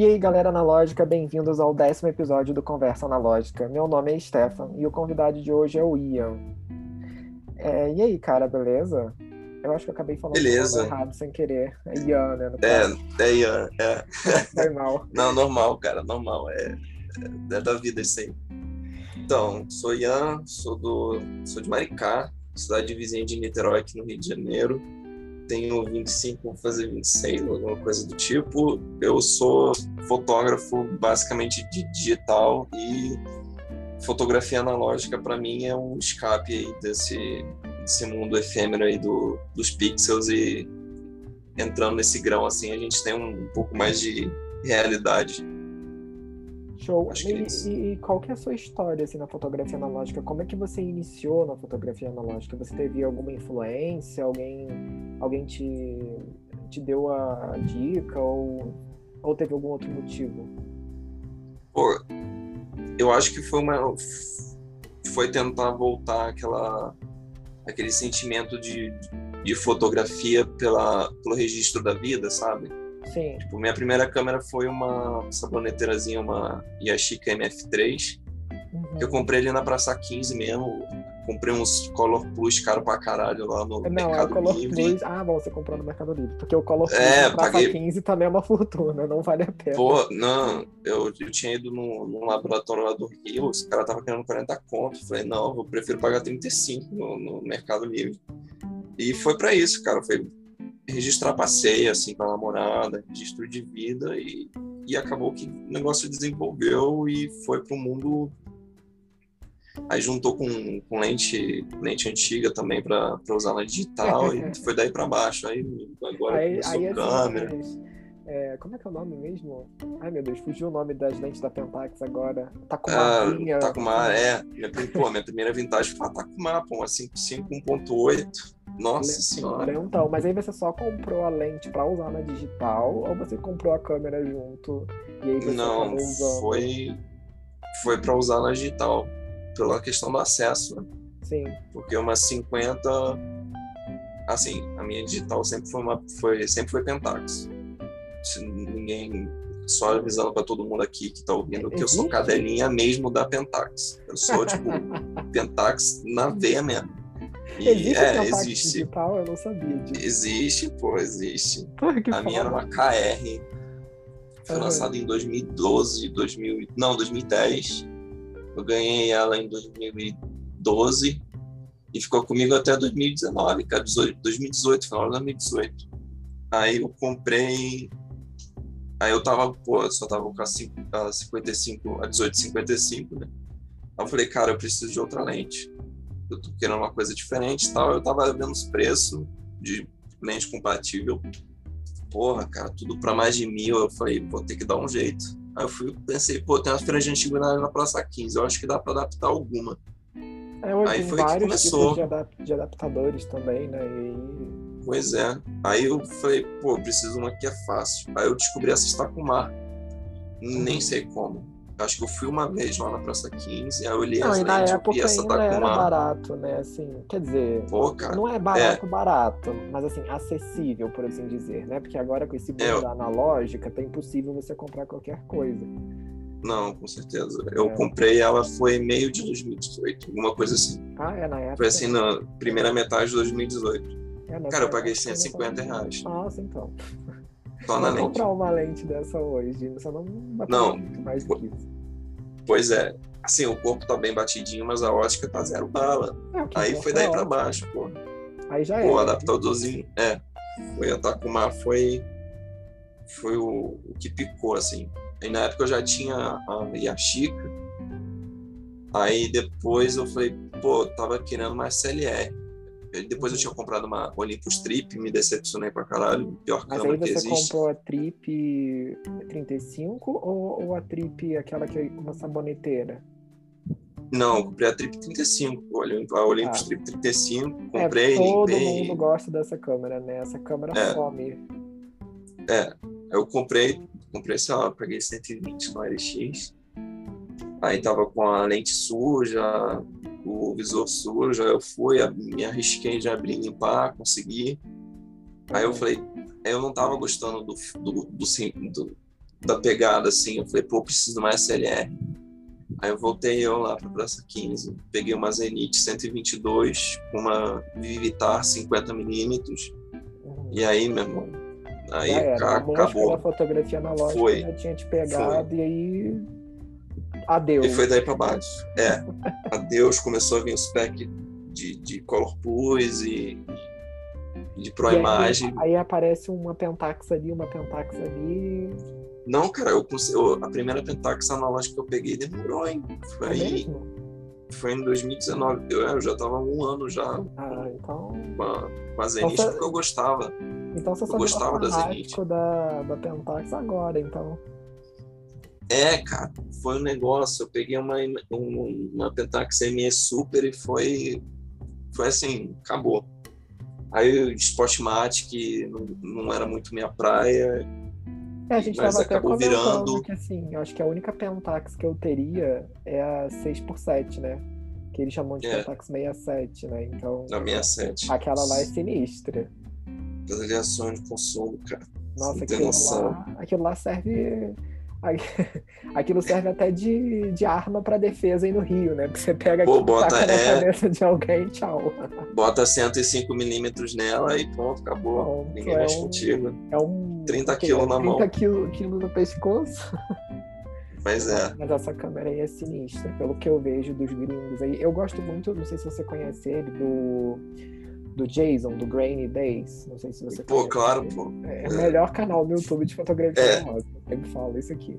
E aí, galera analógica, bem-vindos ao décimo episódio do Conversa Analógica. Meu nome é Stefan e o convidado de hoje é o Ian. É, e aí, cara, beleza? Eu acho que eu acabei falando beleza. errado sem querer. É Ian, né? É, é Ian, é. Normal. Não, normal, cara, normal. É, é da vida isso aí. Então, sou Ian, sou, do, sou de Maricá, cidade vizinha de Niterói, aqui no Rio de Janeiro tenho 25, vou fazer 26, alguma coisa do tipo. Eu sou fotógrafo basicamente de digital e fotografia analógica para mim é um escape aí desse, desse mundo efêmero aí do, dos pixels e entrando nesse grão assim a gente tem um, um pouco mais de realidade. Show. E, é e, qual que é a sua história assim, na fotografia analógica? Como é que você iniciou na fotografia analógica? Você teve alguma influência? Alguém, alguém te, te deu a dica? Ou, ou teve algum outro motivo? Pô, eu acho que foi uma foi tentar voltar aquela aquele sentimento de, de fotografia pela, pelo registro da vida, sabe? Sim. Tipo, minha primeira câmera foi uma saboneteirazinha, uma Yashica MF3. Uhum. Eu comprei ali na Praça 15 mesmo. Comprei uns Color Plus caro pra caralho lá no Não, Mercado é Color Livre. Plus. Ah, bom, você comprou no Mercado Livre. Porque o Color Plus é, na Praça paguei... 15 também é uma fortuna, não vale a pena. Pô, não, eu, eu tinha ido num, num laboratório lá do Rio, os caras estavam querendo 40 conto. Falei, não, eu prefiro pagar 35 no, no Mercado Livre. E foi para isso, cara. Foi registrar passeio assim com a namorada, registro de vida e, e acabou que o negócio desenvolveu e foi para o mundo aí juntou com, com lente lente antiga também para usar na digital e foi daí para baixo aí agora aí, começou aí, câmera é, como é que é o nome mesmo? Ai meu Deus, fugiu o nome das lentes da Pentax agora. Takuma. Ah, Takuma, é. Minha, pô, minha primeira vintage foi a Takuma, pô, uma 5.5 1.8. Nossa Le senhora. Então, mas aí você só comprou a lente para usar na digital ou você comprou a câmera junto e aí você Não, foi foi para usar na digital, pela questão do acesso, né? Sim. Porque uma 50 assim, a minha digital sempre foi uma foi sempre foi Pentax. Se ninguém só avisando para todo mundo aqui que tá ouvindo que eu sou cadelinha mesmo da Pentax. Eu sou tipo Pentax na veia mesmo. Existe é, existe. digital? Eu não sabia disso. Existe, pô, existe. a minha era uma KR. Foi uhum. lançada em 2012, 2000, não, 2010. Eu ganhei ela em 2012 e ficou comigo até 2019, cara, 2018, final de 2018. Aí eu comprei. Aí eu tava, pô, só tava com a 55, a 1855, né? Aí eu falei, cara, eu preciso de outra lente eu tô querendo uma coisa diferente e tal. Eu tava vendo os preços de lente compatível. Porra, cara, tudo para mais de mil. Eu falei, vou ter que dar um jeito. Aí eu fui, pensei, pô, tem uma feira de antiguidade na Praça 15. Eu acho que dá para adaptar alguma. É, hoje Aí foi vários que começou. De, adap de, adaptadores também, né? E... Pois é. Aí eu falei, pô, preciso uma que é fácil. Aí eu descobri essa Stacumar. Nem uhum. sei como. Acho que eu fui uma vez lá na Praça 15, aí eu olhei não, as e lentes, época essa ainda era barato, né? Assim, quer dizer, Pô, cara, não é barato, é. barato, mas assim, acessível, por assim dizer, né? Porque agora com esse mundo é. analógica, tá impossível você comprar qualquer coisa. Não, com certeza. Eu é. comprei ela foi meio de 2018, alguma coisa assim. Ah, é na época. Foi assim na primeira metade de 2018. É, Cara, eu paguei 150 reais. Nossa, então. Só na lente. comprar uma lente dessa hoje, você não vai não, mais do que isso. Pois é. Assim, o corpo tá bem batidinho, mas a ótica tá zero bala. É, Aí foi daí é pra baixo, pô. Aí já é. O adaptadorzinho, é. Foi a Takuma, foi, foi o, o, que picou, assim. E na época eu já tinha a Yashica. Aí depois eu falei, pô, tava querendo mais CLR. Depois eu tinha comprado uma Olympus Trip, me decepcionei pra caralho. Pior Mas câmera aí você comprou a Trip 35 ou, ou a Trip, aquela que é uma saboneteira? Não, eu comprei a Trip 35, a Olympus ah. Trip 35, comprei, é, Todo limpei. mundo gosta dessa câmera, né? Essa câmera é. some. É, eu comprei, comprei, sei lá, peguei 120 no RX. Aí tava com a lente suja, o visor sujo, eu fui, me arrisquei de abrir e limpar, consegui. Aí eu falei, eu não tava gostando do, do, do, do da pegada, assim. Eu falei, pô, preciso de uma SLR. Aí eu voltei eu lá para Praça 15, peguei uma Zenith 122 com uma Vivitar 50mm. Uhum. E aí, meu irmão, aí era, acabou. A fotografia analógica foi, já tinha te pegado foi. e aí adeus. E foi daí para baixo. É, adeus, começou a vir os pack de, de Color Pus e de Pro Imagem. Aí, aí, aparece uma Pentax ali, uma Pentax ali. Não, cara, eu, eu, a primeira Pentax analógica que eu peguei demorou, hein? Foi, é foi em 2019. Eu, eu já tava um ano já. Ah, então. Com a, com a Zenith, então, porque eu gostava. Então você eu gostava da Zenith. Da, da Pentax agora, então. É, cara, foi um negócio. Eu peguei uma, uma Pentax ME Super e foi. Foi assim, acabou. Aí o Sportmatic não, não era muito minha praia. É, a gente mas tava acabou até virando que assim, eu acho que a única Pentax que eu teria é a 6x7, né? Que eles chamam de é. Pentax 67, né? Então. A 67. Aquela lá é sinistra. As aliações de consumo, cara. Nossa, aquilo lá, aquilo lá serve Aquilo serve até de, de arma para defesa aí no Rio, né? Porque você pega Pô, bota, na é... cabeça de alguém tchau. Bota 105 milímetros nela e pronto, acabou. Pronto, Ninguém é mexe um, contigo. É um. 30 quilos na 30 mão. 30 quilos quilo no pescoço. Mas é. Mas essa câmera aí é sinistra, pelo que eu vejo dos gringos aí. Eu gosto muito, não sei se você conhece ele, do do Jason, do Grainy Days. Não sei se você Pô, claro, pô. É, é, o melhor canal no YouTube de fotografia é. Eu sempre falo isso aqui.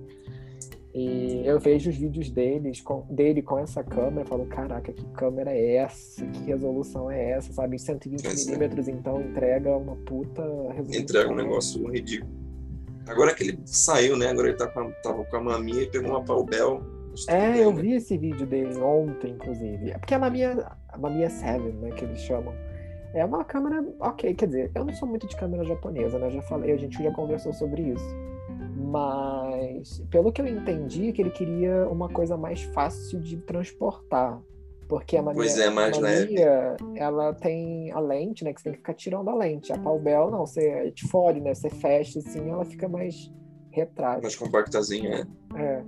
E eu vejo os vídeos deles, com, dele com essa câmera falo, caraca, que câmera é essa? Que resolução é essa? Sabe, 120mm, é. então entrega uma puta resolução. Entrega um negócio ridículo. Agora que ele saiu, né? Agora ele tá com a, tava com a maminha e pegou uma Paubel. É, eu vi esse vídeo dele ontem, inclusive. É porque a Mamia, a Mamia 7, né, que eles chamam. É uma câmera, ok, quer dizer, eu não sou muito de câmera japonesa, né? Já falei, a gente já conversou sobre isso. Mas, pelo que eu entendi, é que ele queria uma coisa mais fácil de transportar. Porque a Mania, pois é, mais a Mania, ela tem a lente, né? Que você tem que ficar tirando a lente. A Paubel, não, você é de fora, né? Você fecha assim, ela fica mais retrátil. Mais compactazinha, é. É.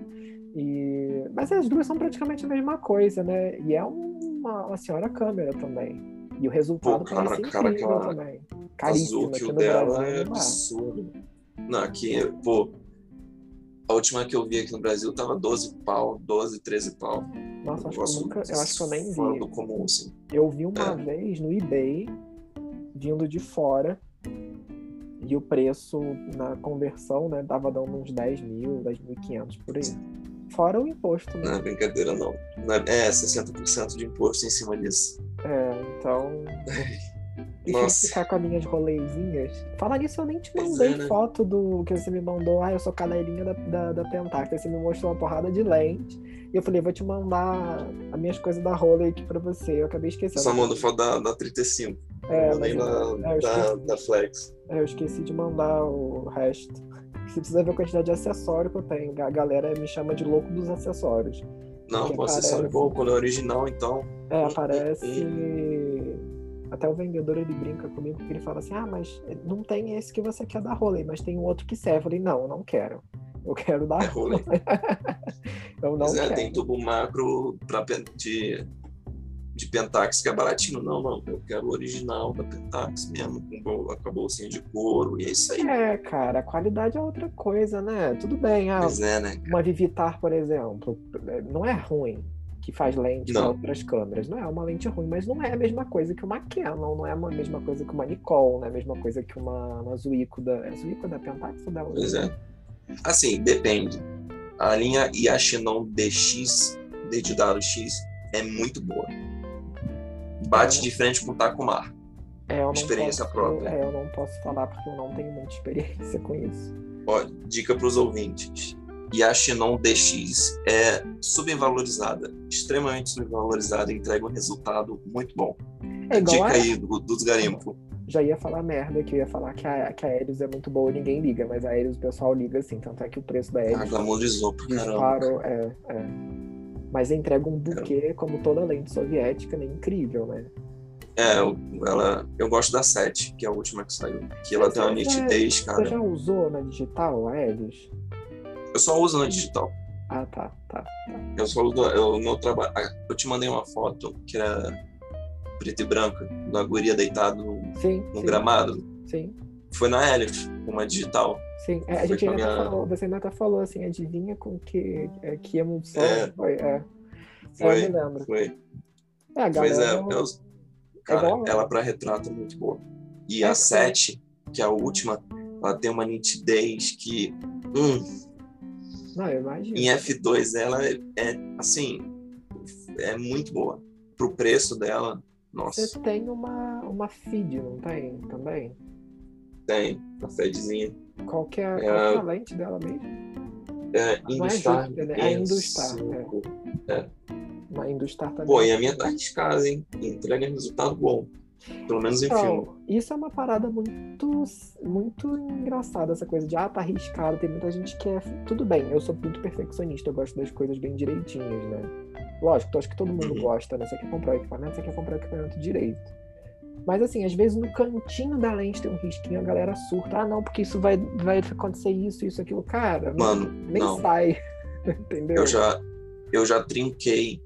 E... Mas as duas são praticamente a mesma coisa, né? E é uma, uma senhora câmera também. E o resultado Pô, cara, cara, incrível cara, também. Caríssimo aqui no dela Brasil. É absurdo. Não, aqui, pô, a última que eu vi aqui no Brasil tava 12 pau, 12, 13 pau. Nossa, acho que eu, nunca, eu acho que eu nem vi. Do comum, assim. Eu vi uma é. vez no eBay, vindo de fora, e o preço na conversão, né, tava dando uns 10 mil, 10.500 por aí. Fora o imposto, né? Não é brincadeira, não. É 60% de imposto em cima disso. É, então. Deixa Nossa. eu ficar com as minhas rolezinhas. Falar nisso, eu nem te mandei é, né? foto do que você me mandou. Ah, eu sou cadeirinha da, da, da Pentax. Aí você me mostrou uma porrada de lente. E eu falei, vou te mandar as minhas coisas da rola aqui pra você. Eu acabei esquecendo. Só mandou foto da, da 35. É, eu mandei na, é, da, da Flex. É, eu esqueci de mandar o resto. Você precisa ver a quantidade de acessório que eu tenho. A galera me chama de louco dos acessórios. Não, o acessório é bom, quando é original, então. É, aparece. Até o vendedor ele brinca comigo porque ele fala assim: ah, mas não tem esse que você quer dar rolê, mas tem um outro que serve. Eu falei: não, eu não quero. Eu quero dar é rolê. eu não mas é, quero. tem tubo macro pra, de de Pentax que é baratinho. Não, não, eu quero o original da Pentax mesmo, com a bolsinha de couro, e é isso aí. É, cara, a qualidade é outra coisa, né? Tudo bem, ah, é, né, uma Vivitar, por exemplo, não é ruim que faz lente para outras câmeras. Não é uma lente ruim, mas não é a mesma coisa que uma Canon, não é a mesma coisa que uma Nikon, não é a mesma coisa que uma, uma Zuico da. É Zuico da Pentax ou da Pois é. Assim, depende. A linha Yashinon DX, dedicado X, é muito boa bate de frente com o Takumar. É, experiência posso, própria. É, eu não posso falar porque eu não tenho muita experiência com isso. Ó, dica para os ouvintes. Yashinon DX é subvalorizada, extremamente subvalorizada e entrega um resultado muito bom. É igual dica a... aí do, dos garimpos. Já ia falar merda, que eu ia falar que a, que a Aeros é muito boa e ninguém liga, mas a Aeros o pessoal liga assim, tanto é que o preço da Aeros... Ah, glamorizou pra caramba. é, é mas entrega um buquê, como toda lente soviética, né? incrível, né? É, eu, ela, eu gosto da 7, que é a última que saiu. Que ela tem uma nitidez, cara. Você já usou na digital a Helios? Eu só uso na digital. Ah, tá, tá. tá. Eu só uso. Eu, meu trabalho. Eu te mandei uma foto que era preto e branca, da guria deitado sim, no sim. gramado. Sim. Foi na Elliot, uma digital. Sim, é, a gente ainda minha... falou, você ainda até falou assim, adivinha com que, é, que emulsão É. foi? É. Foi, eu me lembro. foi. É, Pois é, eu, cara, igual- ela para retrato é muito boa. E É, a sim. 7, que é a última, ela tem uma nitidez que, hum, Não, eu imagino. em F2 ela é, é, assim, é muito boa. Pro preço dela, nossa, Você tem uma, uma feed, não tem? Também? Tem a Fedzinha. Qual que é, qual É. que é a lente dela mesmo? É, Não é Industar. Júpiter, né? É Industar, cinco. Uma Industar também. Pô, e a minha tá arriscada, hein? Entrega resultado bom. Pelo menos em filme. Então, isso é uma parada muito, muito engraçada, essa coisa de, ah, tá arriscado, tem muita gente que é... Tudo bem, eu sou muito perfeccionista, eu gosto das coisas bem direitinhas, né? Lógico, acho que todo mundo Uhum. gosta, né? Você quer comprar o equipamento, você quer comprar o equipamento direito. Mas assim, às vezes no cantinho da lente tem um risquinho, a galera surta. Ah, não, porque isso vai, vai acontecer isso, isso, aquilo. Cara, Mano, nem não. sai. Entendeu? Eu já, eu já trinquei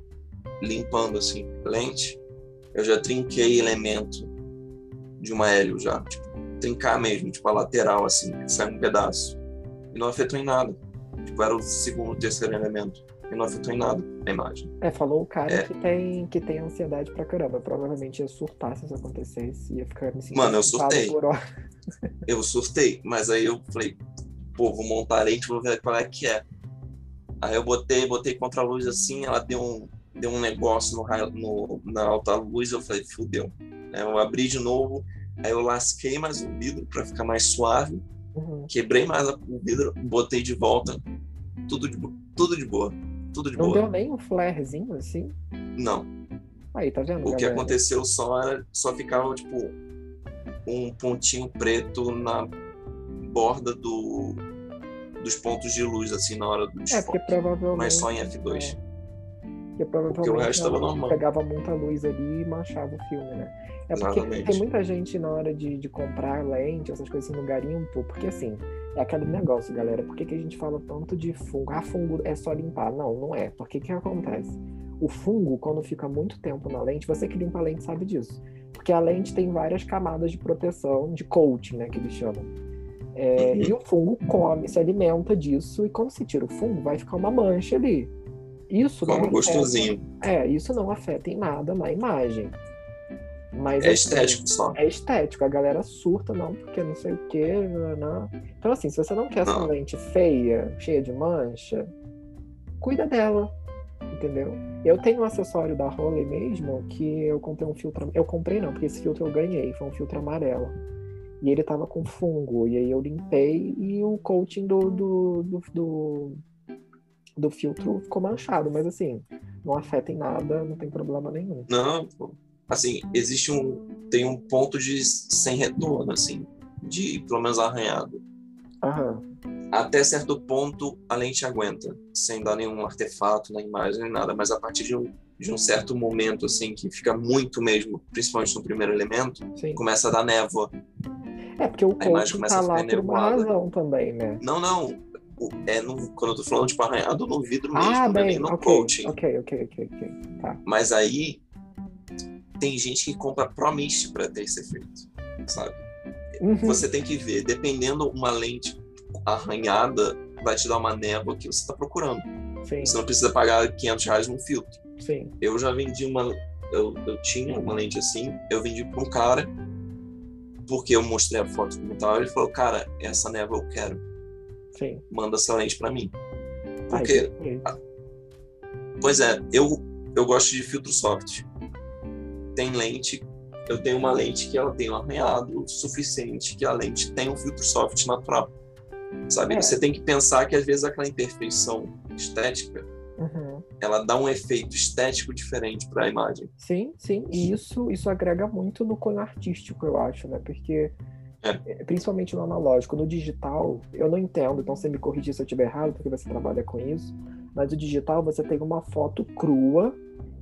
limpando assim lente. Eu já trinquei elemento de uma hélio já, tipo, trincar mesmo, tipo a lateral assim, que sai um pedaço. E não afetou em nada. Tipo, era o segundo, terceiro elemento. E não afetou em nada a imagem. É, falou o cara É. que, tem, que tem ansiedade pra caramba. Provavelmente ia surtar se isso acontecesse. Ia ficar me sentindo Mano, eu surtei. Eu surtei, mas aí eu falei, pô, vou montar a lente, vou ver qual é que é. Aí eu botei, botei contra a luz assim, ela deu um, deu um negócio no, no- na alta luz, eu falei, fudeu. Aí eu abri de novo, aí eu lasquei mais o vidro para ficar mais suave, Uhum. quebrei mais o vidro, botei de volta, tudo de, tudo de boa, tudo de Não boa. deu nem um flarezinho assim? Não, Aí, tá vendo? o que galera? aconteceu só era, só ficava tipo um pontinho preto na borda do, dos pontos de luz assim na hora do É, porque provavelmente. mas só em F2. Porque provavelmente Porque o resto tava ela normal. pegava muita luz ali e manchava o filme, né? É porque Exatamente. tem muita gente na hora de, de comprar lente, essas coisas assim, no garimpo, porque assim, é aquele negócio, galera. Por que, que a gente fala tanto de fungo? Ah, fungo é só limpar. Não, não é. Porque que acontece? O fungo, quando fica muito tempo na lente, você que limpa a lente sabe disso. Porque a lente tem várias camadas de proteção, de coating, né, que eles chamam. É, Uhum. E o fungo come, se alimenta disso, e quando se tira o fungo, vai ficar uma mancha ali. Isso não Como afeta- gostosinho. é, isso não afeta em nada na imagem. Mas É assim, estético só. É estético, a galera surta, não, porque não sei o que. Não. Então, assim, se você não quer essa Não. lente feia, cheia de mancha, cuida dela. Entendeu? Eu tenho um acessório da Roley mesmo que eu comprei um filtro. Eu comprei não, porque esse filtro eu ganhei, foi um filtro amarelo. E ele tava com fungo, e aí eu limpei e o coating do, do, do, do, do filtro ficou manchado, mas assim, não afeta em nada, não tem problema nenhum. Não, pô. Assim, existe um. Tem um ponto de sem retorno, assim, de pelo menos arranhado. Aham. Até certo ponto a lente aguenta, sem dar nenhum artefato na imagem nem nada, mas a partir de um, de um certo momento, assim, que fica muito mesmo, principalmente no primeiro elemento, Sim. começa a dar névoa. É, porque o A imagem coaching começa tá a lá ficar por uma razão também, né? Não, não. É no, quando eu tô falando, tipo, arranhado no vidro mesmo, Ah, é nem bem, no ok, coaching. ok, ok, ok, ok. Tá. Mas aí tem gente que compra Promist para ter esse efeito, sabe? Uhum. Você tem que ver, dependendo uma lente arranhada, vai te dar uma névoa que você está procurando. Sim, Você não precisa pagar 500 reais num filtro. sim. Eu já vendi uma, eu, eu tinha uma lente assim, eu vendi para um cara porque eu mostrei a foto como tal, ele falou, cara, essa névoa eu quero, Sim. manda essa lente para mim. Ai, Porque perfeito. Pois é, eu, eu gosto de filtro soft. Tem lente, eu tenho uma lente que ela tem um arranhado suficiente, que a lente tem um filtro soft natural. Sabe? É. Você tem que pensar que às vezes aquela imperfeição estética, Uhum. ela dá um efeito estético diferente para a imagem. Sim, sim. E isso, isso agrega muito no cunho artístico, eu acho, né? Porque, É. eh, principalmente no analógico, no digital, eu não entendo, então você me corrigir se eu estiver errado, porque você trabalha com isso. Mas o digital, você tem uma foto crua,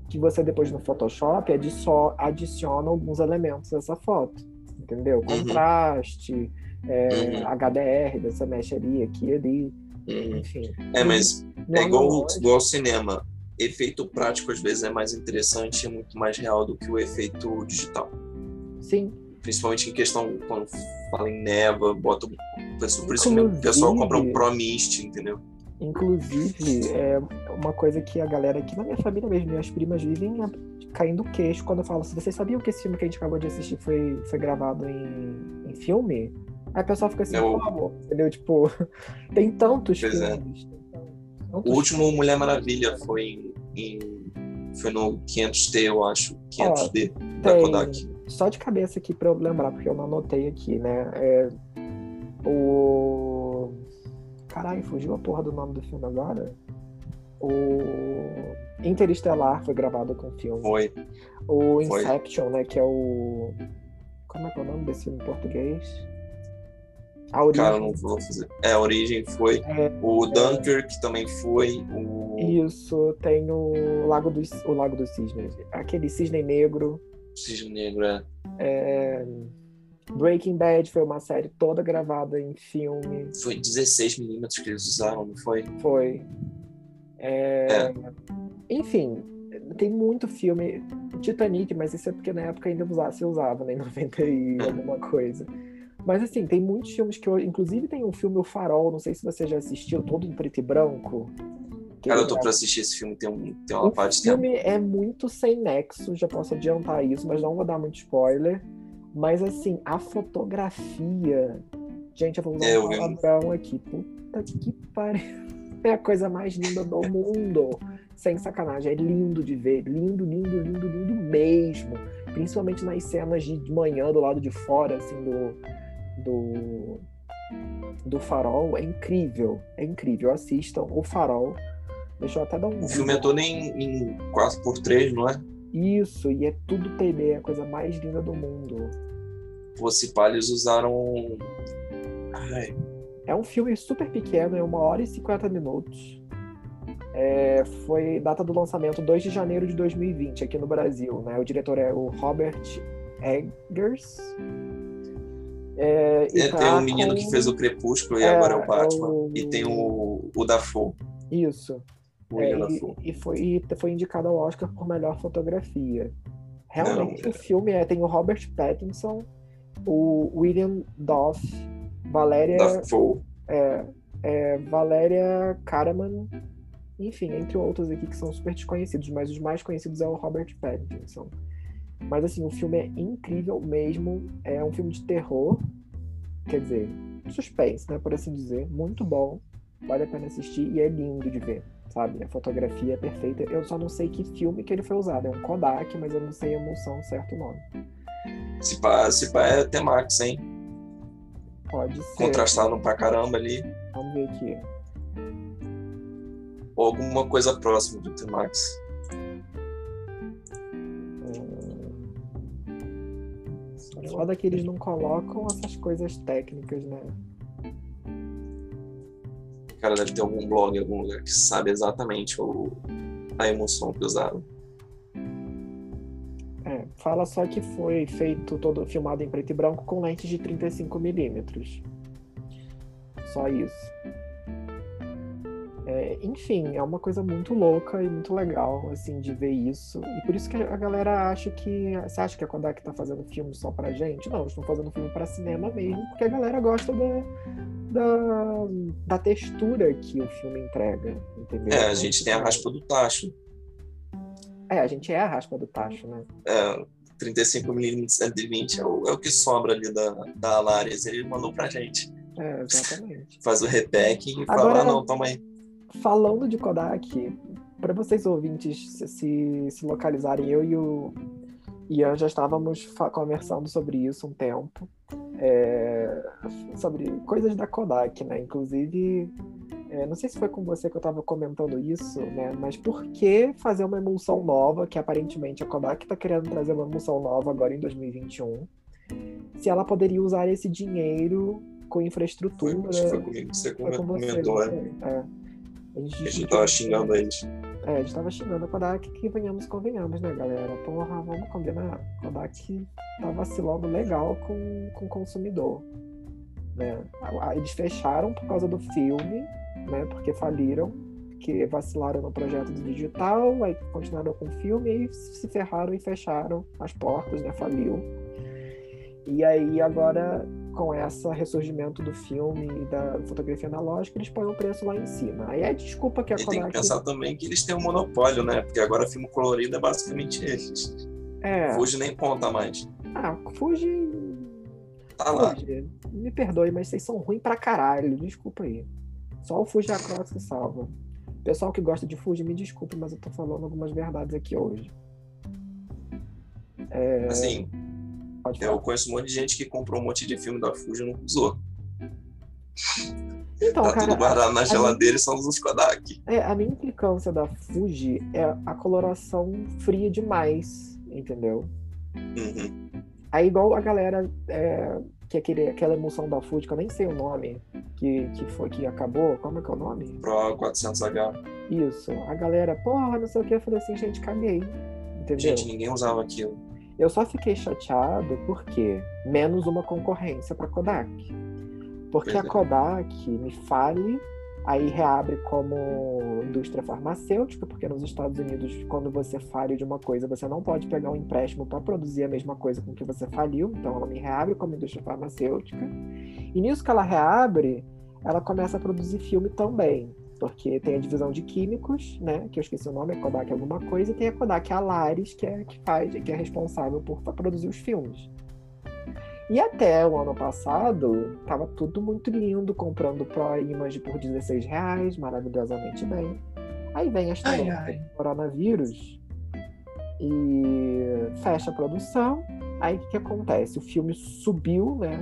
que você depois no Photoshop adicio- adiciona alguns elementos dessa foto. Entendeu? Uhum. Contraste, é, Uhum. HDR, você mexe ali, aqui e ali. Uhum. Enfim. É, mas é igual, igual ao cinema. Efeito prático às vezes é mais interessante e é muito mais real do que o efeito digital. Sim. Principalmente em questão quando fala em neva, bota. Por isso que o pessoal compra um Pro Mist, entendeu? Inclusive, é uma coisa que a galera aqui na minha família mesmo, minhas primas vivem caindo o queixo quando eu falo assim, vocês sabiam que esse filme que a gente acabou de assistir foi, foi gravado em, em filme? Aí o pessoal fica assim, amor, entendeu? Tipo, tem tantos pois é. filmes. É. Tantos o último filmes. Mulher Maravilha foi em, em, foi no 500T, eu acho, 500D Ó, da Kodak. Só de cabeça aqui pra eu lembrar, porque eu não anotei aqui, né? É, o Caralho, fugiu a porra do nome do filme agora? O Interestelar foi gravado com filme. Foi. O Inception, foi. né? Que é o. Como é que é o nome desse filme em português? A origem. Cara, não vou fazer. É, a origem foi. É, o Dunkirk é... também foi. O... Isso, tem o Lago dos, o Lago dos Cisnes. Aquele cisne negro. Cisne negro, é. É. Breaking Bad foi uma série toda gravada em filme. Foi 16mm que eles usaram, não foi? Foi. É... É. Enfim, tem muito filme. Titanic, mas isso é porque na época ainda usava, se usava, né? Em 90 e é. alguma coisa. Mas assim, tem muitos filmes que eu. Inclusive tem um filme O Farol, não sei se você já assistiu, todo em preto e branco. Cara, eu tô pra assistir esse filme, tem, um, tem uma o parte. O filme tempo. é muito sem nexo, já posso adiantar isso, mas não vou dar muito spoiler. Mas assim, a fotografia. Gente, eu vou usar é, um palavrão aqui. Puta que pariu. É a coisa mais linda do mundo. Sem sacanagem. É lindo de ver. Lindo, lindo, lindo, lindo mesmo. Principalmente nas cenas de manhã do lado de fora, assim, do. Do, do farol. É incrível. É incrível. Assistam o farol. Deixa eu até dar um. O filme é todo em, em 4x3, não é? Isso, e é tudo 3D, é a coisa mais linda do mundo. Você eles usaram. Ai. É um filme super pequeno, é uma hora e 50 minutos. É, foi data do lançamento 2 de janeiro de 2020 aqui no Brasil. Né? O diretor é o Robert Eggers. É, é tá tem um menino com... que fez o Crepúsculo e é, agora é o Batman. O... E tem o, o Dafoe. Isso. É, e, e, foi, e foi indicado ao Oscar por melhor fotografia. Realmente Não, o filme é, tem o Robert Pattinson, o William Doff, Valéria. Dafoe. É, é, Valéria Karaman, enfim, entre outros aqui que são super desconhecidos, mas os mais conhecidos é o Robert Pattinson. Mas assim, o filme é incrível mesmo. É um filme de terror, quer dizer, suspense, né, por assim dizer, muito bom. Vale a pena assistir e é lindo de ver sabe? A fotografia é perfeita. Eu só não sei que filme que ele foi usado. É um Kodak, mas eu não sei a emulsão, certo nome. Se pá, se pá é T-Max, hein? Pode ser. Contrastado pra caramba ali. Vamos ver aqui. Ou alguma coisa próxima do T-Max. É foda que eles não colocam essas coisas técnicas, né? Cara deve ter algum blog, algum lugar que sabe exatamente o, a emoção que usaram. É, fala só que foi feito todo filmado em preto e branco com lentes de 35 milímetros. Só isso. É, enfim, é uma coisa muito louca e muito legal, assim, de ver isso. E por isso que a galera acha que. Você acha que a Kodak tá fazendo filme só pra gente? Não, eles estão fazendo filme para cinema mesmo, porque a galera gosta da, da, da textura que o filme entrega, entendeu? É, a gente tem a raspa do tacho. É, a gente é a raspa do tacho, né? É, 35mm 120 é o, é o que sobra ali da, da Alaris. Ele mandou pra gente. É, exatamente. Faz o repack e Agora, fala, ah, não, toma aí. Falando de Kodak, para vocês ouvintes se, se localizarem, eu e o Ian já estávamos conversando sobre isso um tempo é, sobre coisas da Kodak, né? Inclusive, é, não sei se foi com você que eu estava comentando isso, né? Mas por que fazer uma emulsão nova, que aparentemente a Kodak está querendo trazer uma emulsão nova agora em 2021, se ela poderia usar esse dinheiro com infraestrutura? Foi, foi comigo que você comentou, né? É. A gente estava xingando eles. É, a gente tava xingando a Kodak que venhamos convenhamos, né, galera? Porra, vamos combinar. A Kodak tá vacilando legal com, com o consumidor. né? Eles fecharam por causa do filme, né? Porque faliram, que vacilaram no projeto do digital, aí continuaram com o filme e se ferraram e fecharam as portas, né? Faliu. E aí agora com esse ressurgimento do filme e da fotografia analógica, eles põem o preço lá em cima. Aí é desculpa que a Kodak... tem que pensar também que eles têm um monopólio, né? Porque agora filme colorido é basicamente eles. É. Fuji nem conta mais. Ah, Fuji... Tá lá. Fuji, me perdoe, mas vocês são ruins pra caralho. Desculpa aí. Só o Fuji Across que salva. Pessoal que gosta de Fuji, me desculpe, mas eu tô falando algumas verdades aqui hoje. É... Assim, eu conheço um monte de gente que comprou um monte de filme da Fuji e não usou. Então, tá cara, tudo guardado na geladeira e só usa Kodak. É, a minha implicância da Fuji é a coloração fria demais, entendeu? Uhum. Aí igual a galera é, que aquele, aquela emoção da Fuji, que eu nem sei o nome, que, que foi que acabou, como é que é o nome? Pro 400H. Isso. A galera, porra, não sei o que, eu falei assim, gente, caguei. Entendeu? Gente, ninguém usava aquilo. Eu só fiquei chateado porque menos uma concorrência para Kodak. Porque a é. Kodak me fale, aí reabre como indústria farmacêutica, porque nos Estados Unidos, quando você fale de uma coisa, você não pode pegar um empréstimo para produzir a mesma coisa com que você faliu, então ela me reabre como indústria farmacêutica. E nisso que ela reabre, ela começa a produzir filme também porque tem a divisão de químicos, né, que eu esqueci o nome, é Kodak alguma coisa, e tem a Kodak Alaris, que é que faz, que é responsável por produzir os filmes. E até o ano passado, tava tudo muito lindo, comprando Pro Image por 16 reais, maravilhosamente bem. Aí vem a história do coronavírus e fecha a produção. Aí o que, que acontece? O filme subiu, né?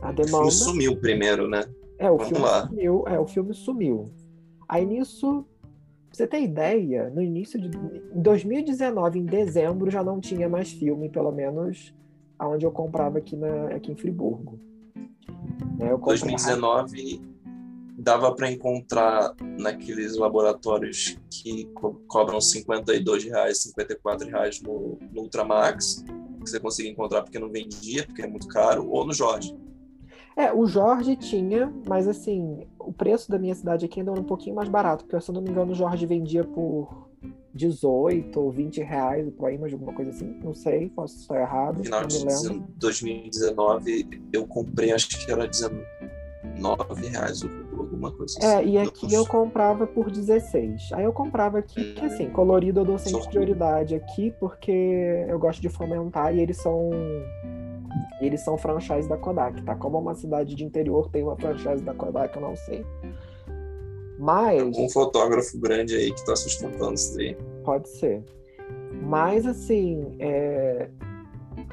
A demanda. O filme sumiu primeiro, né? É, o Vamos filme lá. sumiu. É, o filme sumiu. Aí nisso, pra você ter ideia, no início de. Em 2019, em dezembro, já não tinha mais filme, pelo menos aonde eu comprava aqui, na, aqui em Friburgo. Né, eu 2019 dava para encontrar naqueles laboratórios que co cobram 52 reais, 54 reais no, no Ultramax, que você conseguia encontrar porque não vendia, porque é muito caro, ou no Jorge. É, o Jorge tinha, mas assim, o preço da minha cidade aqui ainda era um pouquinho mais barato, porque se eu não me engano o Jorge vendia por 18 ou 20 reais o Pro Image, alguma coisa assim, não sei, posso estar errado. No final de 2019 eu comprei, acho que era 19 reais alguma coisa assim. É, e aqui eu comprava por 16. Aí eu comprava aqui, que assim, colorido eu dou sempre prioridade aqui, porque eu gosto de fomentar e eles são eles são franchise da Kodak, tá? Como uma cidade de interior tem uma franchise da Kodak, eu não sei. Mas. Um fotógrafo grande aí que tá sustentando isso daí. Pode ser. Mas, assim, é...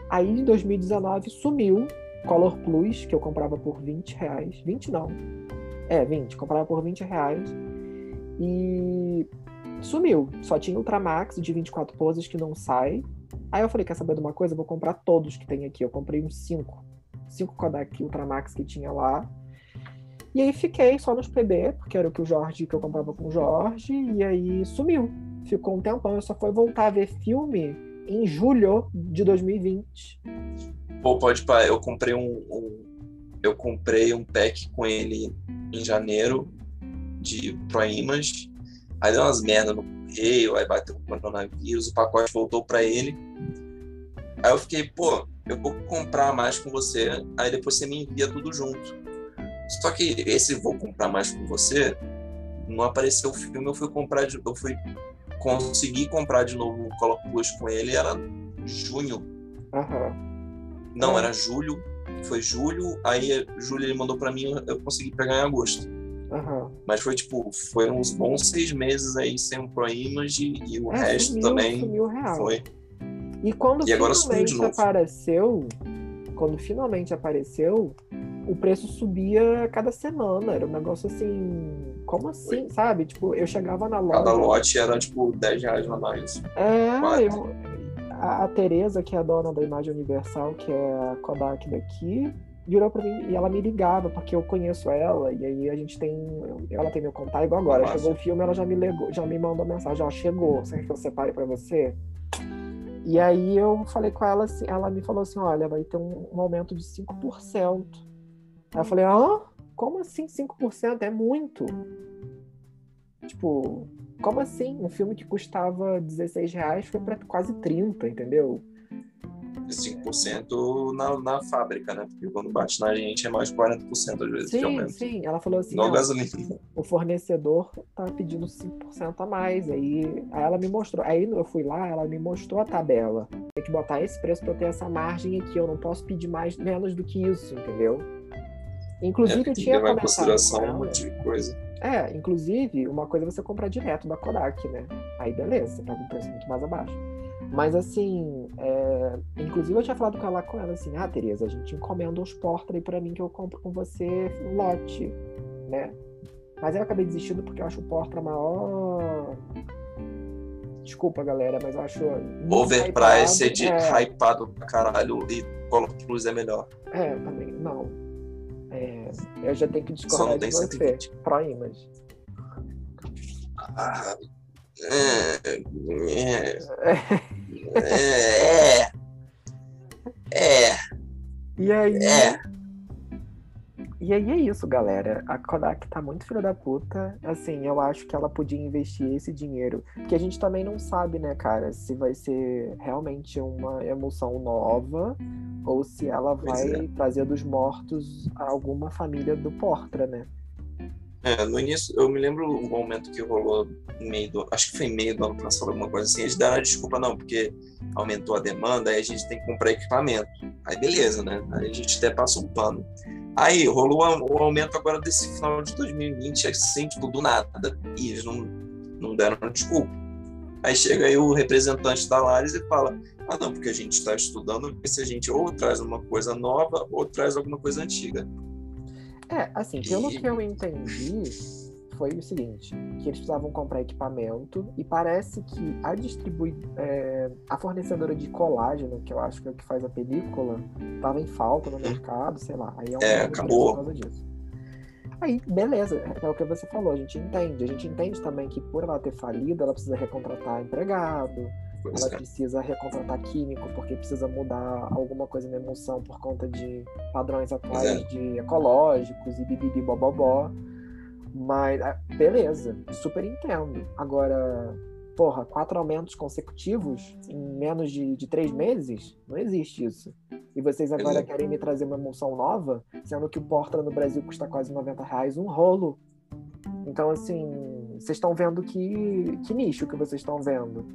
aí em 2019 sumiu Color Plus, que eu comprava por 20 reais. 20 não. É, 20. Comprava por 20 reais. E sumiu. Só tinha Ultramax de 24 poses que não sai. Aí eu falei, quer saber de uma coisa? Eu vou comprar todos que tem aqui. Eu comprei uns cinco. Cinco Kodak Ultramax que tinha lá. E aí fiquei só nos PB, porque era o que o Jorge, que eu comprava com o Jorge, e aí sumiu. Ficou um tempão, eu só foi voltar a ver filme em julho de 2020. Pô, pode parar, eu comprei um, um, eu comprei um pack com ele em janeiro de Pro Image. Aí deu umas merda no correio, aí bateu o coronavírus, o pacote voltou para ele. Aí eu fiquei, pô, eu vou comprar mais com você, aí depois você me envia tudo junto. Só que esse vou comprar mais com você, não apareceu o filme, eu fui comprar, de, eu fui conseguir comprar de novo o Color Plus com ele, era junho. Uhum. Não, era julho, foi julho, aí julho ele mandou para mim, eu consegui pegar em agosto. Uhum. Mas foi tipo, foi uns bons seis meses aí sem um Pro Image e o é, resto sumiu, também sumiu foi. E quando e finalmente apareceu, quando finalmente apareceu, o preço subia a cada semana. Era um negócio assim. Como assim, sabe? Tipo, eu chegava na loja. Cada lote era tipo 10 reais a mais. É, eu, a, a Tereza, que é a dona da Imagem Universal, que é a Kodak daqui, virou para mim e ela me ligava, porque eu conheço ela, e aí a gente tem. Ela tem meu contato, igual agora. Nossa. Chegou o filme, ela já me ligou, já me mandou mensagem, ó, chegou, quer que eu separe para você? E aí eu falei com ela, assim, ela me falou assim, olha, vai ter um, um aumento de 5% Aí eu falei, ah, como assim 5%? É muito. Tipo, como assim? Um filme que custava 16 reais foi para quase 30, entendeu? 5% na, na fábrica, né? Porque quando bate na gente é mais 40% às vezes sim, que aumenta. Sim, ela falou assim: ó, gasolina. o fornecedor tá pedindo 5% a mais. Aí, aí ela me mostrou. Aí eu fui lá, ela me mostrou a tabela. Tem que botar esse preço para eu ter essa margem aqui. Eu não posso pedir mais menos do que isso, entendeu? Inclusive, é, eu tinha levar em consideração um monte de coisa. É, inclusive, uma coisa é você comprar direto da Kodak, né? Aí beleza, você paga um preço muito mais abaixo. Mas assim, é, inclusive eu tinha falado com ela com ela assim, ah, Tereza, a gente encomenda uns aí pra mim que eu compro com você lote, né? Mas eu acabei desistindo porque eu acho o porta maior. Desculpa, galera, mas eu acho. muito Overprice hypado. de é, hypado pra caralho e Color Plus é melhor. é, também, não. É, eu já tenho que Só discordar não de tem você. 120. Pro Image. Ah, é, é, é, é, E aí. é. E aí é isso, galera. A Kodak tá muito filha da puta. Assim, eu acho que ela podia investir esse dinheiro. Porque a gente também não sabe, né, cara, se vai ser realmente uma emulsão nova ou se ela vai trazer dos mortos alguma família do Portra, né? É, no início, eu me lembro o momento que rolou meio do. Acho que foi meio do ano passado, alguma coisa assim. Eles deram a desculpa, não, porque aumentou a demanda, aí a gente tem que comprar equipamento. Aí beleza, né? Aí a gente até passa um pano. Aí rolou o aumento agora desse final de 2020, assim, tipo, do nada. E eles não, não deram desculpa. Aí chega aí o representante da Lares e fala: ah, não, porque a gente está estudando se a gente ou traz uma coisa nova ou traz alguma coisa antiga. É, assim, pelo E- que eu entendi, foi o seguinte, que eles precisavam comprar equipamento e parece que a distribui é, a fornecedora de colágeno, que eu acho que é o que faz a película, tava em falta no mercado, sei lá. Aí é um É, acabou. por causa disso. Aí, beleza, é o que você falou, a gente entende. A gente entende também que por ela ter falido, ela precisa recontratar empregado, ela é. precisa recontratar químico porque precisa mudar alguma coisa na emulsão por conta de padrões atuais de ecológicos e bibibi bobobó. Mas, ah, beleza, super entendo. Agora, porra, quatro aumentos consecutivos em menos de, de três meses? Não existe isso. E vocês agora é. querem me trazer uma emulsão nova, sendo que o Portra no Brasil custa quase 90 reais um rolo. Então, assim, vocês estão vendo que, que nicho que vocês estão vendo.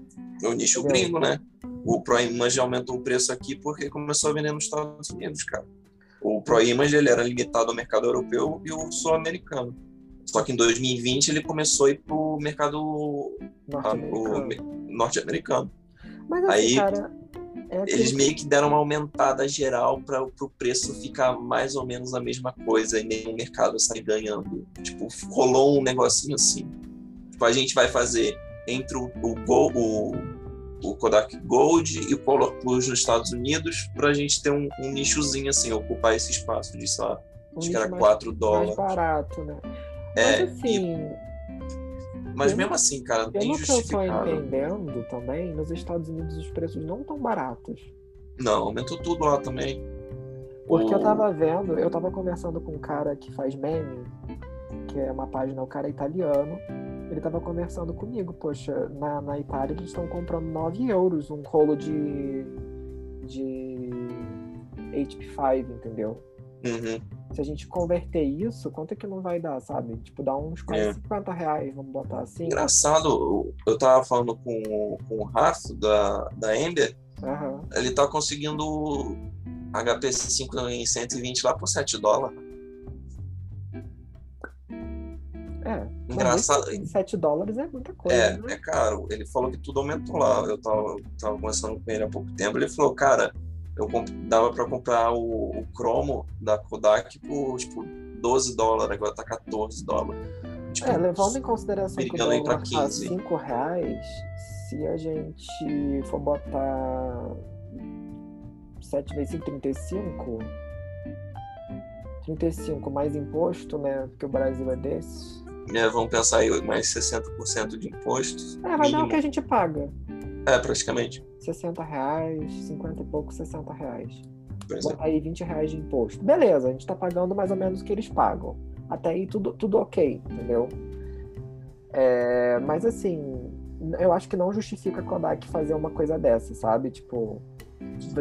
O nicho gringo, né? O Pro Image aumentou o preço aqui porque começou a vender nos Estados Unidos, cara. O Pro Image ele era limitado ao mercado europeu e o sul-americano. Só que em 2020 ele começou a ir pro mercado Norte-americano. Mas assim, Aí, cara, é Eles que- meio que deram uma aumentada geral para o preço ficar mais ou menos a mesma coisa e o mercado sair ganhando. Tipo, rolou um negocinho assim. Tipo, a gente vai fazer entre o, o, Go- o, o Kodak Gold e o Color Plus nos Estados Unidos para a gente ter um, um nichozinho assim, ocupar esse espaço de, sei lá, um acho que era mais- 4 mais dólares. barato, né? É, Mas assim, Mas pelo- mesmo assim, cara, é pelo que eu tô injustificável. entendendo também, nos Estados Unidos os preços não estão baratos. Não, aumentou tudo lá também. Porque eu tava vendo, eu tava conversando com um cara que faz meme, que é uma página, o cara é italiano. Ele tava conversando comigo, poxa, na, na Itália eles estão comprando 9 euros um rolo de. de HP5, entendeu? Uhum. Se a gente converter isso, quanto é que não vai dar, sabe? Tipo, dá uns quase É. 50 reais, vamos botar assim. Engraçado, eu tava falando com, o- com o Rafa da, da Ember, Aham. ele tá conseguindo HP5 em 120 lá por 7 dólares. É. Engraçado. Mas 7 dólares é muita coisa, É, né? é caro. Ele falou que tudo aumentou lá. Eu tava, tava conversando com ele há pouco tempo. Ele falou, cara, eu dava pra comprar o, o cromo da Kodak por, tipo, 12 dólares, agora tá 14 dólares. Tipo, É, levando em consideração que o dólar tá 15. 5 reais, se a gente for botar 7 vezes 5, 35, 35 mais imposto, né? Porque o Brasil é desse. É, vamos pensar aí, mais 60% de imposto. É, vai dar o mínimo. que a gente paga. É, praticamente. 60 reais, 50 e pouco, 60 reais. botar aí 20 reais de imposto. Beleza, a gente tá pagando mais ou menos o que eles pagam. Até aí tudo, tudo ok, entendeu? É, mas assim, eu acho que não justifica a Kodak fazer uma coisa dessa, sabe? Tipo.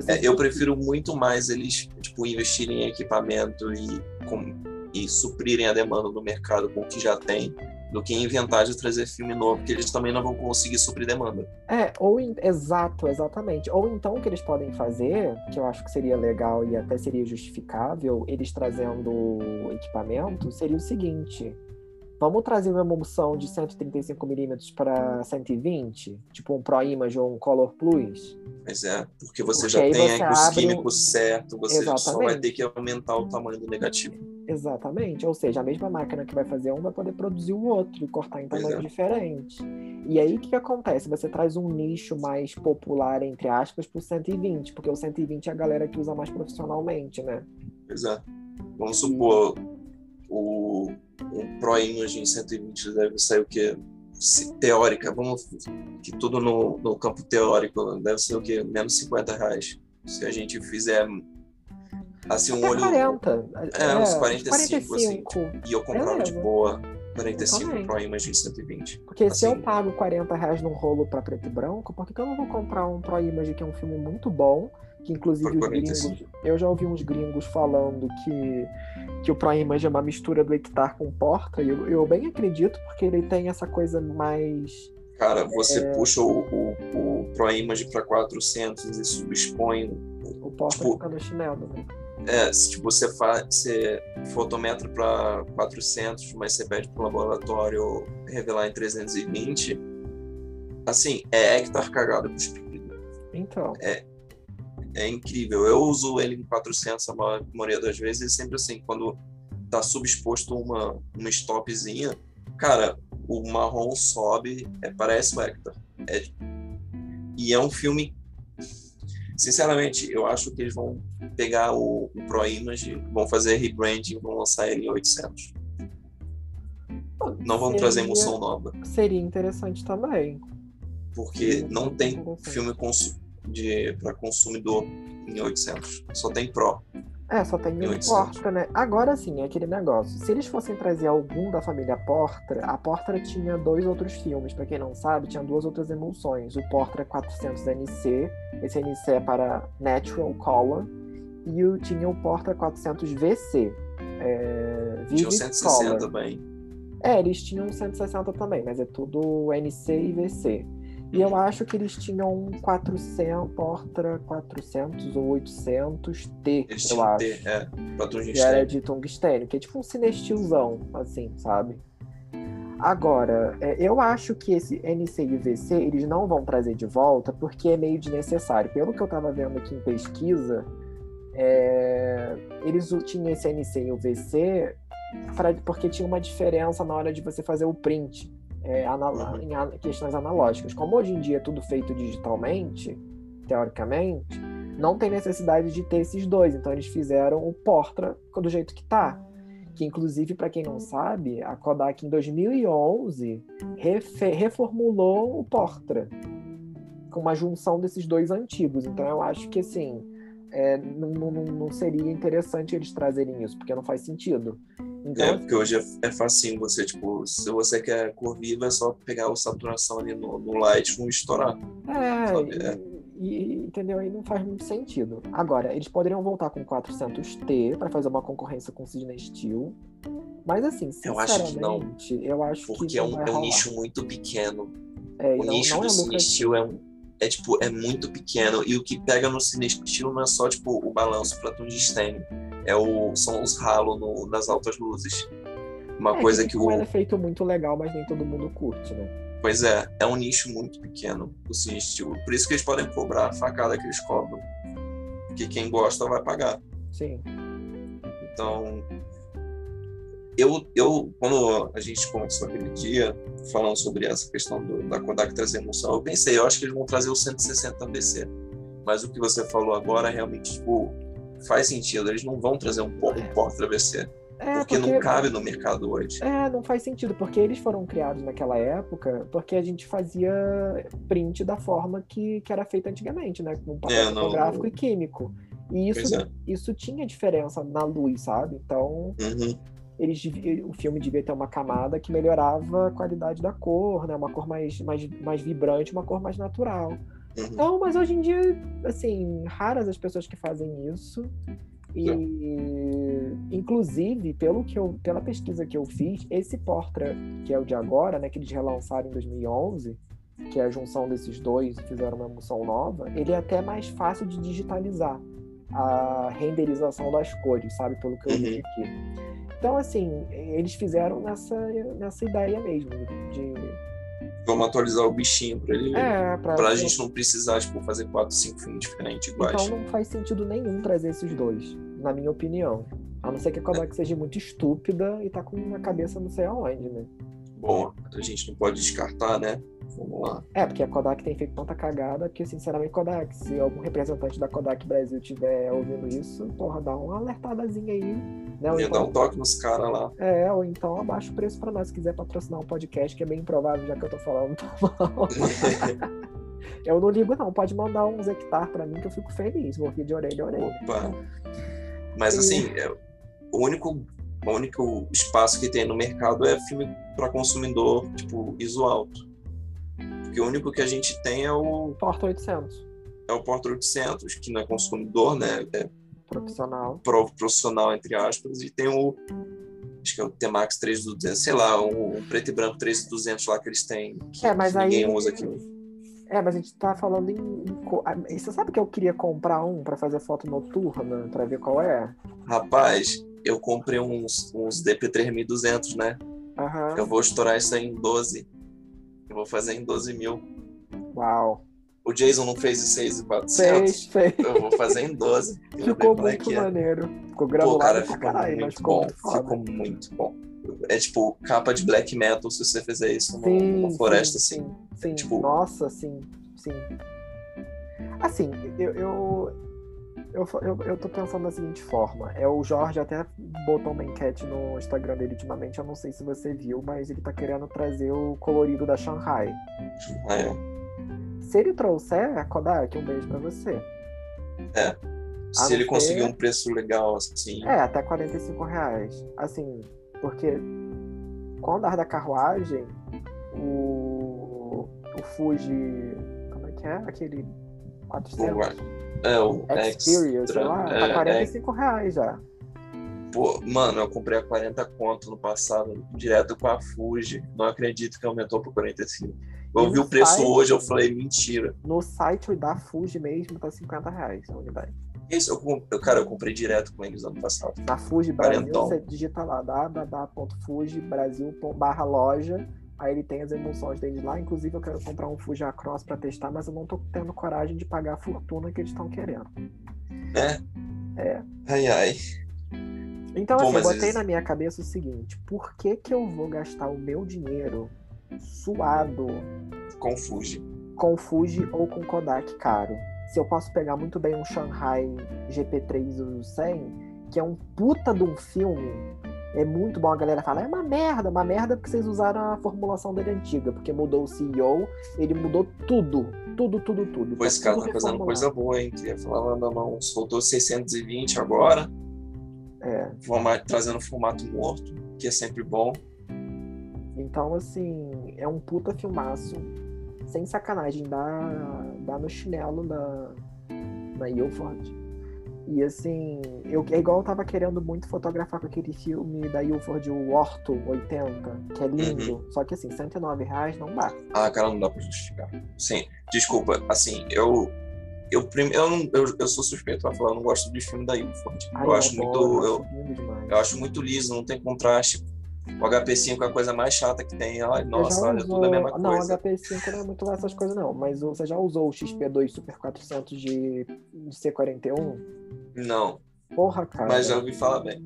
É, eu prefiro muito mais eles tipo, investirem em equipamento e, com, e suprirem a demanda do mercado com o que já tem do que inventar de trazer filme novo, porque eles também não vão conseguir suprir demanda. É, ou in... exato, exatamente. Ou então o que eles podem fazer, que eu acho que seria legal e até seria justificável, eles trazendo equipamento, seria o seguinte: Vamos trazer uma emulsão de 135mm para 120? Tipo um Pro Image ou um Color Plus? Pois é, porque você porque já tem você os químicos um... certos, você Exatamente. só vai ter que aumentar o tamanho do negativo. Exatamente, ou seja, a mesma máquina que vai fazer um vai poder produzir o outro e cortar em tamanho é. diferente. E aí o que, que acontece? Você traz um nicho mais popular, entre aspas, para o 120, porque o 120 é a galera que usa mais profissionalmente, né? É. Vamos supor, o um Pro em 120 deve sair o quê? Teórica, vamos que tudo no, no campo teórico deve ser o quê? Menos 50 reais. Se a gente fizer assim um olho. 40. É, é uns 45, 45. assim. E eu comprava Beleza. de boa 45 Pro Image em 120. Porque assim, se eu assim. pago 40 reais num rolo para preto e branco, por que eu não vou comprar um Pro Image que é um filme muito bom? que inclusive os gringos, eu já ouvi uns gringos falando que, que o Pro Image é uma mistura do Hectar com Porta, e eu, eu bem acredito, porque ele tem essa coisa mais... Cara, você é... puxa o, o, o Pro Image para 400 e subexpõe... O Porta tipo, fica no chinelo, né? É, tipo, você, faz, você fotometra para 400, mas você pede para o laboratório revelar em 320, assim, é hectare cagado cuspido. Então. É, é incrível. Eu uso ele em 400 a maioria das vezes e sempre assim, quando tá subexposto uma, uma stopzinha, cara, o marrom sobe, é, parece o Hector. É, e é um filme. Sinceramente, eu acho que eles vão pegar o, o Pro Image, vão fazer rebranding, vão lançar ele em 800. Não vão seria, trazer emoção nova. Seria interessante também. Porque não tem filme com de para consumidor em 800. Só tem Pro. É, só tem um Portra, né? Agora sim, é aquele negócio. Se eles fossem trazer algum da família Portra, a Portra tinha dois outros filmes. Para quem não sabe, tinha duas outras emulsões. O Portra 400 NC, esse NC é para Natural Color, e o, tinha o Portra 400 VC. É, tinha o 160 Color. também. É, eles tinham 160 também, mas é tudo NC e VC. E eu acho que eles tinham um 400, Portra 400 ou 800T, Eles eu acho. T, é, pra. Que era de tungstênio, que é tipo um cinestilzão, assim, sabe? Agora, é, eu acho que esse NC e VC eles não vão trazer de volta porque é meio desnecessário. Pelo que eu tava vendo aqui em pesquisa, é, eles tinham esse NC e o VC porque tinha uma diferença na hora de você fazer o print é, em questões analógicas. Como hoje em dia é tudo feito digitalmente, teoricamente, não tem necessidade de ter esses dois. Então eles fizeram o Portra do jeito que tá. Que inclusive, para quem não sabe, a Kodak em 2011 reformulou o Portra com uma junção desses dois antigos. Então eu acho que assim é, não, não, não seria interessante eles trazerem isso, porque não faz sentido. Então, é, porque hoje é, é facinho você, tipo, se você quer cor viva, é só pegar a saturação ali no, no Lightroom e estourar. É, é. E, entendeu? Aí não faz muito sentido. Agora, eles poderiam voltar com 400T para fazer uma concorrência com o Sidney Steel. Mas assim, sinceramente, eu acho que não. Eu acho porque que é um, é um nicho muito pequeno. É, o não, nicho não do é Sidney Steel é um é tipo é muito pequeno e o que pega no Steel não é só tipo o balanço para tungstênio é o, são os ralos nas altas luzes. Uma é, coisa que, que o. É feito muito legal, mas nem todo mundo curte, né? Pois é, é um nicho muito pequeno o Sinistilo. Por isso que eles podem cobrar a facada que eles cobram. Porque quem gosta vai pagar. Sim. Então, eu, eu quando a gente conversou aquele dia, falando sobre essa questão do, da Kodak trazer emoção, eu pensei, eu acho que eles vão trazer o 160 DC. Mas o que você falou agora, realmente, tipo, faz sentido. Eles não vão trazer um, um porta VC. É, porque, porque, não cabe no mercado hoje. É, não faz sentido, porque eles foram criados naquela época porque a gente fazia print da forma que, que era feita antigamente, né? Com papel é, fotográfico e químico. E isso, é. isso tinha diferença na luz, sabe? Então, uhum. Eles, o filme devia ter uma camada que melhorava a qualidade da cor, né? Uma cor mais, mais, mais vibrante, uma cor mais natural. Uhum. Então, mas hoje em dia, assim, raras as pessoas que fazem isso. E, inclusive, pelo que eu, pela pesquisa que eu fiz, esse Portra, que é o de agora, né, que eles relançaram em 2011, que é a junção desses dois fizeram uma emoção nova, ele é até mais fácil de digitalizar a renderização das cores, sabe? Pelo que eu vi uhum. aqui. Então, assim, eles fizeram nessa, nessa ideia mesmo, de. Vamos atualizar o bichinho pra ele. É, pra, pra gente não precisar, tipo, fazer quatro, cinco filmes diferentes iguais. Então não faz sentido nenhum trazer esses dois, na minha opinião. A não ser que a Kodak é. seja muito estúpida e tá com uma cabeça não sei aonde, né? Bom, a gente não pode descartar, né? Vamos lá. É, porque a Kodak tem feito tanta cagada que, sinceramente, Kodak, se algum representante da Kodak Brasil estiver ouvindo isso, porra, dá uma alertadazinha aí. Né? Ia então, dar um toque nos caras lá. É, ou então abaixa o preço pra nós, se quiser patrocinar um podcast, que é bem improvável, já que eu tô falando tá mal. eu não ligo, não. Pode mandar uns hectares pra mim que eu fico feliz. Vou rir de orelha a orelha. Opa. Mas e... assim, é, o único o único espaço que tem no mercado é filme para consumidor, tipo, ISO alto. Porque o único que a gente tem é o. Porta 800. É o Porta 800, que não é consumidor, né? É profissional. profissional, entre aspas. E tem o. Acho que é o T-Max 3200, sei lá, o preto e branco 3200 lá que eles têm. Que, é, mas que aí. Ninguém usa aqui. É, mas a gente tá falando em, em. Você sabe que eu queria comprar um para fazer foto noturna, para ver qual é? Rapaz, eu comprei uns, uns DP3200, né? Uhum. Eu vou estourar isso aí em 12. Eu vou fazer em 12 mil. Uau. O Jason não fez em 6,400. Fez, fez. Eu vou fazer em 12. Ficou é muito é maneiro. Ficou gravado Pô, cara, ficou caralho, muito ficou bom. ficou muito bom. É tipo capa de black metal se você fizer isso numa, sim, numa floresta sim, assim. Sim, tipo... Nossa, sim, sim. Assim, eu, eu eu, eu, eu tô pensando da seguinte forma. É o Jorge até botou uma enquete no Instagram dele ultimamente, eu não sei se você viu, mas ele tá querendo trazer o colorido da Shanghai. Ah, é. Se ele trouxer, Kodak, um beijo pra você. É. Se ele ser... conseguir um preço legal, assim. É, até 45 reais. Assim, porque com o andar da carruagem, o, o Fuji. Como é que é? Aquele 400. É, o Xperia, sei lá, tá é, tá 45 é... reais já. Pô, mano, eu comprei a 40 conto no passado, direto com a Fuji. Não acredito que aumentou por 45. Eu vi o preço site, hoje, eu falei, mentira. No site da Fuji mesmo tá 50 reais a unidade. Isso, eu, cara, eu comprei direto com eles ano passado. Na Fuji Brasil, você digita lá www.fujibrasil barra loja Aí ele tem as emulsões deles lá. Inclusive, eu quero comprar um Fuji Across para testar, mas eu não tô tendo coragem de pagar a fortuna que eles estão querendo. É? É. Ai, ai. Então, assim, eu botei na minha cabeça o seguinte: por que, que eu vou gastar o meu dinheiro suado com Fuji? Com Fuji ou com Kodak caro? Se eu posso pegar muito bem um Shanghai GP3 100, que é um puta de um filme é muito bom a galera fala, é uma merda, uma merda porque vocês usaram a formulação dele antiga, porque mudou o CEO, ele mudou tudo, tudo, tudo, tudo. Pois, tá cara, tá fazendo coisa boa, hein? Queria falar, não, não, soltou 620 agora. É. Vamos trazendo formato morto, que é sempre bom. Então, assim, é um puta filmaço. Sem sacanagem, dá, dá no chinelo na Ilford. E assim, eu, é igual eu tava querendo muito fotografar com aquele filme da Ilford, o Orto 80, que é lindo. Uhum. Só que assim, 109 reais não dá. Ah, cara, não dá pra justificar. Sim, desculpa, assim, eu. Eu, eu, não, eu, eu sou suspeito pra falar, eu não gosto de filme da Ilford. Ai, eu, acho muito. Eu, eu acho muito liso, não tem contraste. O HP5 é a coisa mais chata que tem. Ai, nossa, olha, usou... tudo a mesma não, coisa. Não, o HP5 não é muito lá essas coisas, não. Mas você já usou o XP2 Super 400 de, de C41? Não. Porra, cara. Mas já ouvi falar bem.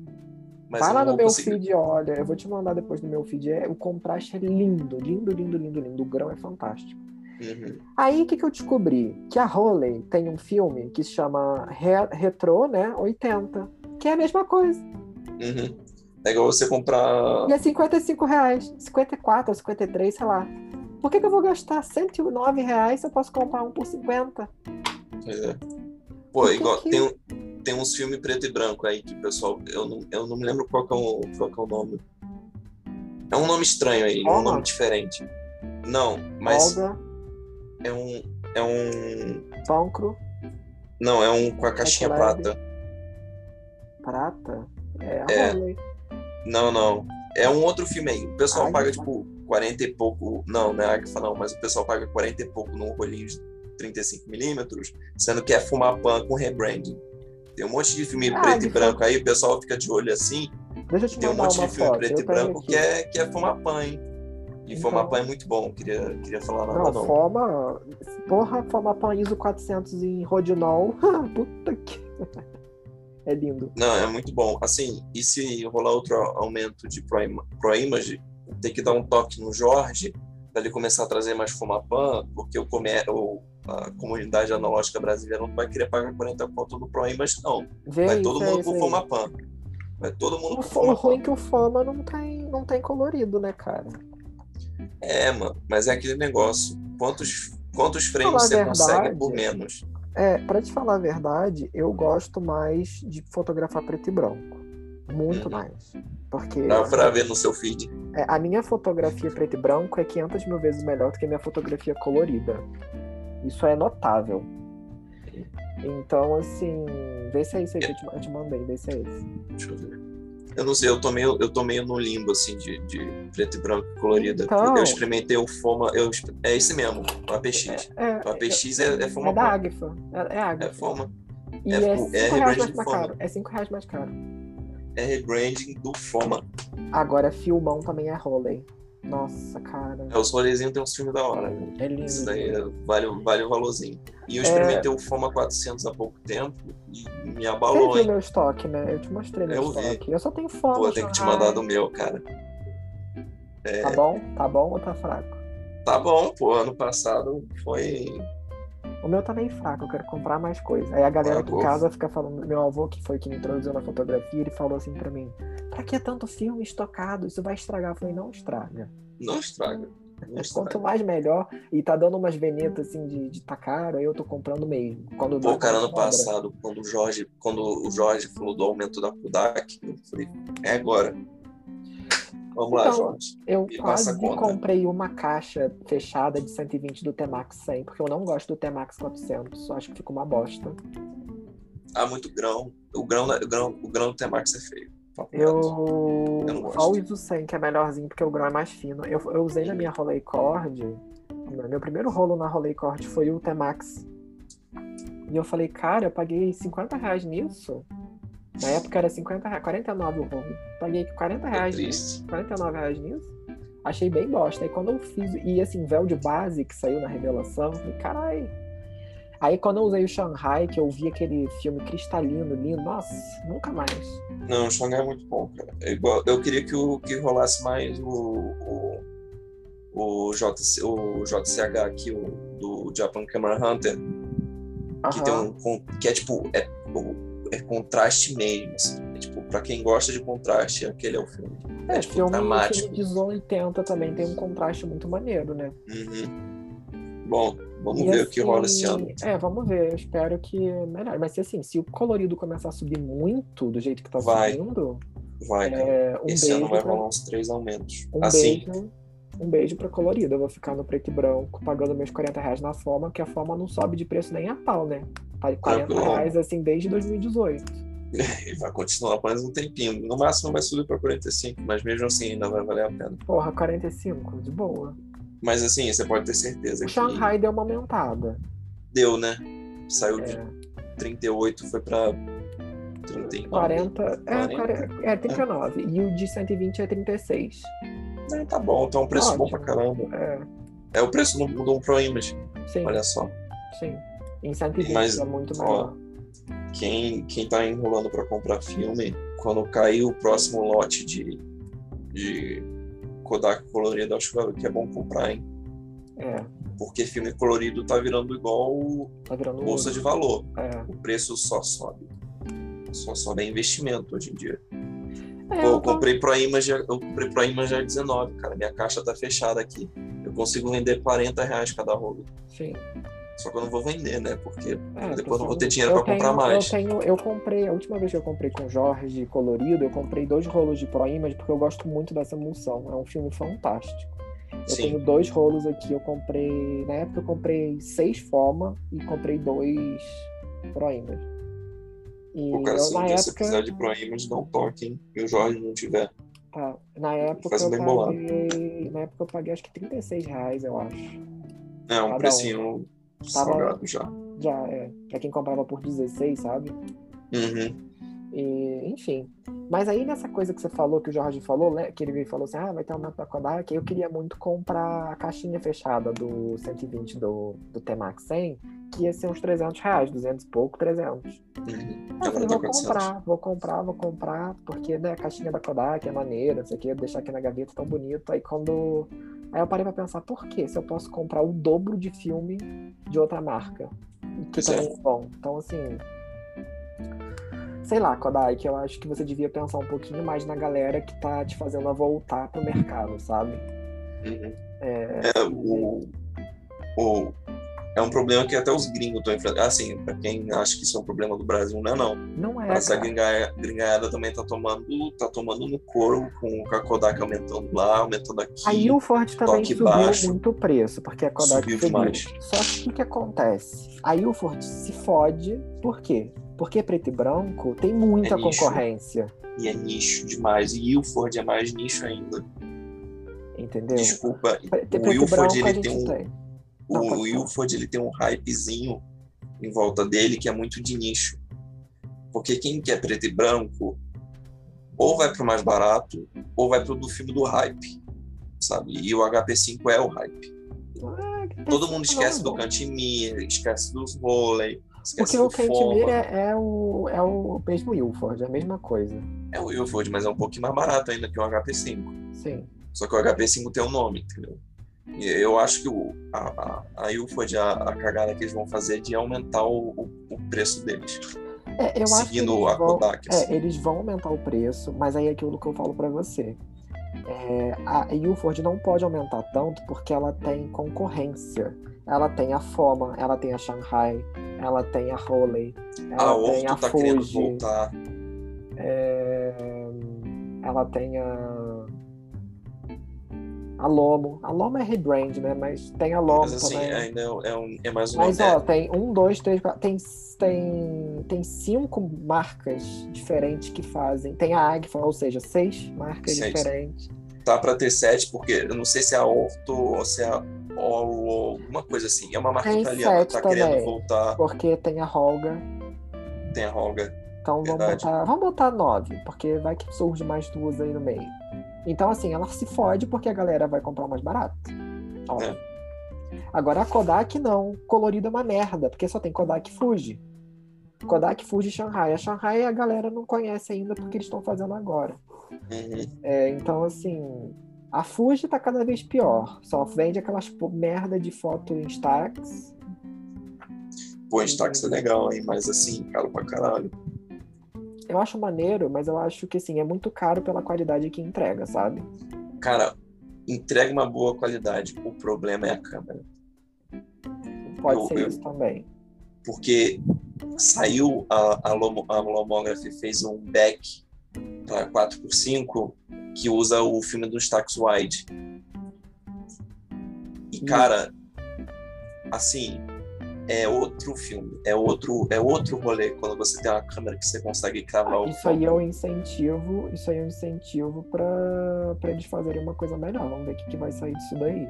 Mas Vai lá no meu conseguir... feed, olha. Eu vou te mandar depois no meu feed. É, o contraste é lindo, lindo, lindo, lindo, lindo. O grão é fantástico. Uhum. Aí o que, que eu descobri? Que a Holey tem um filme que se chama Re Retro, né? 80. Que é a mesma coisa. Uhum. É igual você comprar. E é 55 reais. 54 ou 53, sei lá. Por que, que eu vou gastar 109 reais se eu posso comprar um por 50? Pois é. Pô, igual. Que... Tem, um, tem uns filmes preto e branco aí que o pessoal. Eu não, eu não me lembro qual é, o, qual é o nome. É um nome estranho aí, Olga. um nome diferente. Não, mas. Olga. É um. É um. Pancro. Não, é um com a caixinha prata. Prata? É é. Não, não. É um outro filme aí. O pessoal paga, tipo, 40 e pouco. Não, não é Agfa, não, mas o pessoal paga 40 e pouco num rolinho de 35mm, sendo que é fumar pan com rebranding. Tem um monte de filme ah, preto e branco aí, o pessoal fica de olho assim. Deixa eu te Tem um monte de filme foto. preto e branco que é, que é fumar pan, hein? E então... fumar pan é muito bom, queria, queria falar nada não. não. Foma... Porra, fumar pan ISO 400 em Rodinol. Puta que... É lindo. Não, é muito bom. Assim, e se rolar outro aumento de Pro, Pro tem que dar um toque no Jorge para ele começar a trazer mais Fumapan, porque o, comer, o a comunidade analógica brasileira não vai querer pagar 40 conto no Pro Image, não. Vê vai todo mundo pro Fumapan. Vai todo mundo o, pro Fumapan. O ruim é que o Fama não tem, não tem colorido, né, cara? É, mano, mas é aquele negócio. Quantos, quantos frames você verdade, consegue por menos? É, para te falar a verdade, eu gosto mais de fotografar preto e branco. Muito uhum. mais. Porque. Dá pra ver no seu feed. É, a minha fotografia preto e branco é 500 mil vezes melhor do que a minha fotografia colorida. Isso é notável. Então, assim. Vê se é isso aí que eu te, eu te mandei, vê se é esse. Deixa eu ver. Eu não sei, eu tô meio, eu tô meio no limbo, assim, de, de preto e branco colorida. Então, eu experimentei o Foma, eu, é esse mesmo, o APX. É, é, o APX é, é Foma. É da Agfa. É, é Agfa. É Foma. E é, é 5 é reais mais caro. É 5 reais mais caro. É rebranding do Foma. Agora, filmão também é Roley. Nossa, cara. É, os rolezinhos tem uns filmes da hora. Né? É lindo. Isso daí vale, vale o valorzinho. E eu experimentei é... o Foma 400 há pouco tempo e me abalou. Você viu meu estoque, né? Eu te mostrei meu eu estoque. Vi. Eu só tenho Foma. Pô, eu tenho que te mandar do meu, cara. É... Tá bom? Tá bom ou tá fraco? Tá bom, pô. Ano passado foi o meu tá meio fraco, eu quero comprar mais coisa. Aí a galera aqui em casa fica falando, meu avô, que foi quem me introduziu na fotografia, ele falou assim pra mim: pra que tanto filme estocado? Isso vai estragar. Eu falei: não estraga. Não estraga. Não Quanto mais melhor. E tá dando umas venetas assim de, de tá caro, aí eu tô comprando mesmo. Quando Pô, cara, ano passado, quando o Jorge, quando o Jorge falou do aumento da Kodak, eu falei, é agora. Vamos então, lá, Jorge. Eu quase comprei uma caixa fechada de 120 do T-Max 100, porque eu não gosto do T-Max 400. Acho que fica uma bosta. Ah, muito grão. O grão, o grão, o grão do T-Max é feio. Eu. eu só o ISO 100, que é melhorzinho, porque o grão é mais fino. Eu, eu usei na minha Rolei Cord. Meu primeiro rolo na Rolei Cord foi o T-Max. E eu falei, cara, eu paguei 50 reais nisso. Na época era 50 reais, 49 o home. Paguei 40 reais, nisso, 49 reais nisso. Achei bem bosta. Aí quando eu fiz, e assim, véu de base que saiu na revelação, eu falei, carai. Aí quando eu usei o Shanghai, que eu vi aquele filme cristalino, lindo, nossa, nunca mais. Não, o Shanghai é muito bom, cara. É igual, eu queria que, o, que rolasse mais o, o, o, JC, o JCH aqui, o, do Japan Camera Hunter. Que tem um. Que é tipo. É, o, é contraste mesmo. Assim. É, tipo, pra quem gosta de contraste, aquele é o filme. É, é tipo, filme, dramático. filme de 80 também tem um contraste muito maneiro, né? Uhum. Bom, vamos e ver assim, o que assim, rola esse ano. É, vamos ver. Eu espero que melhore. Mas assim, se o colorido começar a subir muito do jeito que tá vai, subindo. Vai, é, um Esse ano vai rolar uns três aumentos. Um assim. Beijo, um beijo pra colorido. Eu vou ficar no preto e branco, pagando meus 40 reais na forma, que a forma não sobe de preço nem a pau, né? Tá de 40 reais assim desde 2018. E vai continuar mais um tempinho. No máximo vai subir para 45, mas mesmo assim ainda vai valer a pena. Porra, 45, de boa. Mas assim, você pode ter certeza o que. Shanghai deu uma aumentada. Deu, né? Saiu é. de 38, foi para 39. 40, 40, é, é 39. É. E o de 120 é 36. É, tá bom, então é um preço Ótimo. bom pra caramba. É. é o preço do, do Pro Image. Sim. Olha só. Sim. Em 120 Mas, é muito melhor. Ó, quem, quem tá enrolando para comprar filme, quando cair o próximo lote de, de Kodak colorido, acho que é bom comprar, hein? É. Porque filme colorido tá virando igual tá virando bolsa de valor. É. O preço só sobe. Só sobe é investimento hoje em dia. É, Pô, eu, comprei Pro Image, eu comprei Pro Image 19, cara. Minha caixa tá fechada aqui. Eu consigo vender 40 reais cada rolo. Sim. Só que eu não vou vender, né? Porque é, depois não vou ter dinheiro para comprar mais. Eu, tenho, eu comprei, a última vez que eu comprei com Jorge colorido, eu comprei dois rolos de Pro Image porque eu gosto muito dessa emulsão. É um filme fantástico. Eu Sim. tenho dois rolos aqui, eu comprei. Na época eu comprei seis Foma e comprei dois Pro Image. E Pô, cara, se um dia época... você precisar de Pro Image, dá um toque, hein? E o Jorge não tiver. Tá. Na época eu paguei. Na época eu paguei acho que 36 reais, eu acho. É, um Cada precinho um. salgado já. Já, é. Pra quem comprava por 16, sabe? Uhum. E, enfim. Mas aí nessa coisa que você falou, que o Jorge falou, né, que ele falou assim, ah, vai ter aumento da Kodak, eu queria muito comprar a caixinha fechada do 120 do, do T-Max 100, que ia ser uns 300 reais, 200 e pouco, 300. Uhum. Eu falei, vou comprar, vou comprar, vou comprar, porque né, a caixinha da Kodak é maneira, não sei o que, deixar aqui na gaveta tão bonito. Aí quando. Aí eu parei pra pensar, por que se eu posso comprar o dobro de filme de outra marca? Que também é bom. Então, assim, sei lá, Kodak, eu acho que você devia pensar um pouquinho mais na galera que tá te fazendo a voltar pro mercado, sabe? Uhum. É, é o, o, é um problema que até os gringos estão enfrentando. Assim, para quem acha que isso é um problema do Brasil, não é não. Não é. Mas a gringaiada também tá tomando, tá tomando no couro com a Kodak aumentando lá, aumentando aqui. Aí o Ford também subiu baixo, muito o preço, porque a Kodak subiu, subiu. demais. Só que o que acontece? Aí o Ford se fode, por quê? Porque preto e branco tem muita é concorrência. E é nicho demais. E o Ford é mais nicho ainda. Entendeu? Desculpa. o Wilford ele tem um. Tem. O Não, Wilford ele tem um hypezinho em volta dele que é muito de nicho. Porque quem quer preto e branco ou vai pro mais barato ou vai pro do filme do hype, sabe? E o HP5 é o hype. Ah, Todo mundo esquece do Cantimir, esquece dos Porque o Cantimir é, é, o, é o mesmo Wilford, é a mesma coisa. É o Wilford, mas é um pouquinho mais barato ainda que o HP5. Sim. Só que o HP5 tem um nome, entendeu? E eu acho que o, a, a, a Ilford, a, a cagada que eles vão fazer é de aumentar o, o, o preço deles. É, eu seguindo acho que a vão, Kodak. Assim. É, eles vão aumentar o preço, mas aí é aquilo que eu falo para você. É, a Ilford não pode aumentar tanto porque ela tem concorrência. Ela tem a Foma, ela tem a Shanghai, ela tem a Holley, ela a tem a tá Fuji. É, ela tem a a Lomo. A Lomo é rebrand, né? Mas tem a Lomo Mas assim, também. ainda é, um, é mais uma. Mas ó, tem um, dois, três, quatro. Tem, tem, tem cinco marcas diferentes que fazem. Tem a Agfa, ou seja, seis marcas seis. diferentes. Tá para ter sete, porque eu não sei se é a Orto ou se é a ou alguma coisa assim. É uma marca tem italiana, tá também, querendo voltar. Porque tem a Holga. Tem a Holga. Então vamos botar, vamos botar nove, porque vai que surge mais duas aí no meio. Então, assim, ela se fode porque a galera vai comprar mais barato. É. Agora a Kodak não. Colorido é uma merda, porque só tem Kodak Fuji. Kodak Fuji Shanghai. A Shanghai a galera não conhece ainda porque eles estão fazendo agora. Uhum. É, então, assim, a Fuji tá cada vez pior. Só vende aquelas merda de foto em Stax. Pô, Stax é legal, hein? Mas assim, caro pra caralho. Eu acho maneiro, mas eu acho que assim, é muito caro pela qualidade que entrega, sabe? Cara, entrega uma boa qualidade. O problema é a câmera. Pode eu, ser eu, isso também. Porque saiu a, a, Lomo, a Lomography fez um back 4x5 que usa o filme do Stax Wide. E, cara, assim, é outro filme, é outro, é outro rolê quando você tem uma câmera que você consegue cravar ah, o Isso aí é um incentivo, isso aí é um incentivo para eles fazerem uma coisa melhor. Vamos ver o que, que vai sair disso daí.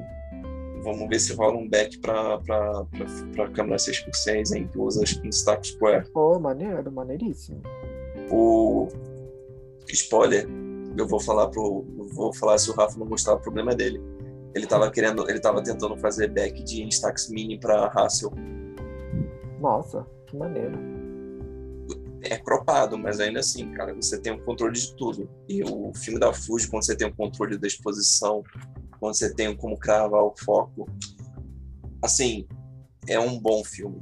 Vamos ver se rola um back pra, pra câmera 6x6, hein, que usa Instax Square. Pô, maneiro, maneiríssimo. O spoiler, eu vou falar pro. Vou falar se o Rafa não gostar, o problema é dele. Ele tava querendo, ele tava tentando fazer back de Instax Mini para Hassel. Nossa, que maneiro. É cropado, mas ainda assim, cara, você tem o um controle de tudo. E o filme da Fuji, quando você tem o um controle da exposição, quando você tem como cravar o foco, assim, é um bom filme.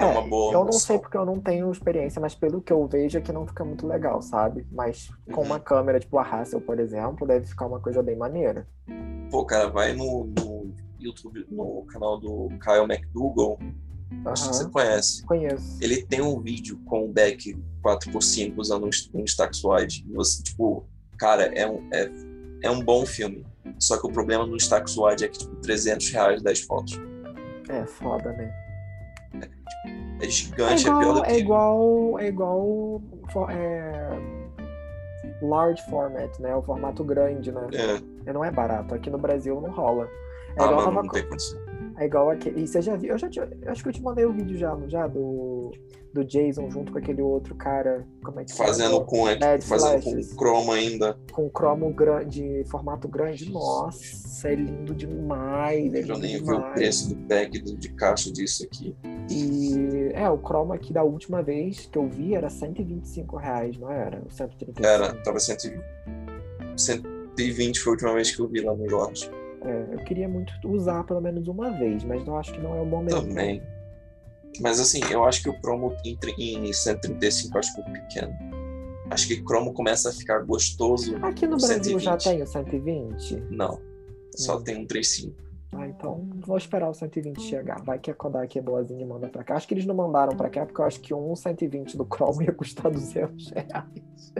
É, uma boa. Eu não sei porque eu não tenho experiência, mas pelo que eu vejo é que não fica muito legal, sabe? Mas com uhum. uma câmera tipo a Hassel, por exemplo, deve ficar uma coisa bem maneira. Pô, cara, vai no, no YouTube, no canal do Kyle McDougall, Acho que você conhece. Conheço. Ele tem um vídeo com o back 4x5 usando um, um Stax Wide. Você, tipo, cara, é um, é, é um bom filme. Só que o problema no Stax Wide é que, tipo, 300 reais 10 fotos. É foda, né? É, é gigante, é, igual, é que. É igual. É igual. É, large format, né? O formato grande, né? É. Não é barato. Aqui no Brasil não rola. É ah, igual mano, não tem condição. É igual aquele. E você já viu? Eu já te... acho que eu te mandei o um vídeo já, já do, do Jason junto com aquele outro cara. Como é que Fazendo com é, fazendo com cromo ainda. Com cromo grande, formato grande. Nossa, é lindo demais. É eu nem vi o preço do pack de caixa disso aqui. E é, o cromo aqui da última vez que eu vi era 125 reais, não era? 135. Era, tava 120. 120 foi a última vez que eu vi lá no Jorge. É, eu queria muito usar pelo menos uma vez, mas não acho que não é o momento. Também. Mas assim, eu acho que o Chrome em 135 acho que é pequeno. Acho que Chrome começa a ficar gostoso. Aqui no, no Brasil 120. já tem o 120? Não. Só hum. tem um 35. Ah, então vou esperar o 120 chegar. Vai que a Kodak é boazinha e manda pra cá. Acho que eles não mandaram pra cá, porque eu acho que um 120 do Chrome ia custar 200 reais.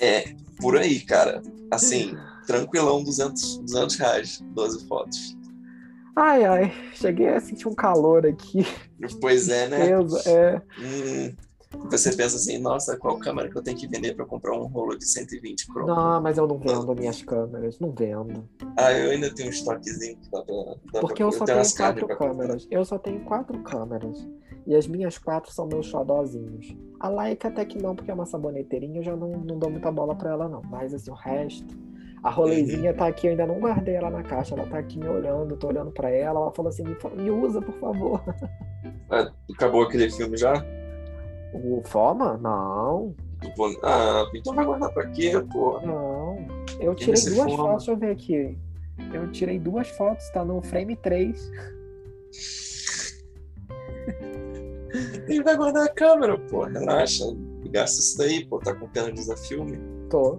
É, por aí, cara. Assim, tranquilão, 200, 200 reais, 12 fotos. Ai, ai, cheguei a sentir um calor aqui. Pois é, né? É. Hum, você pensa assim, nossa, qual câmera que eu tenho que vender para comprar um rolo de 120 Pro? Não, mas eu não vendo minhas câmeras, não vendo. Ah, eu ainda tenho um estoquezinho que dá pra. Dá Porque pra... eu só tenho quatro câmeras. Eu só tenho quatro câmeras. E as minhas quatro são meus xodózinhos. A Leica até que não, porque é uma saboneteirinha, eu já não, não dou muita bola pra ela, não. Mas assim, o resto. A rolezinha tá aqui, eu ainda não guardei ela na caixa. Ela tá aqui me olhando, tô olhando pra ela. Ela falou assim: me, usa, por favor. É, acabou aquele filme já? O Foma? Não. Ah, então vai guardar pra quê, pô? Não. Eu tirei duas foma? fotos, deixa eu ver aqui. Eu tirei duas fotos, tá no frame 3. Ele vai guardar a câmera, pô. Relaxa. Gasta isso daí, pô. Tá com pena de usar filme? Tô.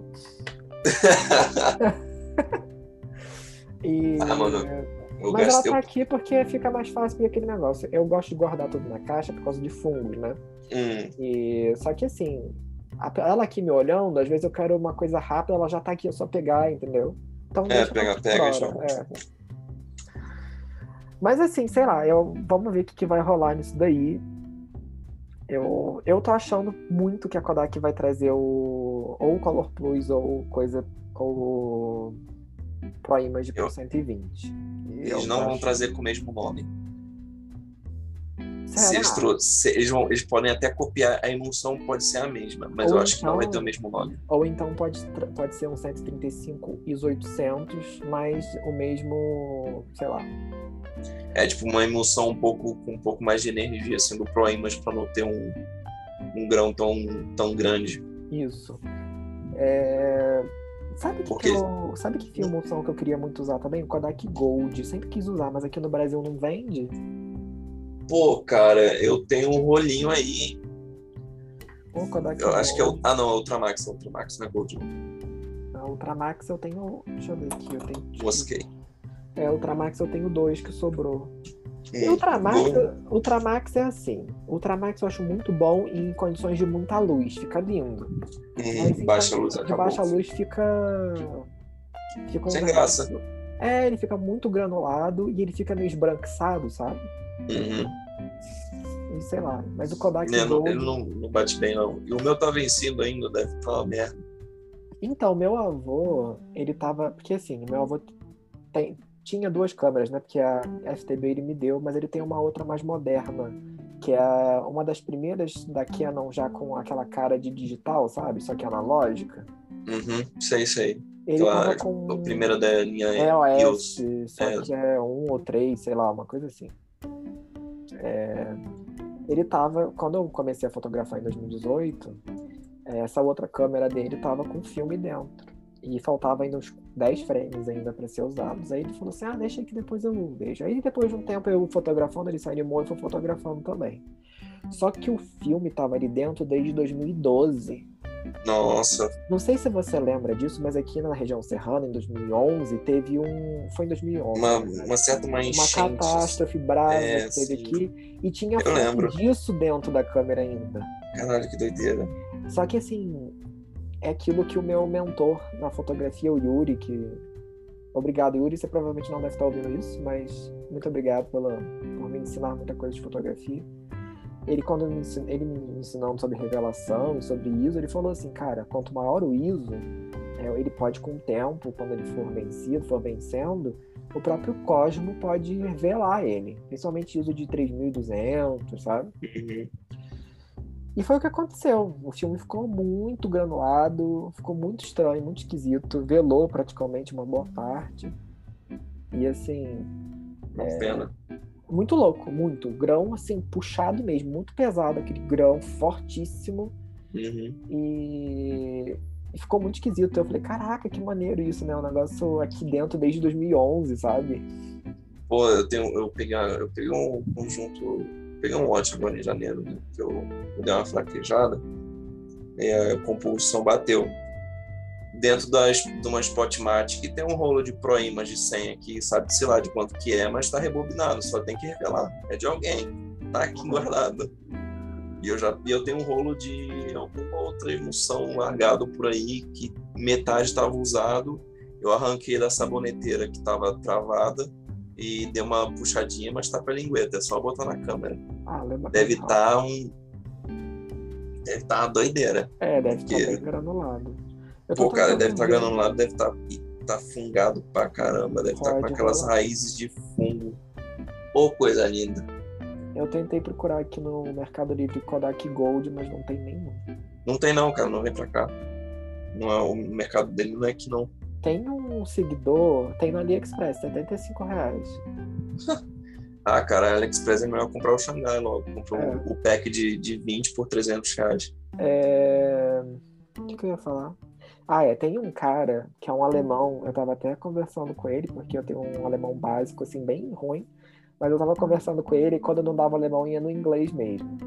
E... Ah, mano. Eu Mas ela tá aqui porque fica mais fácil aquele negócio. Eu gosto de guardar tudo na caixa por causa de fungos, né? Hum. E... Só que assim, ela aqui me olhando, às vezes eu quero uma coisa rápida, ela já tá aqui, é só pegar, entendeu? Então, é, pega, pega. É. Mas assim, sei lá, eu, vamos ver o que, que vai rolar nisso daí. Eu, eu tô achando muito que a Kodak vai trazer o ou o Color Plus ou coisa ou Pro Image por 120. Eles eu não vão trazer com o mesmo nome. Se eles, se eles, vão, eles podem até copiar, a emulsão pode ser a mesma, mas ou eu acho que não vai ter o então mesmo nome. Ou então pode, pode ser um 135 ISO 800, mas o mesmo, sei lá, é tipo uma emulsão um pouco com um pouco mais de energia assim do Pro Image para não ter um, um grão tão, tão grande. Isso. É... Sabe que, Porque... que eu, sabe que emulsão que eu queria muito usar também? O Kodak Gold. Sempre quis usar, mas aqui no Brasil não vende. Pô, cara, eu tenho um rolinho aí. O Kodak eu acho que é o. Ah, não, é Ultramax. É Ultramax, não é Gold. Não, Ultramax eu tenho. Deixa eu ver aqui. Eu tenho. Mosquei. É, Ultramax eu tenho dois que sobrou. E Ultramax, Ultramax é assim. Ultramax eu acho muito bom em condições de muita luz, fica lindo. Hum, baixa luz De baixa luz fica. fica um Sem graça. É, ele fica muito granulado e ele fica meio esbranquiçado, sabe? Uhum. E sei lá, mas o Kodak é, Gold... Ele não, não bate bem, não. E o meu tá vencido ainda, deve estar uma merda. Então, meu avô, ele tava. Porque assim, meu avô tem, tinha duas câmeras, né? Porque a FTB ele me deu, mas ele tem uma outra mais moderna, que é uma das primeiras da Canon já com aquela cara de digital, sabe? Só que analógica. Uhum, sei, sei. Ele claro, com... a primeira da linha EOS, só é. que é um ou três, sei lá, uma coisa assim. É... Ele tava, quando eu comecei a fotografar em 2018, essa outra câmera dele tava com filme dentro. E faltava ainda uns 10 frames ainda para ser usados. Aí ele falou assim: ah, deixa que depois eu vejo. Aí depois de um tempo eu fotografando, ele se animou e foi fotografando também. Só que o filme tava ali dentro desde 2012. Nossa. Não sei se você lembra disso, mas aqui na região serrana, em 2011, teve um. Foi em 2011. Uma, uma certa uma enchente. Uma catástrofe brava é, que teve sim. aqui. E tinha Eu lembro. disso dentro da câmera ainda. Caralho, que doideira. Só que assim, é aquilo que o meu mentor na fotografia, o Yuri, que. Obrigado, Yuri. Você provavelmente não deve estar ouvindo isso, mas muito obrigado pela, por me ensinar muita coisa de fotografia ele quando me ensin... ele me ensinando sobre revelação e sobre ISO, ele falou assim, cara, quanto maior o ISO, é, ele pode com o tempo, quando ele for vencido, for vencendo, o próprio Cosmo pode revelar ele, principalmente ISO de 3200, sabe? Uhum. E foi o que aconteceu. O filme ficou muito granulado, ficou muito estranho, muito esquisito, velou praticamente uma boa parte. E assim. Uma é... pena muito louco, muito. Grão, assim, puxado mesmo, muito pesado, aquele grão fortíssimo. Uhum. E... e, ficou muito esquisito. Eu falei, caraca, que maneiro isso, né? Um negócio aqui dentro desde 2011, sabe? Pô, eu tenho, eu peguei, eu peguei um conjunto, peguei um lote agora em janeiro, né? Que eu, eu dei uma fraquejada e a composição bateu dentro das, de uma Spotmatic que tem um rolo de ProImage 100 aqui, sabe-se lá de quanto que é, mas está rebobinado, só tem que revelar. É de alguém, tá aqui guardado. E eu já eu tenho um rolo de alguma outra emulsão largado por aí que metade estava usado. Eu arranquei da saboneteira que estava travada e dei uma puxadinha, mas tá para lingueta, é só botar na câmera. Ah, deve estar tá um deve estar tá uma doideira. É, deve estar tá bem granulado. Pô, cara, deve estar tá granulado, deve estar tá, tá fungado pra caramba, deve estar tá com aquelas rolar. raízes de fungo. Pô, coisa linda. Eu tentei procurar aqui no Mercado Livre Kodak Gold, mas não tem nenhum. Não tem não, cara, não vem pra cá. Não é, o mercado dele não é aqui não. Tem um seguidor, tem no AliExpress, 75 reais. ah, cara, AliExpress é melhor comprar o Xangai logo. Comprou é. o pack de, de 20 por 300 reais. É... O que, que eu ia falar? Ah, é, tem um cara que é um alemão, eu tava até conversando com ele, porque eu tenho um alemão básico, assim, bem ruim, mas eu tava conversando com ele e quando eu não dava alemão ia no inglês mesmo.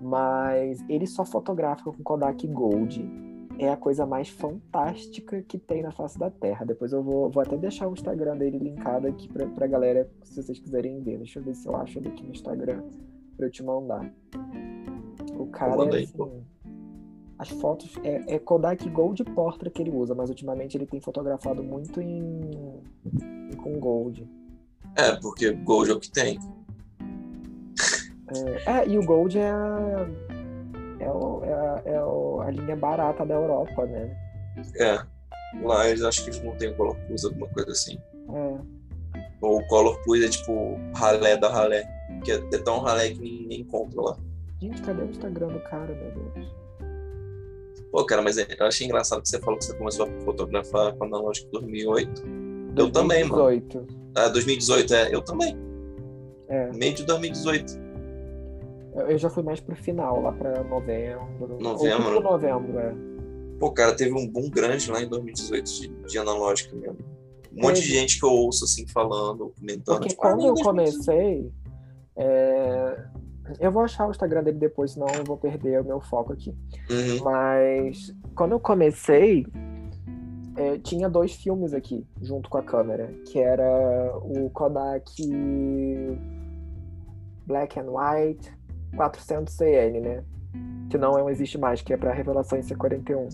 Mas ele só fotografa com Kodak Gold. É a coisa mais fantástica que tem na face da Terra. Depois eu vou, vou até deixar o Instagram dele linkado aqui pra, pra galera, se vocês quiserem ver. Deixa eu ver se eu acho ele aqui no Instagram pra eu te mandar. O cara é assim, as fotos é, é, Kodak Gold Portrait que ele usa, mas ultimamente ele tem fotografado muito em, em com Gold. É, porque Gold é o que tem. É, é e o Gold é a, é, o, é, a, é o, a linha barata da Europa, né? É. Lá eles acho que eles não têm Color Plus, alguma coisa assim. É. Ou Color Plus é tipo ralé da ralé. Que é, é tão ralé que ninguém encontra lá. Gente, cadê o Instagram do cara, meu Deus? Pô, cara, mas eu achei engraçado que você falou que você começou a fotografar com analógico em 2008. 2018. Eu também, mano. 2018. Ah, 2018, é. Eu também. É. Meio de 2018. Eu já fui mais pro final, lá pra novembro. Novembro? Novembro, é. Pô, cara, teve um boom grande lá em 2018 de, de analógica mesmo. Um monte de gente que eu ouço assim falando, comentando. Porque tipo, quando ah, eu comecei, é, eu vou achar o Instagram dele depois, senão eu vou perder o meu foco aqui. Uhum. Mas quando eu comecei, é, tinha dois filmes aqui junto com a câmera, que era o Kodak Black and White 400CN, né? Que não existe mais, que é para revelação em C41.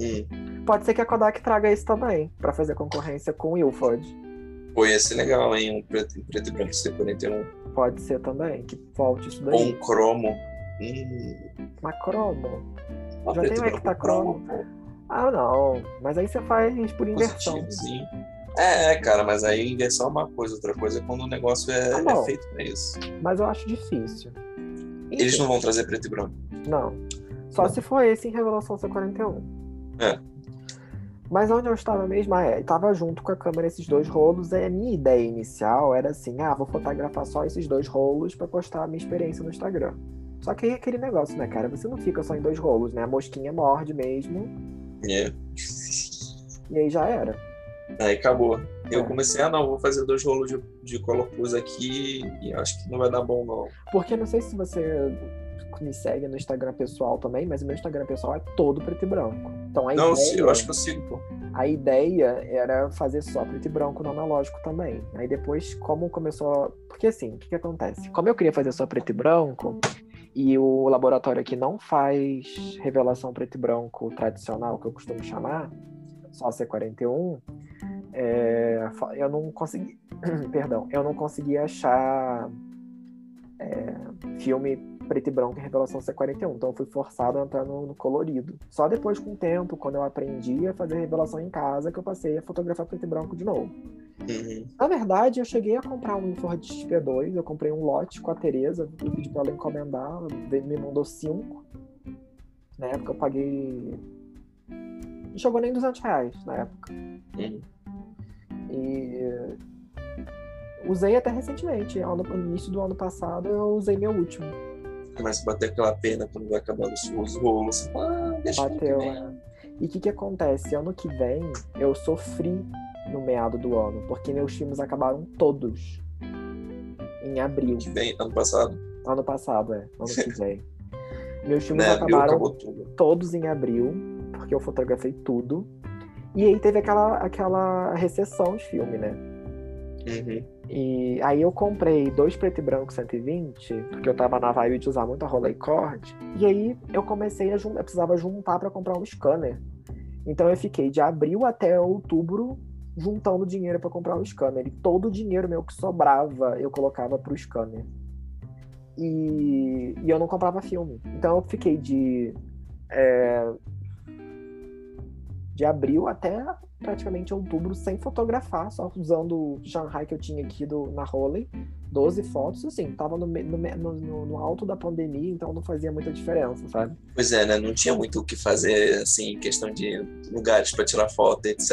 Uhum. Pode ser que a Kodak traga esse também, para fazer concorrência com o Ilford. Pô, ia ser legal, hein? Um preto, preto e branco C41. Pode ser também, que volte isso daí. Ou um cromo. Hum. Uma cromo. Uma Já tem um hectacromo. Ah, não. Mas aí você faz por inversão. É, cara, mas aí inversão é uma coisa, outra coisa é quando o negócio é, tá é feito pra isso. Mas eu acho difícil. Enfim. Eles não vão trazer preto e branco. Não. Só não. se for esse em Revelação C41. É. Mas onde eu estava mesmo, é, estava junto com a câmera esses dois rolos, e a minha ideia inicial era assim, ah, vou fotografar só esses dois rolos para postar a minha experiência no Instagram. Só que aí aquele negócio, né, cara, você não fica só em dois rolos, né? A mosquinha morde mesmo. É. E aí já era. Aí acabou. Eu é. comecei, ah não, vou fazer dois rolos de, de color aqui e acho que não vai dar bom não. Porque não sei se você me segue no Instagram pessoal também, mas o meu Instagram pessoal é todo preto e branco. Então a Não, ideia, eu acho que eu sigo, pô. A ideia era fazer só preto e branco no analógico também. Aí depois, como começou. Porque assim, o que, que acontece? Como eu queria fazer só preto e branco, e o laboratório aqui não faz revelação preto e branco tradicional, que eu costumo chamar, só C41, é, eu não consegui. perdão, eu não consegui achar é, filme preto e branco em Revelação C41. Então eu fui forçado a entrar no, no, colorido. Só depois, com o tempo, quando eu aprendi a fazer revelação em casa, que eu passei a fotografar preto e branco de novo. Uhum. Na verdade, eu cheguei a comprar um Ford XP2, eu comprei um lote com a Tereza, eu pedi pra ela encomendar, ela me mandou cinco. Na época eu paguei. Não chegou nem 200 reais na época. Uhum. E usei até recentemente, no início do ano passado eu usei meu último. Começa a bater aquela pena quando vai acabando os rolos. Ah, deixa Bateu, é. E o que, que acontece? Ano que vem eu sofri no meado do ano, porque meus filmes acabaram todos em abril. Que vem, ano passado? Ano passado, é. Ano que vem. meus filmes né, acabaram todos em abril, porque eu fotografei tudo. E aí teve aquela, aquela recessão de filme, né? Uhum. E aí eu comprei dois preto e branco 120, porque eu tava na vibe de usar muito a Rolei Cord. E aí eu comecei a juntar, eu precisava juntar para comprar um scanner. Então eu fiquei de abril até outubro juntando dinheiro para comprar um scanner. E todo o dinheiro meu que sobrava eu colocava pro scanner. E, e eu não comprava filme. Então eu fiquei de. É, de abril até praticamente outubro sem fotografar, só usando o Shanghai que eu tinha aqui do, na Holley, 12 fotos, assim, tava no, no, no, no, alto da pandemia, então não fazia muita diferença, sabe? Pois é, né? Não tinha muito o que fazer, assim, questão de lugares para tirar foto, etc.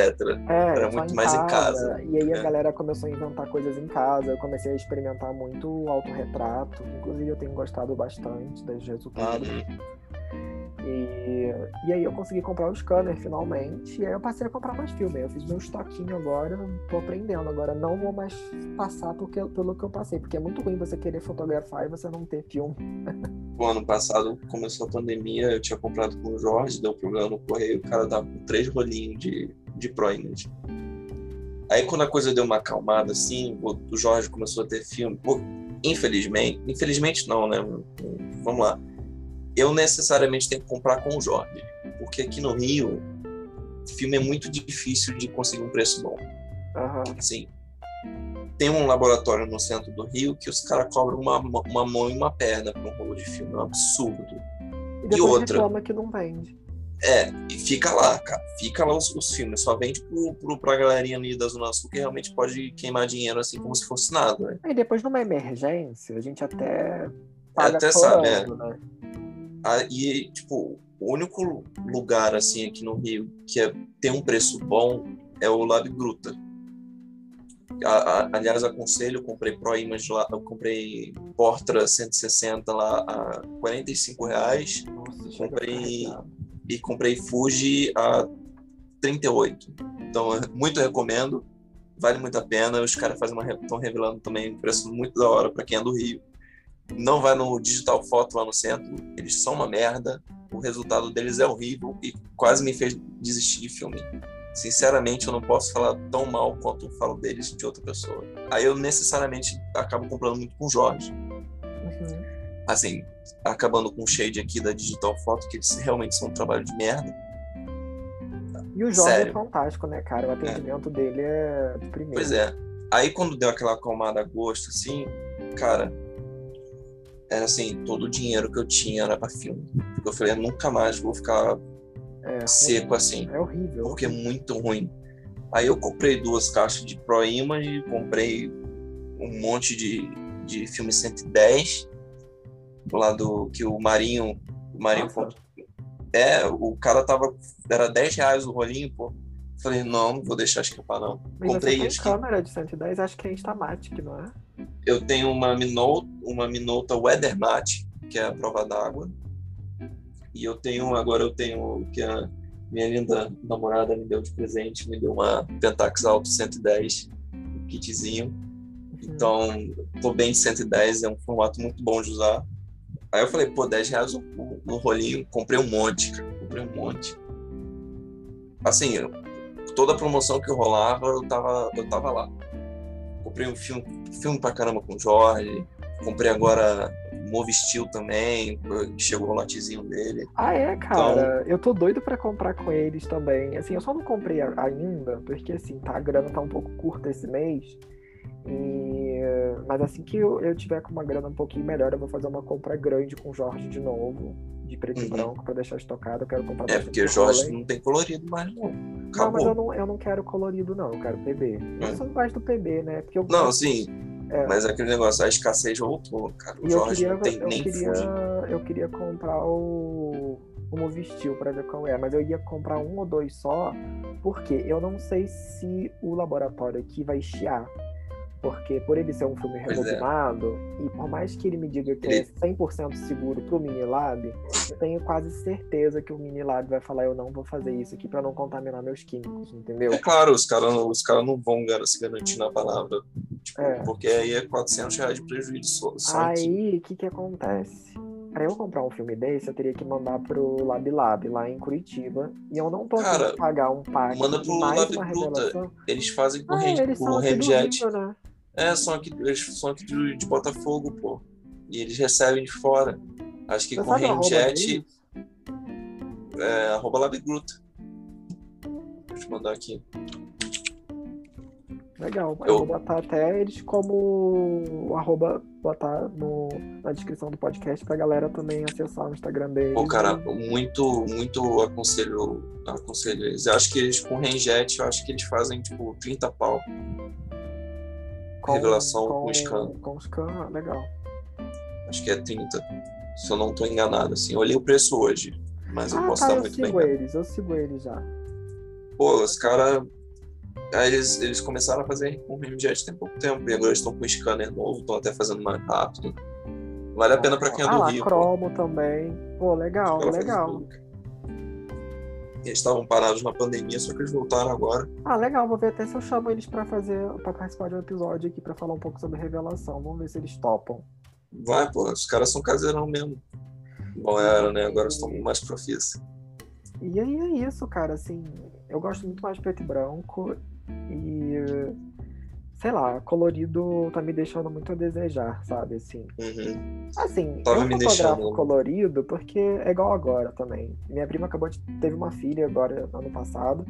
É, Era muito em mais casa, em casa. E aí a é. galera começou a inventar coisas em casa, eu comecei a experimentar muito autorretrato, inclusive eu tenho gostado bastante dos resultados. Uhum. E, e aí eu consegui comprar o scanner finalmente. E aí eu passei a comprar mais filme. Eu fiz meu estoquinho agora, tô aprendendo. Agora não vou mais passar porque, pelo que eu passei, porque é muito ruim você querer fotografar e você não ter filme. O ano passado começou a pandemia, eu tinha comprado com o Jorge, deu problema no correio, o cara tava com três rolinhos de, de Pro Image. Aí quando a coisa deu uma acalmada, assim, o Jorge começou a ter filme. Infelizmente, infelizmente não, né? Vamos lá eu necessariamente tenho que comprar com o Jorge, porque aqui no Rio, filme é muito difícil de conseguir um preço bom. Uhum. Assim, tem um laboratório no centro do Rio que os caras cobram uma, uma mão e uma perna para um rolo de filme, é um absurdo. E, e outra. reclama que não vende. É, e fica lá, cara. Fica lá os, os filmes. Só vende pro, pro, pra galerinha ali da Zona Sul que realmente pode queimar dinheiro assim como se fosse nada. Né? E depois numa emergência, a gente até paga até sabe, é. né? E, tipo, o único lugar, assim, aqui no Rio que é, tem um preço bom é o Lab Gruta. A, a, aliás, aconselho, eu comprei Pro Image lá, eu comprei Portra 160 lá a 45 reais. Nossa, comprei, e comprei Fuji a 38. Então, muito recomendo. Vale muito a pena. Os caras estão revelando também um preço muito da hora para quem é do Rio não vai no Digital Foto lá no centro, eles são uma merda, o resultado deles é horrível e quase me fez desistir de filme. Sinceramente, eu não posso falar tão mal quanto eu falo deles de outra pessoa. Aí eu necessariamente acabo comprando muito com o Jorge. Uhum. Assim, acabando com o shade aqui da Digital Foto, que eles realmente são um trabalho de merda. E o Jorge é Sério. é fantástico, né, cara? O atendimento é. dele é primeiro. Pois é. Aí quando deu aquela acalmada a gosto, assim, cara, era assim, todo o dinheiro que eu tinha era para filme. Porque eu falei, eu nunca mais vou ficar é, seco ruim. assim. É horrível. Porque é muito ruim. Aí eu comprei duas caixas de Pro Image, comprei um monte de, de filme 110, lá do que o Marinho. O Marinho É, o cara tava. Era 10 reais o rolinho, pô. Falei, não, não vou deixar escapar, não. Mas Comprei você tem câmera de 110, acho que é Instamatic, não é? Eu tenho uma Minolta, uma Minolta Weathermat, que é a prova d'água. E eu tenho, agora eu tenho, que a minha linda namorada me deu de presente, me deu uma Pentax Alto 110, um kitzinho. Uhum. Então, tô bem de 110, é um formato muito bom de usar. Aí eu falei, pô, 10 reais o, o, rolinho, comprei um monte, cara. Comprei um monte. Assim, eu, toda a promoção que rolava, eu tava, eu tava lá. Comprei um filme, filme pra caramba com o Jorge. Comprei agora Move Steel também, chegou o lotezinho dele. Ah, é, cara? Então... Eu tô doido para comprar com eles também. Assim, eu só não comprei ainda, porque assim, tá, a grana tá um pouco curta esse mês. E... Mas assim que eu, eu tiver com uma grana um pouquinho melhor, eu vou fazer uma compra grande com o Jorge de novo, de preto uhum. e branco, pra deixar estocado. Eu quero comprar É, porque o Jorge não tem colorido mais, não. Acabou. Não, mas eu não, eu não quero colorido, não. Eu quero PB. Eu é. só gosto do PB, né? Porque eu não, sim. É. Mas é aquele negócio, a escassez voltou, cara. O Jorge queria, não tem eu nem queria, Eu queria comprar o, o Movistil pra ver qual é, mas eu ia comprar um ou dois só, porque eu não sei se o laboratório aqui vai chiar. Porque por ele ser um filme rebobinado, é. e por mais que ele me diga que ele... é 100% seguro pro Minilab, eu tenho quase certeza que o Minilab vai falar eu não vou fazer isso aqui para não contaminar meus químicos, entendeu? É claro, os caras os cara não vão se garantir na palavra, tipo, é. porque aí é 400 reais de prejuízo só. aí, o que que acontece? Para eu comprar um filme desse, eu teria que mandar pro Lab Lab, lá em Curitiba. E eu não tô Cara, pagar um pack. Manda pro Lab Bruta. Eles fazem com ah, com Remjet. Né? É, são aqui, eles são aqui de, de, Botafogo, pô. E eles recebem de fora. Acho que Você com Remjet. É, arroba Labgruta. Deixa eu mandar aqui. Legal. Eu... eu, vou botar até eles como arroba, botar no, na descrição do podcast pra galera também acessar o Instagram deles. Pô, cara, muito, muito aconselho, aconselho eles. Eu acho que eles com Renjet, eu acho que eles fazem tipo 30 pau. Com, Revelação com, com scan. Com scan, ah, legal. Acho que é 30. Se eu não tô enganado, assim. Eu olhei o preço hoje, mas ah, eu posso tá, estar eu muito bem. Sigo eles, eu sigo eles já. Pô, os caras Aí eles, eles começaram a fazer o Remjet tem pouco tempo, e agora estão com um scanner novo, estão até fazendo mais rápido. Vale a pena para quem é do ah, lá, Rio. Cromo pô. também. Pô, legal, legal. Eles estavam parados na pandemia, só que eles voltaram agora. Ah, legal, vou ver até se eu chamo eles para fazer, para participar de um episódio aqui para falar um pouco sobre revelação. Vamos ver se eles topam. Vai, pô, os caras são caseirão mesmo. Bom, era, né? Agora estão mais profissa. E aí é isso, cara, assim, eu gosto muito mais de preto e branco e sei lá, colorido tá me deixando muito a desejar, sabe? Assim, uhum. assim Tava eu fotografo deixando... colorido porque é igual agora também. Minha prima acabou de teve uma filha agora ano passado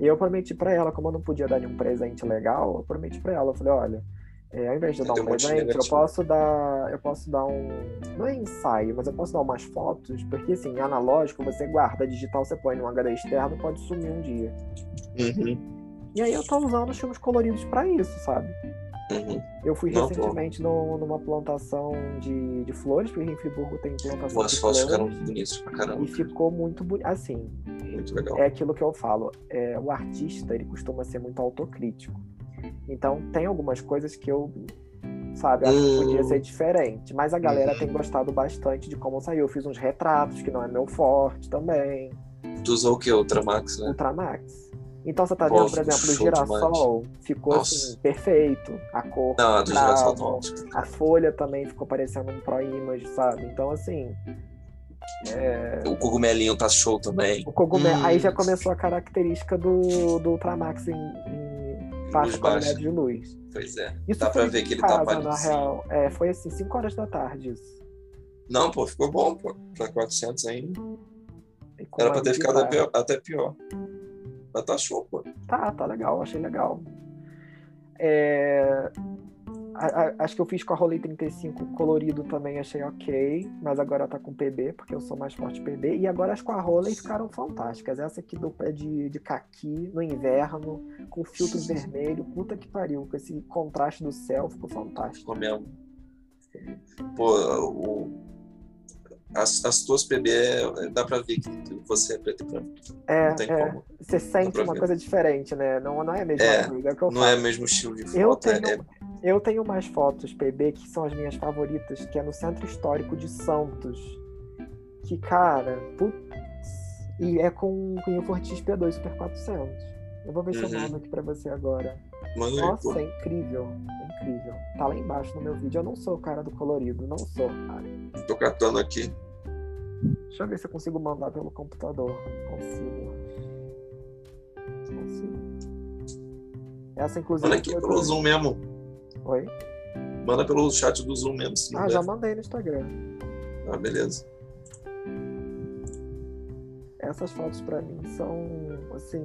e eu prometi para ela, como eu não podia dar nenhum presente legal, eu prometi para ela, eu falei, olha, é, ao invés de dar um presente, eu posso dar, eu posso dar um, não é ensaio, mas eu posso dar umas fotos, porque assim, analógico você guarda, digital você põe num HD externo, pode sumir um dia. Uhum. E aí eu tô usando os filmes coloridos para isso, sabe? Uhum. Eu fui Não, recentemente no, numa plantação de, de flores, porque em Friburgo tem plantação As de fotos ficaram bonitas pra caramba. E ficou muito bonito. Assim, muito legal. é aquilo que eu falo. É, o artista, ele costuma ser muito autocrítico. Então, tem algumas coisas que eu, sabe, acho que podia ser hum. diferente. Mas a galera uhum. tem gostado bastante de como saiu. Eu fiz uns retratos, que não é meu forte também. Tu usou o que? Ultramax, né? Ultramax. Então você tá vendo, por exemplo, o girassol demais. ficou assim, perfeito. A cor. Não, a do girassol não. A folha também ficou parecendo um Pro Image, sabe? Então, assim. É... O cogumelinho tá show também. O cogumelo. Hum. Aí já começou a característica do, do Ultramax em, em faixa qualidade de luz. Pois é. Isso Dá pra ver que ele tá casa, tá Na real, é, foi assim, 5 horas da tarde isso. Não, pô, ficou bom, pô. Pra 400 ainda. Era pra ter ficado até pior, até pior. Mas tá show, pô. Tá, tá legal, achei legal. É... A, a, acho que eu fiz com a Rolei 35 colorido também, achei ok, mas agora tá com PB, porque eu sou mais forte PB. E agora as com a Rolei ficaram fantásticas. Essa aqui do pé de, de caqui no inverno, com filtro vermelho, puta que pariu, com esse contraste do céu, ficou fantástico. Ficou mesmo. Pô, o, as, as tuas PB dá pra ver que você é preto e branco. É, não tem é. como. Você sente uma ver. coisa diferente, né? Não, não é a mesma é, coisa. É não é o mesmo estilo de foto. Eu tenho, é, eu tenho mais fotos PB que são as minhas favoritas, que é no Centro Histórico de Santos. Que, cara, putz, e é com, com o Fortis P2 Super 400. Eu vou ver uhum. seu nome aqui pra você agora. Manda Nossa, é incrível. É incrível. Tá lá embaixo no meu vídeo. Eu não sou o cara do colorido, não sou. Ai, Tô catando aqui. Deixa eu ver se eu consigo mandar pelo computador. Consigo. Consigo. Essa, inclusive. Manda aqui pelo Zoom mesmo. Oi? Manda pelo chat do Zoom mesmo. Se não Ah, der. já mandei no Instagram. Ah, beleza. Essas fotos pra mim são, assim.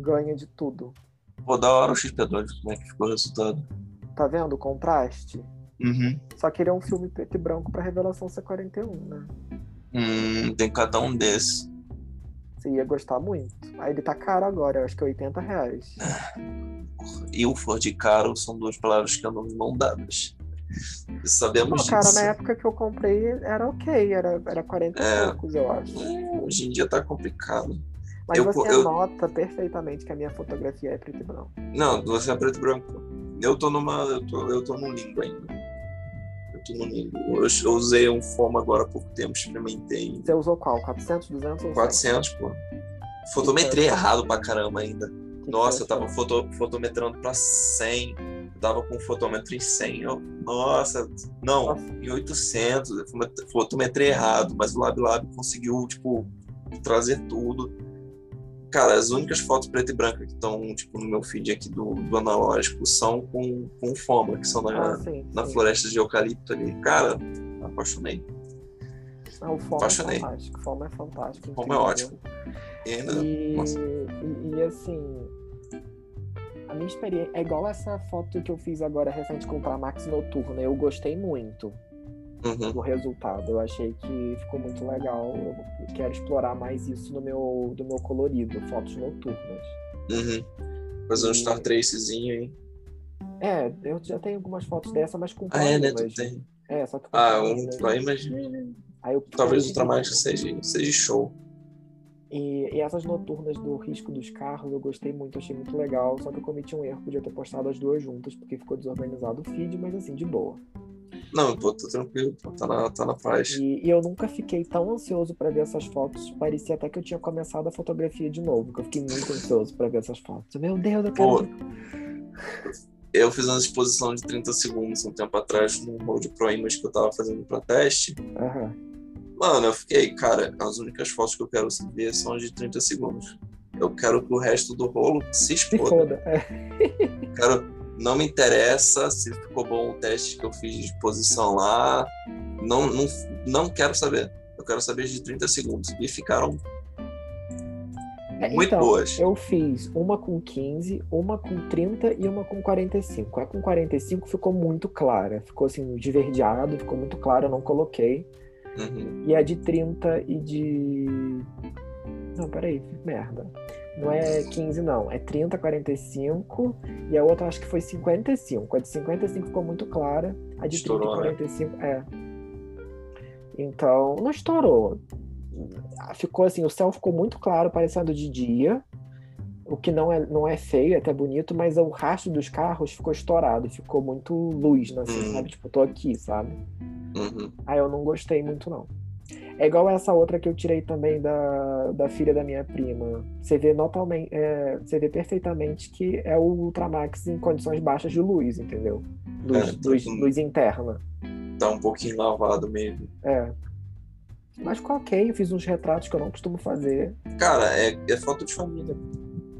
Ganha de tudo. Vou dar hora o XP2, como é que ficou o resultado. Tá vendo o contraste? Uhum. Só que ele é um filme preto e branco pra Revelação C41, né? Hum, tem cada um desses. Você ia gostar muito. Aí ele tá caro agora, eu acho que é 80 reais. E o for de caro são duas palavras que andam mão dadas. Sabemos Não, cara, disso. na época que eu comprei era ok, era, era 40 É. e poucos, eu acho. É, Hoje em dia tá complicado. Mas Eu- você eu- nota perfeitamente que a minha fotografia é preto e branco. Não, você é preto e branco. Eu tô numa. Eu tô, eu tô num limbo ainda. Eu tô num limbo. Eu, eu usei um FOMO agora há pouco tempo, experimentei. Você usou qual? 400, 200 ou 100? 400, pô. Fotometrei errado pra caramba ainda. Que que Nossa, eu tava foto, fotometrando pra 100. Eu tava com o fotômetro em 100. Eu, nossa, não, Nossa. em 800. Eu fotometrei errado, mas o LabLab conseguiu, tipo, trazer tudo. Cara, as únicas fotos preto e branca que estão, tipo, no meu feed aqui do, do analógico são com, com foma, que são na, Ah, sim, na sim. floresta de eucalipto ali. Cara, apaixonei. Ah, o FOMO é apaixonei. fantástico. O FOMO é fantástico. Foma é ótimo. E ainda, E, e, e, assim, a minha experiência é igual essa foto que eu fiz agora recente com o Pramax Noturno. Eu gostei muito uhum. do resultado. Eu achei que ficou muito legal. Eu quero explorar mais isso no meu, do meu colorido, fotos noturnas. Uhum. Fazer um E- Star Tracezinho aí. É, eu já tenho algumas fotos dessa, mas com Ah, é, né? Tu tem. É, só que com Ah, um, aí, mas Aí eu talvez o Ultramark seja, seja show. E, e essas noturnas do risco dos carros eu gostei muito, achei muito legal. Só que eu cometi um erro, podia ter postado as duas juntas, porque ficou desorganizado o feed, mas assim, de boa. Não, pô, tô tranquilo, tá na, tá na paz. E, e eu nunca fiquei tão ansioso pra ver essas fotos. Parecia até que eu tinha começado a fotografia de novo, que eu fiquei muito ansioso pra ver essas fotos. Meu Deus, eu quero. Pô. Eu fiz uma exposição de 30 segundos um tempo atrás no Road Pro Image que eu tava fazendo pra teste. Aham. Mano, eu fiquei, cara, as únicas fotos que eu quero ver são as de 30 segundos. Eu quero que o resto do rolo se Se exploda. foda. É. Quero, não me interessa se ficou bom o teste que eu fiz de exposição lá. Não, não, não quero saber. Eu quero saber de 30 segundos. E ficaram É, muito então, boas. Eu fiz uma com 15, uma com 30 e uma com 45. A com 45 ficou muito clara. Ficou assim, de verdeado, ficou muito clara, eu não coloquei. Uhum. E a de 30 e de. Não, peraí, merda. Não é 15, não. É 30, 45. E a outra acho que foi 55. A de 55 ficou muito clara. A de Estourou, 30 e né? 45, é. Então, não estourou. Ficou assim, o céu ficou muito claro, parecendo de dia. O que não é, não é feio, é até bonito, mas o rastro dos carros ficou estourado. Ficou muito luz, né, assim, Hum. sabe? Tipo, tô aqui, sabe? Uhum. Aí eu não gostei muito, não. É igual essa outra que eu tirei também da, da filha da minha prima. Você vê notalmente, é, você vê perfeitamente que é o Ultramax em condições baixas de luz, entendeu? Luz, É, tá luz, luz interna. Tá um pouquinho lavado mesmo. É. Mas ok, eu fiz uns retratos que eu não costumo fazer. Cara, é, é foto de família.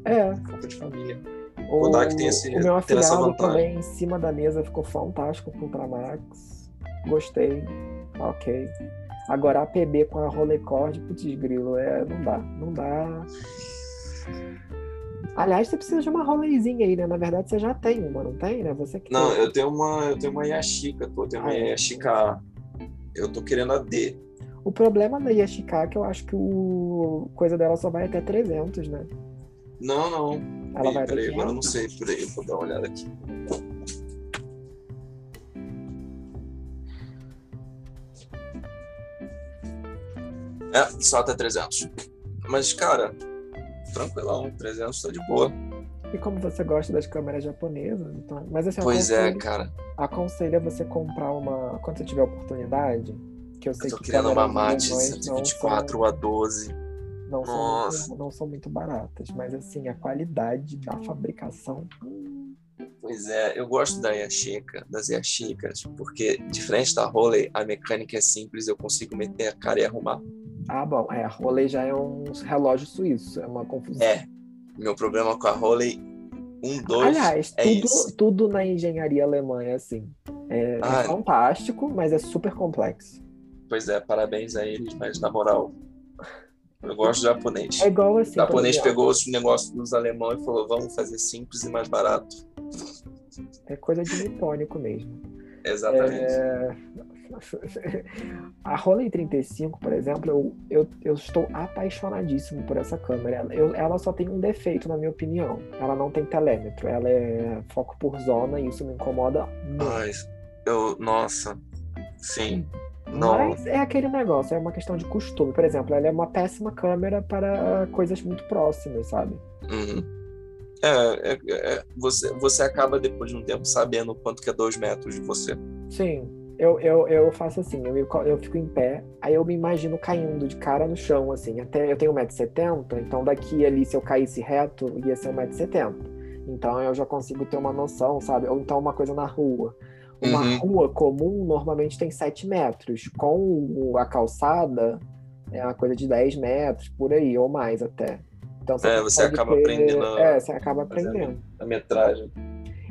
É. Foto de família. O, Kodak tem esse- o meu afilhado também em cima da mesa ficou fantástico com o Ultramax. Gostei. Ok. Agora a PB com a Rollercord, putz grilo, é, não dá, não dá. Aliás, você precisa de uma rolezinha aí, né? Na verdade, você já tem uma, não tem, né? Você que Não, tem. eu tenho uma, eu tenho uma Yashica, pô, eu tenho uma Ah, é? Yashica. Eu tô querendo a D. O problema da Yashica é que eu acho que o coisa dela só vai até 300, né? Não, não. Ela Ih, vai até peraí, agora eu 500. não sei. Peraí, eu vou dar uma olhada aqui. É, só até 300. Mas, cara, tranquilão, 300 tá de boa. E como você gosta das câmeras japonesas, então. Mas assim, Pois é, aconselho, cara. aconselho você comprar uma. Quando você tiver oportunidade, que eu sei Eu tô que querendo uma Mate alemães não 124 a 12. Não são, muito, não são muito baratas, mas assim, a qualidade da fabricação. Pois é, eu gosto da Yashica, das Yashicas, porque diferente da Roley, a mecânica é simples, eu consigo meter a cara e arrumar. Ah, bom, é, a Roley já é um relógio suíço, é uma confusão. É, meu problema com a Roley, um, dois, Aliás, é tudo, esse. tudo na engenharia alemã é assim. É, é ah, é fantástico, mas é super complexo. Pois é, parabéns a eles, mas na moral, eu gosto de japonês. É igual assim. O japonês pegou o negócio dos alemães e falou: vamos fazer simples e mais barato. É coisa de nipônico mesmo. Exatamente. É... A Rolei 35, por exemplo, eu, eu, eu, estou apaixonadíssimo por essa câmera. Eu, ela só tem um defeito, na minha opinião. Ela não tem telêmetro, ela é foco por zona e isso me incomoda muito. Mas eu, nossa, sim. Não. Mas é aquele negócio, é uma questão de costume. Por exemplo, ela é uma péssima câmera para coisas muito próximas, sabe? Uhum. É, é, é, você, você acaba depois de um tempo sabendo quanto que é dois metros de você. Sim, eu, eu, eu faço assim, eu, eu fico em pé, aí eu me imagino caindo de cara no chão, assim, até eu tenho 1,70m, então daqui ali, se eu caísse reto, ia ser 1,70m. Então eu já consigo ter uma noção, sabe? Ou então uma coisa na rua. Uma uhum. rua comum normalmente tem 7 metros. Com a calçada, é uma coisa de 10 metros, por aí, ou mais até. Então você, é, você acaba ter... aprendendo. É, você acaba aprendendo. A metragem.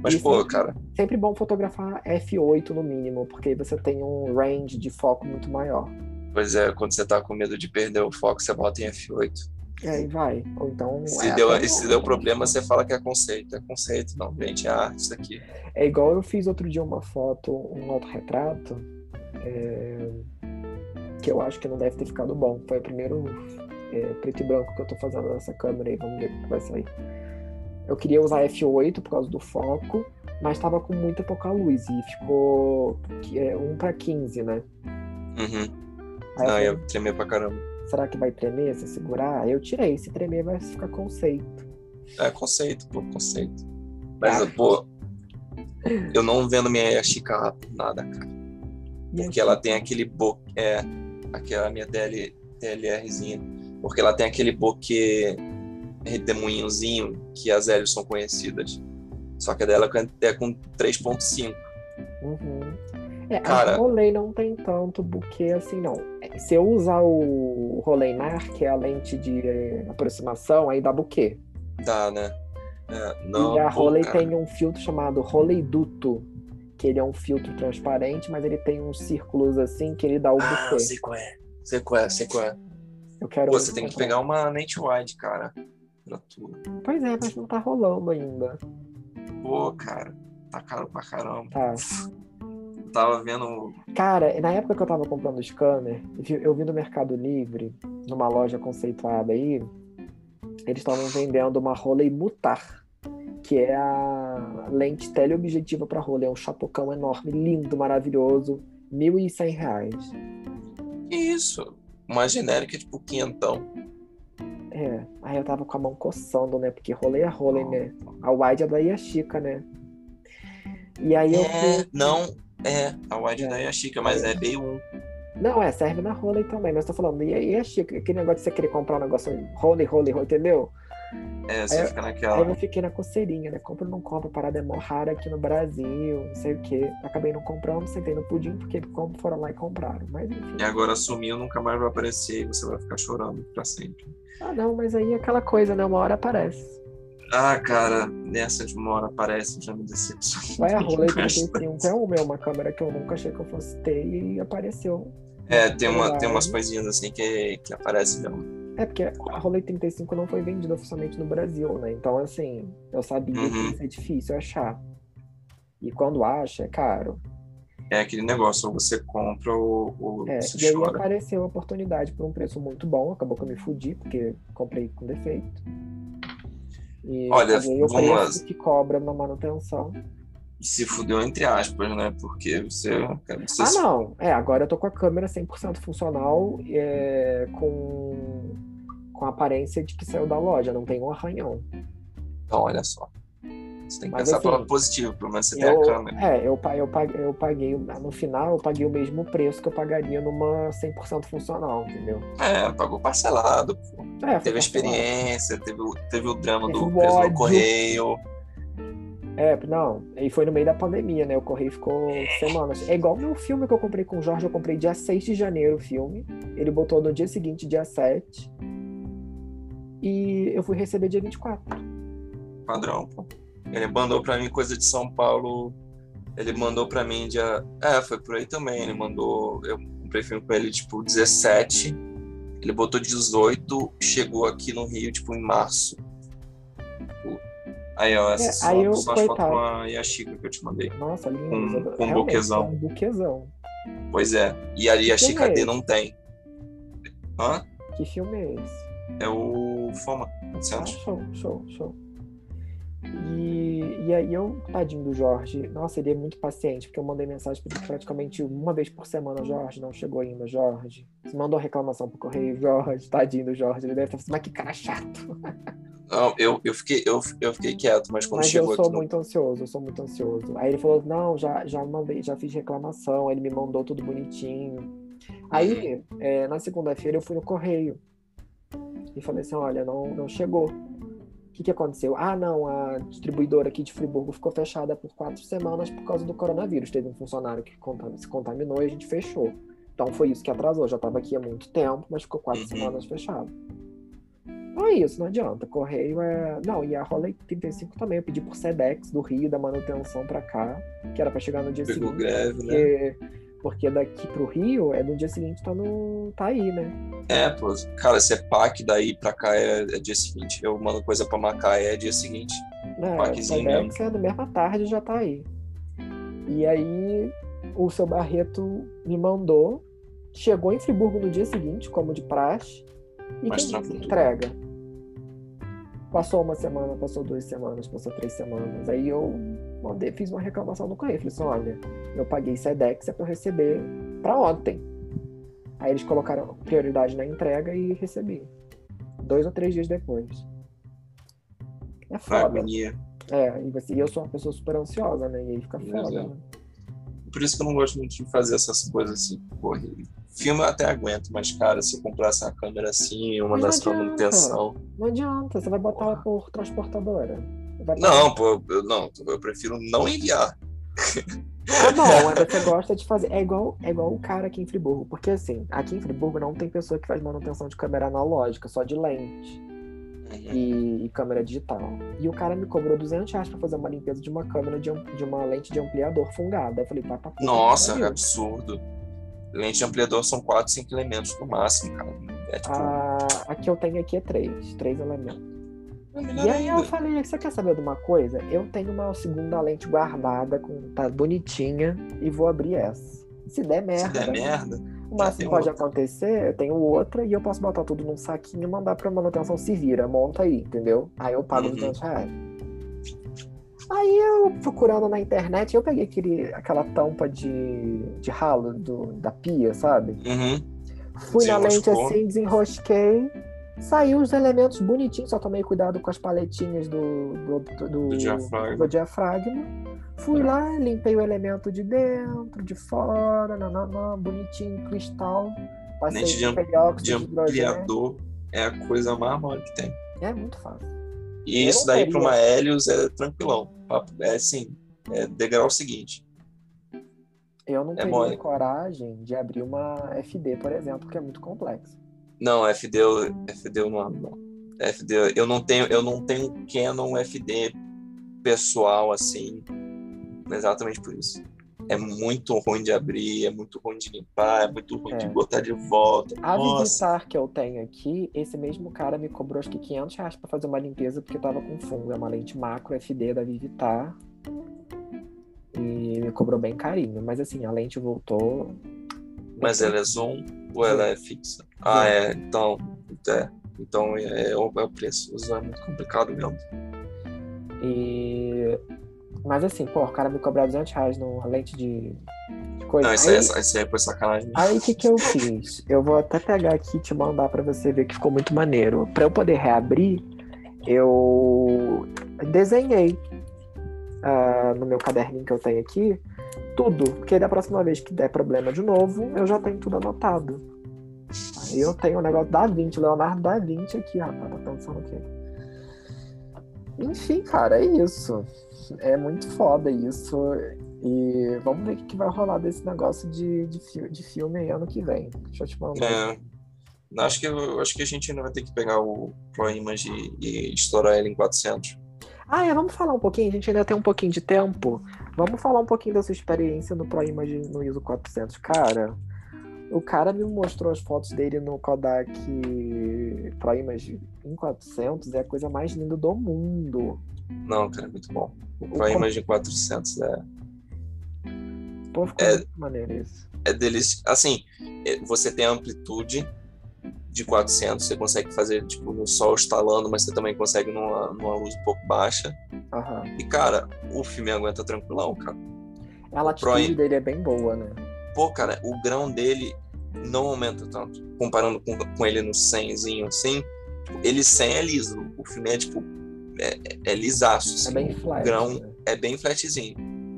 Mas, e pô, sempre, cara. Sempre bom fotografar F8 no mínimo, porque aí você tem um range de foco muito maior. Pois é, quando você tá com medo de perder o foco, você bota em F8. E aí vai. Ou então. Se, é deu, se deu problema, você fala que é conceito. É conceito, não, gente, é arte isso aqui. É igual eu fiz outro dia uma foto, um autorretrato, é... que eu acho que não deve ter ficado bom. Foi o primeiro é, preto e branco que eu tô fazendo nessa câmera aí, vamos ver o que vai sair. Eu queria usar F8 por causa do foco, mas estava com muita pouca luz e ficou é, 1 para 15, né? Uhum. Aí ah, eu, eu tremer pra caramba. Será que vai tremer se segurar? Eu tirei, se tremer vai ficar conceito. É conceito, pô, conceito. Mas, ah. pô, eu não vendo minha Chica nada, cara. Porque ela tem aquele bo... é, aquela minha DL, DLRzinha porque ela tem aquele boque redemoinhozinho que as hélices são conhecidas. Só que a dela é com 3.5. Uhum. É, Cara, a Rolei não tem tanto buquê assim, não. Se eu usar o Roleinar, que é a lente de aproximação, aí dá buquê. Dá, né? É, não, e a Rolei tem um filtro chamado Rolei Duto, que ele é um filtro transparente, mas ele tem uns círculos assim que ele dá o ah, buquê. Sei qual é, sei qual é, sei qual é. Eu quero. Pô, você tem que pegar uma lente wide, cara. Pois é, mas não tá rolando ainda. Pô, cara. Tá caro pra caramba. Tá. Eu tava vendo. Cara, na época que eu tava comprando o scanner, eu vi no Mercado Livre, numa loja conceituada aí, eles estavam vendendo uma Rolei Mutar, que é a lente teleobjetiva para rolê. É um chapocão enorme, lindo, maravilhoso. R$ 1.100. Que isso? uma genérica, tipo, quinhentão. É, aí eu tava com a mão coçando, né? Porque rolê é rolê, né? A wide é da Yashica, né? E aí eu. É, não, é, a wide é, da Yashica, mas é, é B1. Não, é, serve na rolê também, mas eu tô falando, e aí, Yashica, aquele negócio de você querer comprar um negócio rolê, rolê, rolê, entendeu? É, você aí, fica naquela. Aí eu fiquei na coceirinha, né? Compra ou não compra, parada é mó rara aqui no Brasil, não sei o quê. Acabei não comprando, sentei no pudim, porque como foram lá e compraram. Mas enfim. E agora sumiu, nunca mais vai aparecer e você vai ficar chorando pra sempre. Ah, não, mas aí é aquela coisa, né? Uma hora aparece. Ah, cara, nessa de uma hora aparece, já me decepcionou. Vai a rola 35 é o meu, uma câmera que eu nunca achei que eu fosse ter e apareceu. É, tem, uma, tem umas coisinhas assim que, que aparecem mesmo. É, porque a Rolei 35 não foi vendida oficialmente no Brasil, né? Então, assim, eu sabia uhum. que ia ser difícil achar. E quando acha, é caro. É aquele negócio, ou você compra ou, ou é, você E chora. aí apareceu a oportunidade por um preço muito bom, acabou que eu me fudi, porque comprei com defeito. E Olha, o preço lá. que cobra na manutenção. Se fudeu entre aspas, né? Porque você. você ah, não. É, agora eu tô com a câmera 100% funcional, é, com com a aparência de que saiu da loja, não tem um arranhão. Então, olha só. Você tem que Mas, pensar assim, pelo lado positivo, pelo menos você eu, tem a câmera. É, eu, eu, paguei, eu paguei, no final, eu paguei o mesmo preço que eu pagaria numa 100% funcional, entendeu? É, pagou parcelado, pô. É, teve a experiência, teve, teve o drama teve do preso no correio. É, não, e foi no meio da pandemia, né? O correio ficou semanas. É igual meu filme que eu comprei com o Jorge, eu comprei dia 6 de janeiro o filme. Ele botou no dia seguinte, dia 7. E eu fui receber dia 24. Padrão, pô. Ele mandou pra mim coisa de São Paulo. Ele mandou pra mim dia. É, foi por aí também. Ele mandou. Eu comprei filme com ele, tipo, 17. Ele botou 18, chegou aqui no Rio, tipo, em março. Aí, ó, essa é, aí eu, só as fotos com a Yashika que eu te mandei. Nossa, lindo. Com, com um buquezão. Um buquezão. Pois é. E a Chica é D não tem. Hã? Que filme é esse? É o Foma. Ah, show, show, show. E, e aí eu, tadinho do Jorge, nossa, ele é muito paciente, porque eu mandei mensagem pra ele praticamente uma vez por semana, Jorge, não chegou ainda, Jorge. Você mandou reclamação pro correio, Jorge, tadinho do Jorge, ele deve estar assim, mas que cara chato. Não, eu, eu, fiquei, eu, eu fiquei quieto, mas quando mas chegou eu sou muito no... ansioso, eu sou muito ansioso. Aí ele falou, não, já, já mandei, já fiz reclamação, ele me mandou tudo bonitinho. Aí, é, na segunda-feira, eu fui no correio e falei assim, olha, não, não chegou que, que aconteceu? Ah, não, a distribuidora aqui de Friburgo ficou fechada por quatro semanas por causa do coronavírus. Teve um funcionário que se contaminou e a gente fechou. Então foi isso que atrasou. Já estava aqui há muito tempo, mas ficou quatro uhum. semanas fechado. Então é isso, não adianta. Correio é. Não, e a Rola 35 também. Eu pedi por Sedex do Rio, da manutenção para cá, que era para chegar no dia Pegou seguinte. greve, porque... né? Porque daqui pro Rio, é no dia seguinte tá, no, tá aí, né? É, pô, cara, se é PAC, daí pra cá é, é dia seguinte. Eu mando coisa pra Macaé, é dia seguinte. É, PACzinho mesmo. É da mesma tarde já tá aí. E aí, o seu Barreto me mandou, chegou em Friburgo no dia seguinte, como de praxe, e Mas quem entrega? Passou uma semana, passou duas semanas, passou três semanas. Aí eu mandei, fiz uma reclamação no correio. Falei assim: olha, eu paguei Sedex é para receber para ontem. Aí eles colocaram prioridade na entrega e recebi. Dois ou três dias depois. É foda. É, e, você, e eu sou uma pessoa super ansiosa, né? E aí fica foda. É. Né? Por isso que eu não gosto muito de fazer essas coisas assim, correr Filme eu até aguento, mas, cara, se eu comprasse uma câmera assim, uma das pra manutenção. Não adianta, você vai botar Porra. por transportadora. Não, pô, eu, não, eu prefiro não enviar. Tá bom, mas você gosta de fazer. É igual, é igual o cara aqui em Friburgo. Porque assim, aqui em Friburgo não tem pessoa que faz manutenção de câmera analógica, só de lente. Uhum. E, e, câmera digital. E o cara me cobrou 200 reais pra fazer uma limpeza de uma câmera de, de uma lente de ampliador fungada. Eu falei, vai pra Nossa, que absurdo. Lente de ampliador são 4, 5 elementos no máximo, cara. É, tipo... a, a que eu tenho aqui é 3, 3 elementos. É e aí eu falei, você quer saber de uma coisa? Eu tenho uma segunda lente guardada, com, tá bonitinha, e vou abrir essa. Se der merda. Se der merda. O máximo pode outra. acontecer, eu tenho outra e eu posso botar tudo num saquinho e mandar pra manutenção se vira, monta aí, entendeu? Aí eu pago uhum. 200 reais. Aí eu, procurando na internet, eu peguei aquele, aquela tampa de, de ralo do, da pia, sabe? Uhum. Fui na lente assim, desenrosquei. Saiu os elementos bonitinhos, só tomei cuidado com as paletinhas do, do, do, do diafragma. do diafragma. Fui é. lá, limpei o elemento de dentro, de fora, nananã, bonitinho, cristal. Passei Lente de, de ampliador é a coisa mais mole que tem. É muito fácil. E eu isso daí para uma Helios é tranquilão. É assim, é degrau seguinte. Eu não é teria coragem de abrir uma FD, por exemplo, porque é muito complexo. Não, FD, FD eu não não. FD, eu não tenho, eu não tenho Canon FD pessoal assim, exatamente por isso. É muito ruim de abrir, é muito ruim de limpar, é muito ruim é. de botar de volta. A Nossa. Visitar que eu tenho aqui, esse mesmo cara me cobrou acho que 500 reais pra fazer uma limpeza porque tava com fungo. É uma lente macro FD da Vivitar. E me cobrou bem carinho. Mas assim, a lente voltou. Mas ela é zoom ou ela é fixa? Ah, é. Então, é. Então é, é, o preço. O zoom é muito complicado mesmo. E mas assim, pô, o cara me cobrar 200 reais numa lente de, de coisa. Não, isso aí, aí, isso aí foi sacanagem. Aí o que, que eu fiz? Eu vou até pegar aqui e te mandar pra você ver que ficou muito maneiro. Pra eu poder reabrir, eu desenhei. uh, no meu caderninho que eu tenho aqui, tudo. Porque da próxima vez que der problema de novo, eu já tenho tudo anotado. Aí eu tenho o negócio da Vinci, Leonardo da Vinci aqui, rapaz, tá pensando o quê? Enfim, cara, é isso. É muito foda isso. E vamos ver o que vai rolar desse negócio de, de, de filme ano que vem. Deixa eu te mandar. É, acho, que, acho que a gente ainda vai ter que pegar o Pro Image e, e estourar ele em 400. Ah, é, vamos falar um pouquinho, a gente ainda tem um pouquinho de tempo. Vamos falar um pouquinho da sua experiência no Pro Image no ISO 400. Cara, o cara me mostrou as fotos dele no Kodak Pro Image em 400, é a coisa mais linda do mundo. Não, cara, é muito bom. O Pro o Image em 400 é Pô, ficou é, maneiro isso. É deles, assim, é, você tem amplitude de 400, você consegue fazer, tipo, no sol estalando, mas você também consegue numa, numa luz um pouco baixa. Uhum. E, cara, o filme aguenta tranquilão, cara. A latitude Pro... dele é bem boa, né? Pô, cara, o grão dele não aumenta tanto. Comparando com, com ele no 100zinho, assim, tipo, ele 100 é liso. O filme é, tipo, é, é lisaço. Assim. É bem flat. O grão né? é bem flatzinho.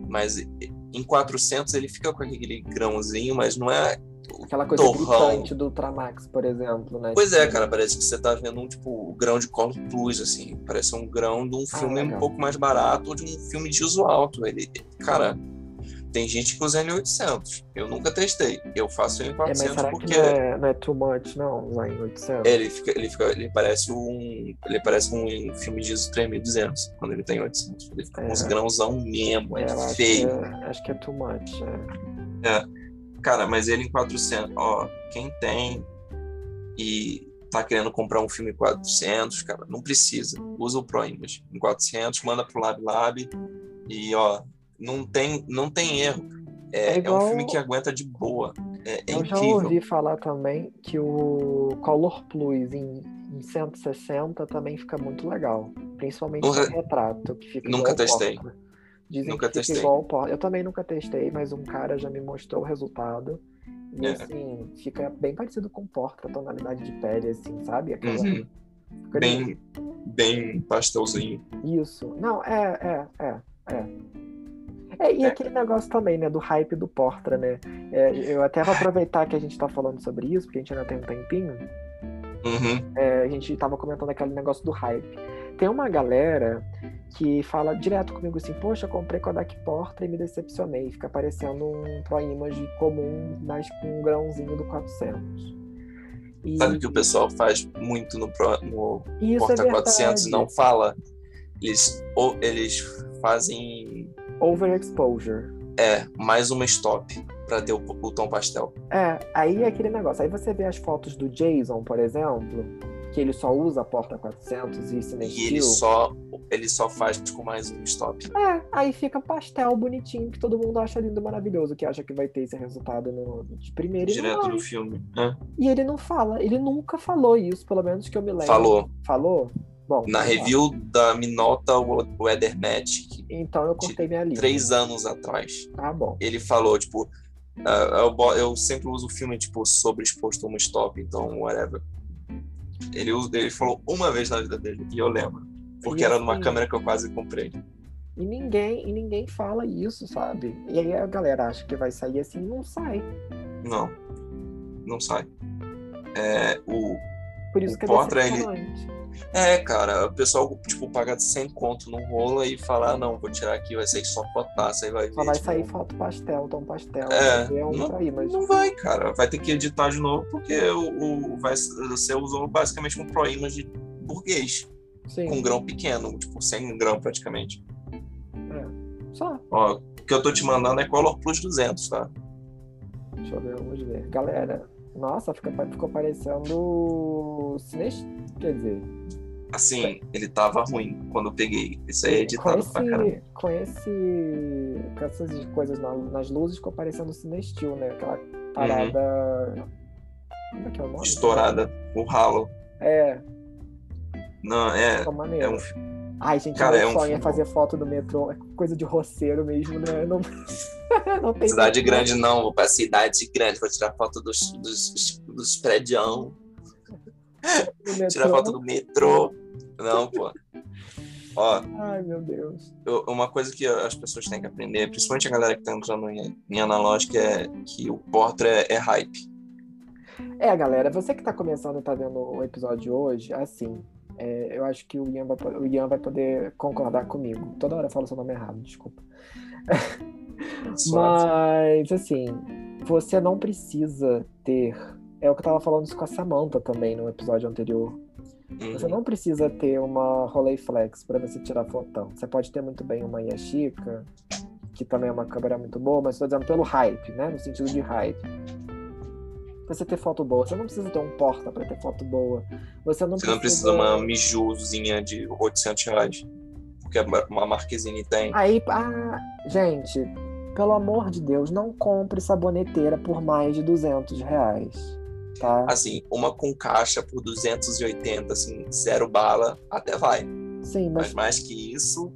Mas em 400 ele fica com aquele grãozinho, mas não é aquela coisa torrão. gritante do Ultramax, por exemplo, né? Pois é, cara, parece que você tá vendo um tipo grão de Color Plus, assim, parece um grão de um ah, filme ah, um pouco mais barato ou de um filme de uso alto. Ele, cara, tem gente que usa em 800. Eu nunca testei. Eu faço em 400 é, mas será porque que não é, não é too much não usar em 800. Ele fica, ele fica, ele parece um, ele parece um filme de ISO 3200 quando ele tem 800. Ele fica é. com uns grãozão mesmo, é, é feio. Acho que é, acho que é too much. É. é. Cara, mas ele em 400, ó, quem tem e tá querendo comprar um filme em 400, cara, não precisa. Usa o Pro Image em 400, manda pro Lab Lab e ó, não tem, não tem erro. É, é, igual... é um filme que aguenta de boa. É, é Eu incrível. já ouvi falar também que o Color Plus em, em 160 também fica muito legal. Principalmente no retrato, que fica Nunca testei. Dizem nunca que testei. igual Eu também nunca testei, mas um cara já me mostrou o resultado. E é. assim, fica bem parecido com porta, a tonalidade de pele, assim, sabe? Aquela... Uhum. Bem, bem pastelzinho. Isso. Não, é, é, é, é. É, e é. aquele negócio também, né, do hype do Portra, né? É, eu até vou aproveitar que a gente tá falando sobre isso, porque a gente ainda tem um tempinho. Uhum. É, a gente tava comentando aquele negócio do hype. Tem uma galera que fala direto comigo assim, poxa, comprei Kodak Portra e me decepcionei. Fica parecendo um Pro Image comum, mas com um grãozinho do 400. E... Sabe que o pessoal faz muito no, Pro, no Porta é 400 e não fala? Eles, ou, eles fazem overexposure. É, mais uma stop para ter o, o, tom pastel. É, aí é aquele negócio. Aí você vê as fotos do Jason, por exemplo, que ele só usa a porta 400 e Cine E ele só, ele só faz com mais um stop. É, aí fica pastel bonitinho que todo mundo acha lindo maravilhoso, que acha que vai ter esse resultado no, de primeiro Direto no filme. É. E ele não fala, ele nunca falou isso, pelo menos que eu me lembro. Falou. Falou? Bom, na review da Minota Weather. Então eu cortei minha lista. Três anos atrás. Ah, bom. Ele falou, tipo, uh, eu, eu, sempre uso o filme, tipo, sobre exposto um stop, então, whatever. Ele, ele falou uma vez na vida dele, e eu lembro. Porque e era assim, numa câmera que eu quase comprei. E ninguém, e ninguém fala isso, sabe? E aí a galera acha que vai sair assim não sai. Não. Não sai. É, o, Por isso o que é Portra, ele, é, cara, o pessoal, tipo, paga 100 conto no rolo e fala, ah, não, vou tirar aqui, vai sair só fotaça, aí vai ver. Só vai tipo... sair foto pastel, tom pastel. É, é um não, aí, mas... não vai, cara. Vai ter que editar de novo, porque o, o, vai, você usou basicamente um Pro Image burguês. Sim. Com grão pequeno, tipo, sem grão praticamente. É, só. Ó, o que eu tô te mandando é Color Plus 200, tá? Deixa eu ver, vamos ver. Galera, nossa, fica, ficou parecendo. Quer dizer. Assim, ele tava ruim quando eu peguei. Isso aí é editado esse, pra caramba. Com, esse, com essas coisas na, nas luzes ficou parecendo Cinestil, né? Aquela parada. Uhum. Como é que é o nome? Estourada. O ralo. É. Não, é. É um, Ai, gente, Cara, meu é sonho um... é fazer foto do metrô. É coisa de roceiro mesmo, né? Não, não tem cidade grande não, vou pra cidade grande, vou tirar foto dos, dos, dos prédios. Tirar foto do metrô. Não, pô. Ó, Ai, meu Deus. eu- uma coisa que as pessoas têm que aprender, principalmente a galera que tá entrando em, em analógica, é que o Portra é, é hype. É, galera, você que tá começando e tá vendo o episódio de hoje, assim, é, eu acho que o Ian, vai, o Ian vai poder concordar comigo. Toda hora eu falo seu nome errado, desculpa. Mas, assim, você não precisa ter. É o que eu tava falando isso com a Samantha também no episódio anterior. Você Uhum. não precisa ter uma Rolleiflex para você tirar fotão. Você pode ter muito bem uma Yashica, que também é uma câmera muito boa, mas estou dizendo pelo hype, né? No sentido de hype. Você ter foto boa, você não precisa ter um porta para ter foto boa. Você não Você não precisa de uma Mijuzinha de 800 reais. Porque uma Marquezine tem. Aí, ah, gente, pelo amor de Deus, não compre saboneteira por mais de 200 reais, tá? Assim, uma com caixa por 280, assim, zero bala, até vai. Sim, Mas mas mais que isso,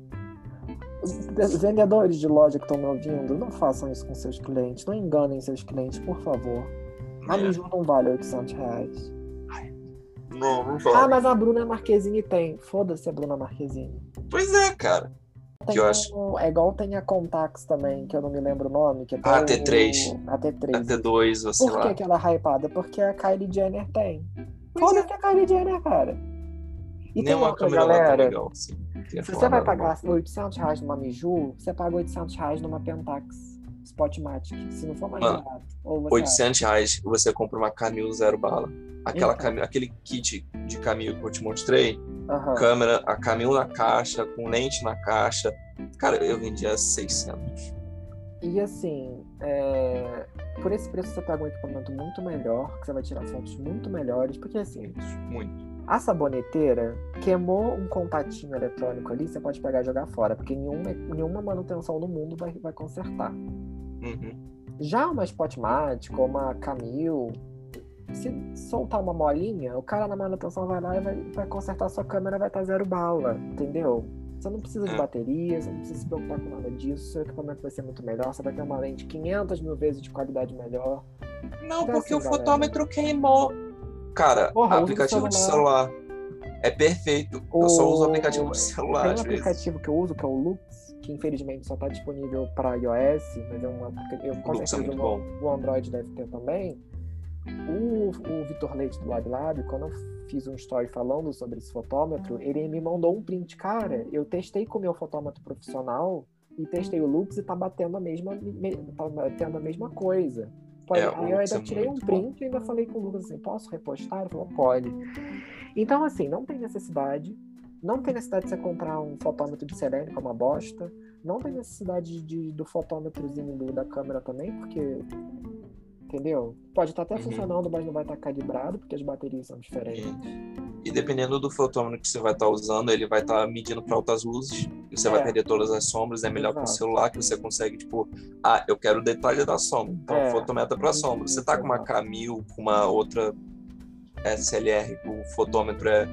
os vendedores de loja que estão me ouvindo, não façam isso com seus clientes, não enganem seus clientes, por favor. A né? Miju não vale 800 reais. não, não Ah, vale. mas a Bruna Marquezine tem. Foda-se a Bruna Marquezine. Pois é, cara. Tem Que eu acho- um- É igual tem a Contax também, que eu não me lembro o nome. Que é Ah, o- T3. A T3. Até dois, você Por que, lá. que ela é hypada? Porque a Kylie Jenner tem. Foda-se a Kylie Jenner, cara. E Nem tem uma outra, tão galera. legal, assim. Queria Se você vai nada pagar 800 reais numa Miju, você paga 800 reais numa Pentax Spotmatic, se não for mais Mano, barato. Ou você 800 reais você compra uma Camil zero bala. Aquela Então. Camil, aquele kit de Camil que eu te mostrei, acha? Aham. câmera, a Camil na caixa, com lente na caixa. Cara, eu vendia 600. E assim, é, por esse preço você pega um equipamento muito melhor, que você vai tirar fotos muito melhores, porque assim, Muito, muito. a saboneteira queimou um contatinho eletrônico ali, você pode pegar e jogar fora, porque nenhuma, nenhuma manutenção no mundo vai, vai consertar. Uhum. Já uma Spotmatic ou uma Camil, se soltar uma molinha, o cara na manutenção vai lá e vai, vai consertar sua câmera, vai estar zero bala, entendeu? Você não precisa de É. bateria, você não precisa se preocupar com nada disso, seu equipamento vai ser muito melhor, você vai ter uma lente 500 mil vezes de qualidade melhor. Não, Então, porque assim, o galera. fotômetro queimou. Cara, Porra, o aplicativo de celular é perfeito. Eu só uso o aplicativo de celular Tem um vezes. aplicativo que eu uso, que é o Lux, que infelizmente só está disponível para iOS, mas é aplicativo. Com é certeza o, bom. o Android deve ter também. O, o Vitor Leite do LabLab, quando eu fiz um story falando sobre esse fotômetro, ele me mandou um print. Cara, eu testei com o meu fotômetro profissional e testei o Lux e tá batendo a mesma, me- tá batendo a mesma coisa. Pode- É, aí eu ainda é tirei um print e ainda falei com o Lucas assim, posso repostar? Ele falou, pode. Então, assim, não tem necessidade. Não tem necessidade de você comprar um fotômetro de selênio, que é uma bosta. Não tem necessidade de, do fotômetrozinho do- da câmera também, porque. Entendeu? Pode estar até Uhum. funcionando, mas não vai estar calibrado, porque as baterias são diferentes. E dependendo do fotômetro que você vai estar usando, ele vai estar medindo para altas luzes. E você vai É. perder todas as sombras. É melhor com o celular que você consegue, tipo, ah, eu quero o detalhe da sombra. Então, É. fotometra para sombra. Você tá com uma Exato. Camil, com uma outra SLR, o fotômetro é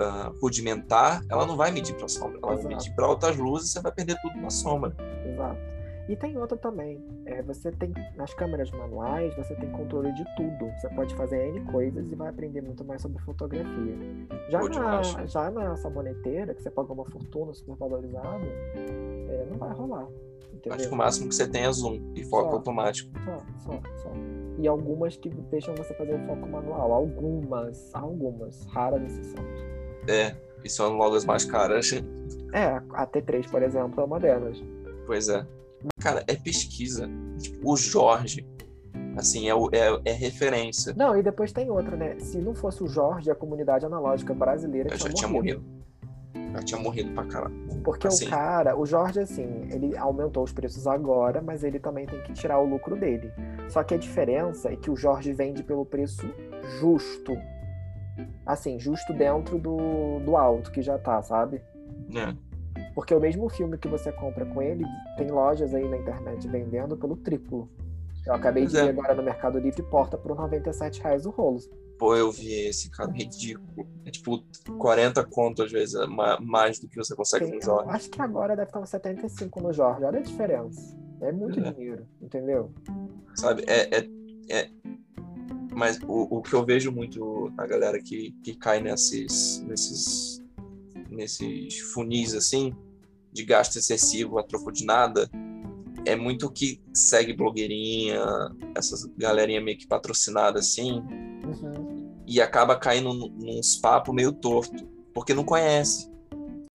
ah, rudimentar, ela não vai medir para sombra. Ela vai medir para altas luzes e você vai perder tudo na sombra. Exato. E tem outra também. É, você tem, nas câmeras manuais, você tem controle de tudo. Você pode fazer N coisas e vai aprender muito mais sobre fotografia. Já, Pô, na, já na saboneteira, que você paga uma fortuna super valorizada, é, não vai rolar. Entendeu? Acho que o máximo que você tem é zoom e foco Só. automático. Só, só, só. E algumas que deixam você fazer o foco manual. Algumas, algumas, raras exceções. É, e são logo as mais caras. É, a T3, por exemplo, é uma delas. Pois é. Cara, é pesquisa. Tipo, o Jorge, assim, é, é, é referência. Não, e depois tem outra, né? Se não fosse o Jorge, a comunidade analógica brasileira Eu já tinha tinha morrido. morrido. Já tinha morrido pra caralho. Porque Assim. o cara, o Jorge, assim, ele aumentou os preços agora, mas ele também tem que tirar o lucro dele. Só que a diferença é que o Jorge vende pelo preço justo. Assim, justo dentro do, do alto que já tá, sabe? né? Porque o mesmo filme que você compra com ele, tem lojas aí na internet vendendo pelo triplo. Eu acabei Pois de é. ver agora no Mercado Livre porta por 97 reais o rolo. Pô, eu vi esse, cara, ridículo. É tipo 40 conto, às vezes, é ma- mais do que você consegue Tem- com o eu Jorge. acho que agora deve estar uns 75 no Jorge. Olha a diferença. É muito É. dinheiro, entendeu? Sabe? É, é, é- Mas o, o que eu vejo muito na galera que, que cai nesses, nesses, nesses funis assim, de gasto excessivo a troco de nada, é muito que segue blogueirinha, essas galerinha meio que patrocinada assim, uhum. e acaba caindo num papos meio torto, porque não conhece.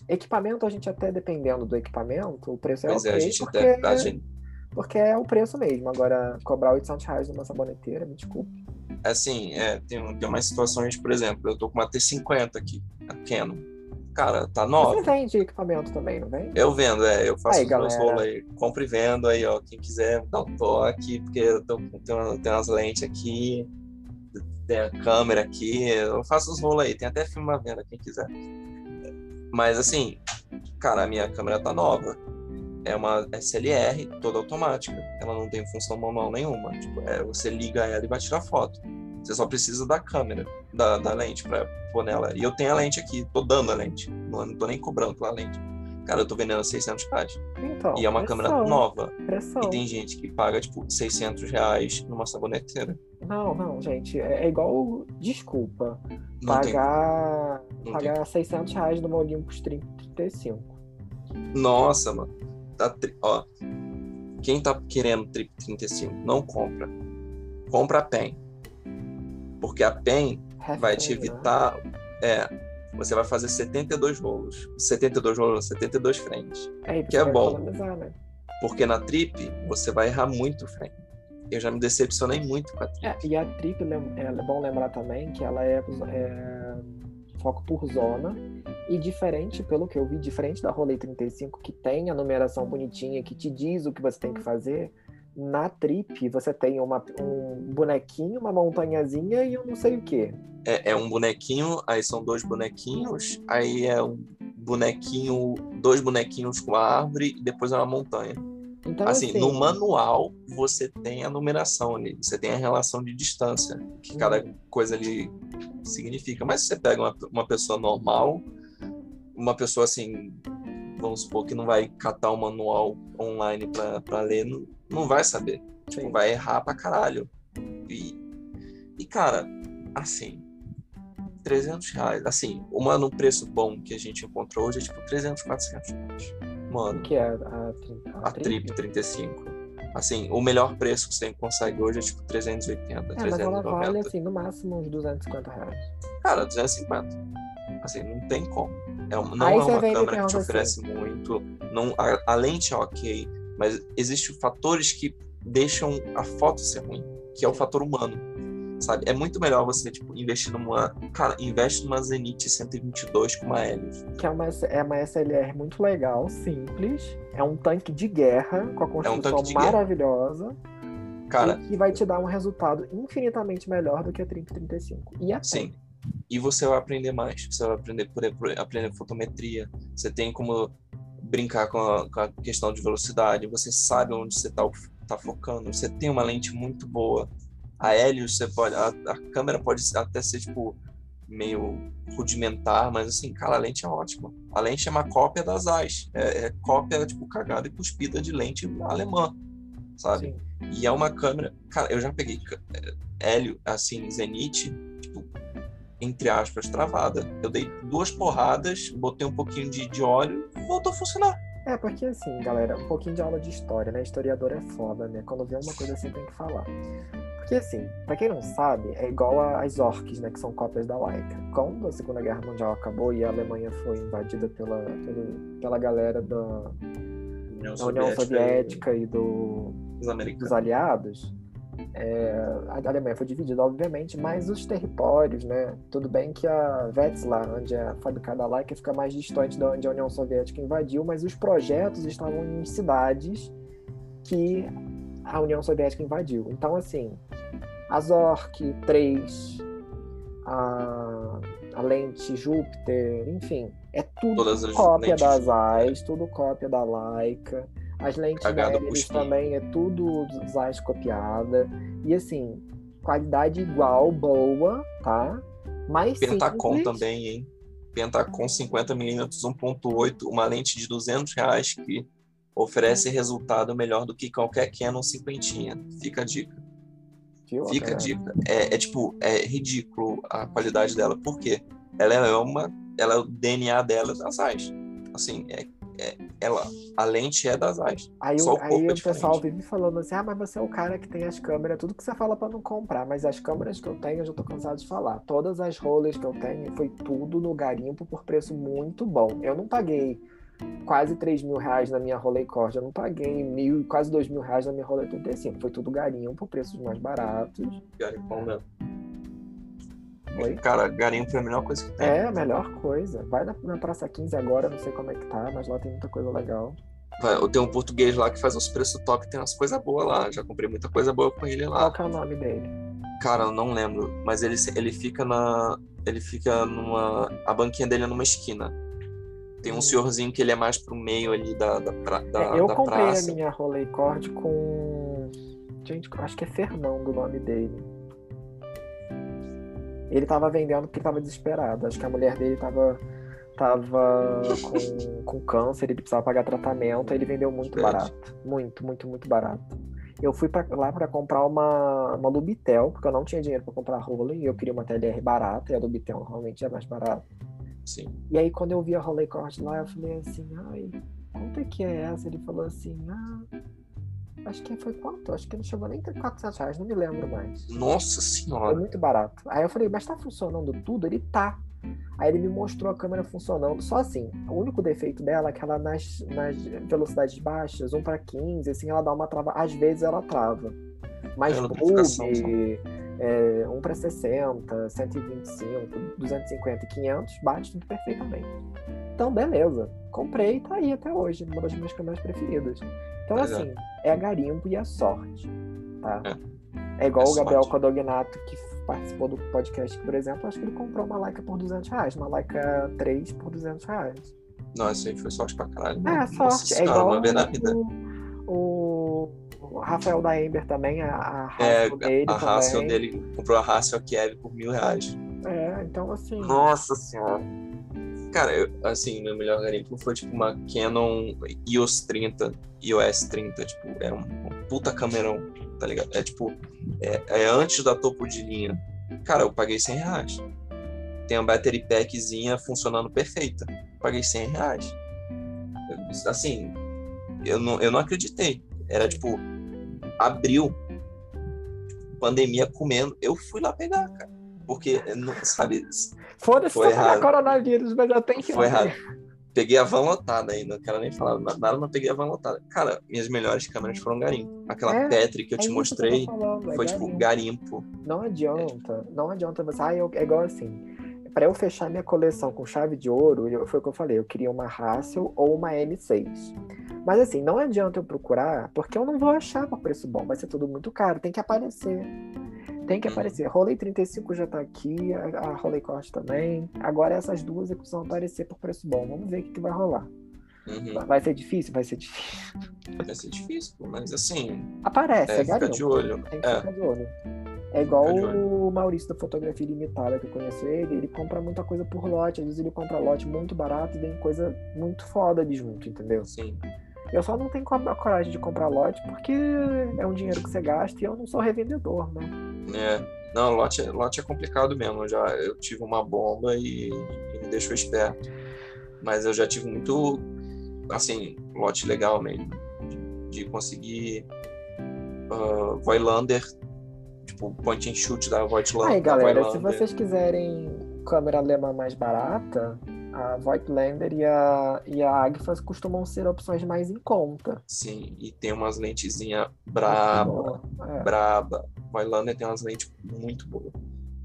Equipamento, a gente até dependendo do equipamento, o preço é pois ok, é, a gente porque, até, a gente... porque é o preço mesmo. Agora, cobrar 800 reais numa saboneteira, me desculpe. Assim, é, tem, tem umas situações, por exemplo, eu tô com uma T50 aqui, a Canon cara, tá nova. Você vende equipamento também, não vem? Eu vendo, é. Eu faço aí, os meus rolos aí. Compro e vendo aí, ó. Quem quiser dá um toque, porque eu tô, tenho, tenho umas lentes aqui, tem a câmera aqui. Eu faço os rolos aí. Tem até filme à venda, quem quiser. Mas assim, cara, a minha câmera tá nova. É uma SLR toda automática. Ela não tem função manual nenhuma. Tipo, é, você liga ela e vai tirar foto. Você só precisa da câmera, da, da lente para pôr nela. E eu tenho a lente aqui, tô dando a lente. Não, não tô nem cobrando pela lente. Cara, eu tô vendendo a 600 reais. Então, e é uma pressão, câmera nova. Pressão. E tem gente que paga, tipo, 600 reais numa saboneteira. Não, não, gente. É, é igual. Desculpa. Não pagar. Pagar tem. 600 reais numa Olympus 35. Nossa, mano. Tá. Ó. Quem tá querendo Trip 35, não compra. Compra a PEN. Porque a PEN vai te evitar. É, você vai fazer 72 rolos. 72 rolos, 72 frentes. É, que é bom. Né? Porque na trip você vai errar muito frame. Eu já me decepcionei muito com a trip. É, e a trip é bom lembrar também que ela é, é foco por zona. E diferente, pelo que eu vi, diferente da Rolei 35, que tem a numeração bonitinha, que te diz o que você tem que fazer, na trip você tem uma, um bonequinho, uma montanhazinha e eu não sei o que. É, é, um bonequinho, aí são dois bonequinhos, aí é um bonequinho, dois bonequinhos com a árvore e depois é uma montanha. Então, assim, assim, no manual você tem a numeração ali, você tem a relação de distância que cada coisa ali significa. Mas se você pega uma, uma pessoa normal, uma pessoa assim, vamos supor que não vai catar o manual online para ler, não, não vai saber. Tipo, vai errar pra caralho. E, e, cara, assim, 300 reais. Assim, uma no preço bom que a gente encontrou hoje é tipo 300, 400 reais. Mano. Que é a, a, a, Trip 35. Assim, o melhor preço que você consegue hoje é tipo 380, é, 390. Mas ela vale, assim, no máximo uns 250 reais. Cara, 250. Assim, não tem como. É, não Aí é uma câmera que te oferece assim. muito. Não, a, a lente é ok mas existem fatores que deixam a foto ser ruim, que é o fator humano, sabe? É muito melhor você, tipo, investir numa... Cara, investe numa Zenith 122 com uma Helios. Que é uma, é uma SLR muito legal, simples, é um tanque de guerra, com a construção é um maravilhosa. Cara, e que vai te dar um resultado infinitamente melhor do que a 3035. E a Sim. E você vai aprender mais. Você vai aprender por aprender fotometria. Você tem como brincar com a, com a, questão de velocidade, você sabe onde você está tá focando, você tem uma lente muito boa. A Helios, você pode, a, a, câmera pode até ser tipo meio rudimentar, mas assim, cara, a lente é ótima. A lente é uma cópia das AIS, é, é cópia tipo cagada e cuspida de lente alemã, sabe? Sim. E é uma câmera, cara, eu já peguei é, Hélio, assim, Zenith, tipo, entre aspas, travada. Eu dei duas porradas, botei um pouquinho de, de óleo e voltou a funcionar. É, porque assim, galera, um pouquinho de aula de história, né? Historiador é foda, né? Quando vê uma coisa assim tem que falar. Porque assim, pra quem não sabe, é igual às orques, né? Que são cópias da Laika. Quando a Segunda Guerra Mundial acabou e a Alemanha foi invadida pela, pela, pela galera da, União da União Soviética e do, dos aliados, é, a Alemanha foi dividida, obviamente, mas os territórios, né? Tudo bem que a Wetzlar, onde é fabricada a Leica, fica mais distante de onde a União Soviética invadiu, mas os projetos estavam em cidades que a União Soviética invadiu. Então, assim, a Zork 3, a, a lente Júpiter, enfim, é tudo cópia das AIS, tudo cópia da Leica. As lentes deles também é tudo Zeiss copiada. E assim, qualidade igual, boa, tá? Mas Pentacon simples. também, hein? Pentacon 50mm 1.8, uma lente de 200 reais que oferece resultado melhor do que qualquer Canon cinquentinha. Fica a dica. Fica a dica. É, é, tipo, é ridículo a qualidade dela. Por quê? Ela é uma ela, o DNA dela é das Zeiss. Assim, é, é, ela, a lente é das Zeiss. Aí, Só o, corpo aí é o pessoal vive falando assim, ah, mas você é o cara que tem as câmeras, tudo que você fala pra não comprar, mas as câmeras que eu tenho, eu já tô cansado de falar. Todas as rollers que eu tenho, foi tudo no garimpo por preço muito bom. Eu não paguei quase 3 mil reais na minha Rolei Cord, eu não paguei mil, quase 2 mil reais na minha Rolei 35. Foi tudo garimpo, preços mais baratos. Garimpão mesmo. Oi? Cara, garimpo é a melhor coisa que tem. É, a melhor coisa. Vai na, na Praça 15 agora, não sei como é que tá, mas lá tem muita coisa legal. Vai, Eu tenho um português lá que faz uns preços top, tem umas coisas boas lá. Já comprei muita coisa boa com ele Qual lá. que é o nome dele? Cara, eu não lembro, mas ele, ele fica na. Ele fica numa. A banquinha dele é numa esquina. Tem um Hum. senhorzinho que ele é mais pro meio ali da, da, pra- da, É, eu da comprei praça. a minha Rolei Cord com. Gente, acho que é Fernando o nome dele. Ele tava vendendo porque tava desesperado. Acho que a mulher dele tava, tava com, com câncer, ele precisava pagar tratamento, aí ele vendeu muito Verdade. barato. Muito, muito, muito barato. Eu fui pra, lá para comprar uma, uma Lubitel, porque eu não tinha dinheiro para comprar Rolei, e eu queria uma TLR barata, e a Lubitel normalmente é mais barata. Sim. E aí, quando eu vi a Rolei Cord lá, eu falei assim, ai, quanto é que é essa? Ele falou assim, ah, acho que foi quanto? Acho que não chegou nem a 400 reais, não me lembro mais. Nossa Foi senhora. muito barato. Aí eu falei, mas tá funcionando tudo? Ele tá. Aí ele me mostrou a câmera funcionando. Só assim, o único defeito dela é que ela nas, nas velocidades baixas, 1 para 15, assim, ela dá uma trava. Às vezes ela trava. Mas só. É, 1 para 60, 125, 250 e 500, bate tudo perfeitamente. Então, beleza. Comprei e tá aí até hoje, uma das minhas câmeras preferidas. Então, Pois é. assim, é garimpo e é sorte, tá? É. É igual É o Gabriel. Codognato, que participou do podcast, por exemplo, acho que ele comprou uma Leica por 200 reais, uma Leica 3 por 200 reais. Não, isso aí foi sorte pra caralho. É, Nossa sorte. É senhora, igual vida. o, o Rafael da Ember também, a, a É, Hassel dele a também. dele comprou a Hassel Kiev por mil reais. É, então assim... Nossa senhora. Cara, eu, assim, meu melhor garimpo foi tipo uma Canon EOS 30, EOS 30, tipo, era um, um puta câmerão, tá ligado? É tipo, é, é antes da topo de linha. Cara, eu paguei 100 reais. Tem uma battery packzinha funcionando perfeita. Paguei 100 reais. Eu- assim, eu não, eu não acreditei. Era tipo, abril, pandemia comendo. Eu fui lá pegar, cara. Porque, não, sabe, Foda-se Foi errado. coronavírus, mas eu tenho que... foi errado. Peguei a van lotada ainda, não quero nem falar nada, mas peguei a van lotada. Cara, minhas melhores câmeras foram garimpo. Aquela É, Petri que eu É te mostrei eu falando, é foi tipo garimpo. Não adianta, não adianta você. Ah, eu, é igual assim. Pra eu fechar minha coleção com chave de ouro, eu- foi o que eu falei, eu queria uma Hassel ou uma M6. Mas assim, não adianta eu procurar, porque eu não vou achar por preço bom, vai ser tudo muito caro, tem que aparecer. Tem que aparecer. Rolei 35 já tá aqui, a, a Rolei Corte também. Agora essas duas é precisam aparecer por preço bom. Vamos ver o que, que vai rolar. Uhum. Vai ser difícil? Vai ser difícil. Vai ser difícil, mas assim, Aparece, é, é, fica de olho. Tem que É, ficar de olho. É igual o Maurício da Fotografia Limitada, que eu conheço ele, ele compra muita coisa por lote, às vezes ele compra lote muito barato e vem coisa muito foda de junto, entendeu? sim. Eu só não tenho co- coragem de comprar lote porque é um dinheiro que você gasta e eu não sou revendedor, né? É. Não, lote, é- lote é complicado mesmo. Eu Já, eu tive uma bomba e, e me deixou esperto. Mas eu já tive muito, assim, lote legal mesmo. De, de conseguir uh, Voigtlander, tipo, point and shoot da Voigtlander. Aí, galera, se Voigtlander. vocês quiserem câmera alemã mais barata, a Voigtlander e a, e a Agfa costumam ser opções mais em conta. Sim, e tem umas lentezinhas braba, É. braba. Voigtlander tem umas lentes muito boas.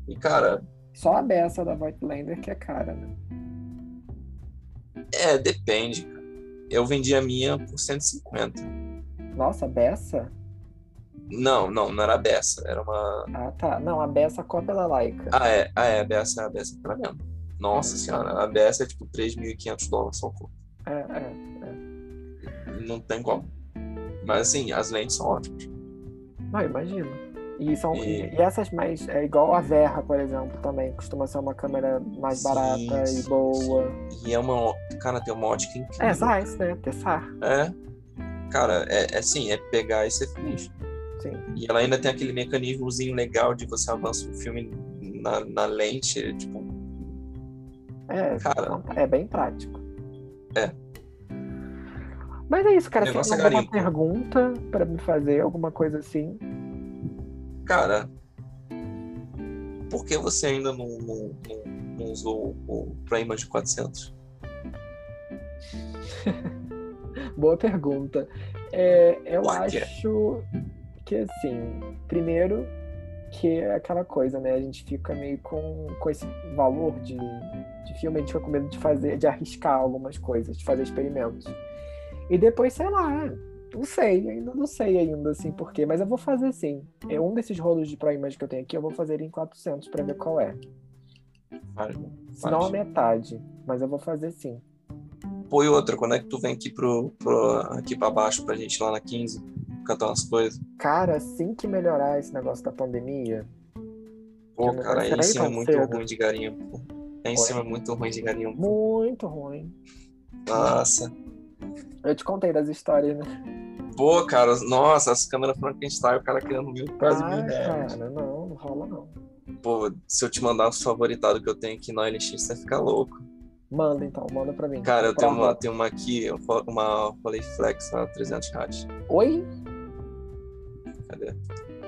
E, cara, Só a beça da Voigtlander que é cara, né? é, depende. Eu vendi a minha por 150. Nossa, a beça? Não, não, não era a Bessa, era uma. Ah, tá. Não, a beça cópia da Leica. Ah, é, ah, é, a Bessa, a Bessa era mesmo. Nossa senhora, a Bessa é tipo 3.500 dólares só. pô. É, é. Não tem como. Mas assim, as lentes são ótimas. Não, imagino. E, são, E- e... e essas mais. É igual a Verra, por exemplo, também. Costuma ser uma câmera mais Sim, barata e sim, boa. sim. E é uma. Cara, tem uma ótica incrível. É, Zeiss, né? Tessar. É. Cara, é, é assim, é pegar e ser feliz. Sim. E ela ainda tem aquele mecanismozinho legal de você avançar o filme na, na lente, tipo. É, Cara. é bem prático. É. Mas é isso, cara. Negócio tem é alguma garimpo. pergunta pra me fazer, alguma coisa assim? Cara, por que você ainda não, não, não, não usou o Prima de 400? Boa pergunta. É, eu acho que, assim, primeiro que é aquela coisa, né? A gente fica meio com, com esse valor de, de filme, a gente fica com medo de fazer, de arriscar algumas coisas, de fazer experimentos. E depois, sei lá, não sei, ainda não sei ainda, assim, por quê, mas eu vou fazer sim. É um desses rolos de Pro Image que eu tenho aqui, eu vou fazer em 400 pra ver qual é. Se não a metade, mas eu vou fazer sim. Pô, e outra, quando é que tu vem aqui, pro, pro, aqui pra baixo pra gente lá na 15 catar umas coisas? Cara, assim que melhorar esse negócio da pandemia, Pô, cara, aí em cima é tão muito cedo. ruim de garimpo. Aí em cima é muito ruim de garimpo. muito ruim. Nossa. Eu te contei das histórias, né? Pô, cara, nossa, as câmeras Frankenstein, o cara querendo mil, quase mil Ah, reais. cara, não, não rola não. Pô, se eu te mandar os favoritados que eu tenho aqui no OLX, você vai ficar louco. Manda então, manda pra mim. Cara, eu tenho uma, tenho uma aqui, uma Rolleiflex a 300 reais. Oi? Cadê?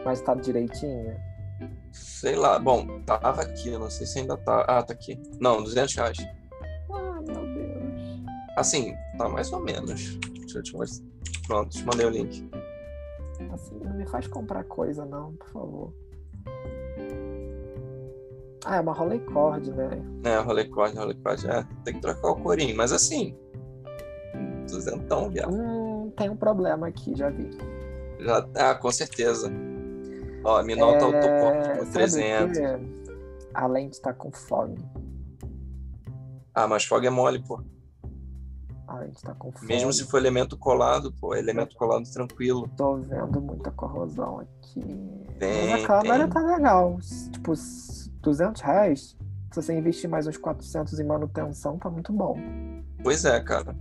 Mas tá direitinho? Sei lá, bom, tava aqui, eu não sei se ainda tá. Ah, tá aqui. Não, 200 reais. Ah, meu Deus. Assim, tá mais ou menos. Deixa eu te mostrar. Pronto, te mandei o link. Assim, não me faz comprar coisa não, por favor. Ah, é uma Rolleicord, né? É, Rolleicord, Rolleicord. É, tem que trocar o corinho, mas assim. Duzentão, viado. Hum, tem um problema aqui, já vi. Já, ah, com certeza. Ó, me nota autocorte por sabe o 300. quê? A lente tá com fog. Ah, mas fog é mole, pô. A tá com. Mesmo se for elemento colado, pô, elemento colado tranquilo. Tô vendo muita corrosão aqui. Tem, Mas a câmera tem. tá legal. Tipo, s- 200 reais. Se você investir mais uns 400 em manutenção, tá muito bom. Pois é, cara.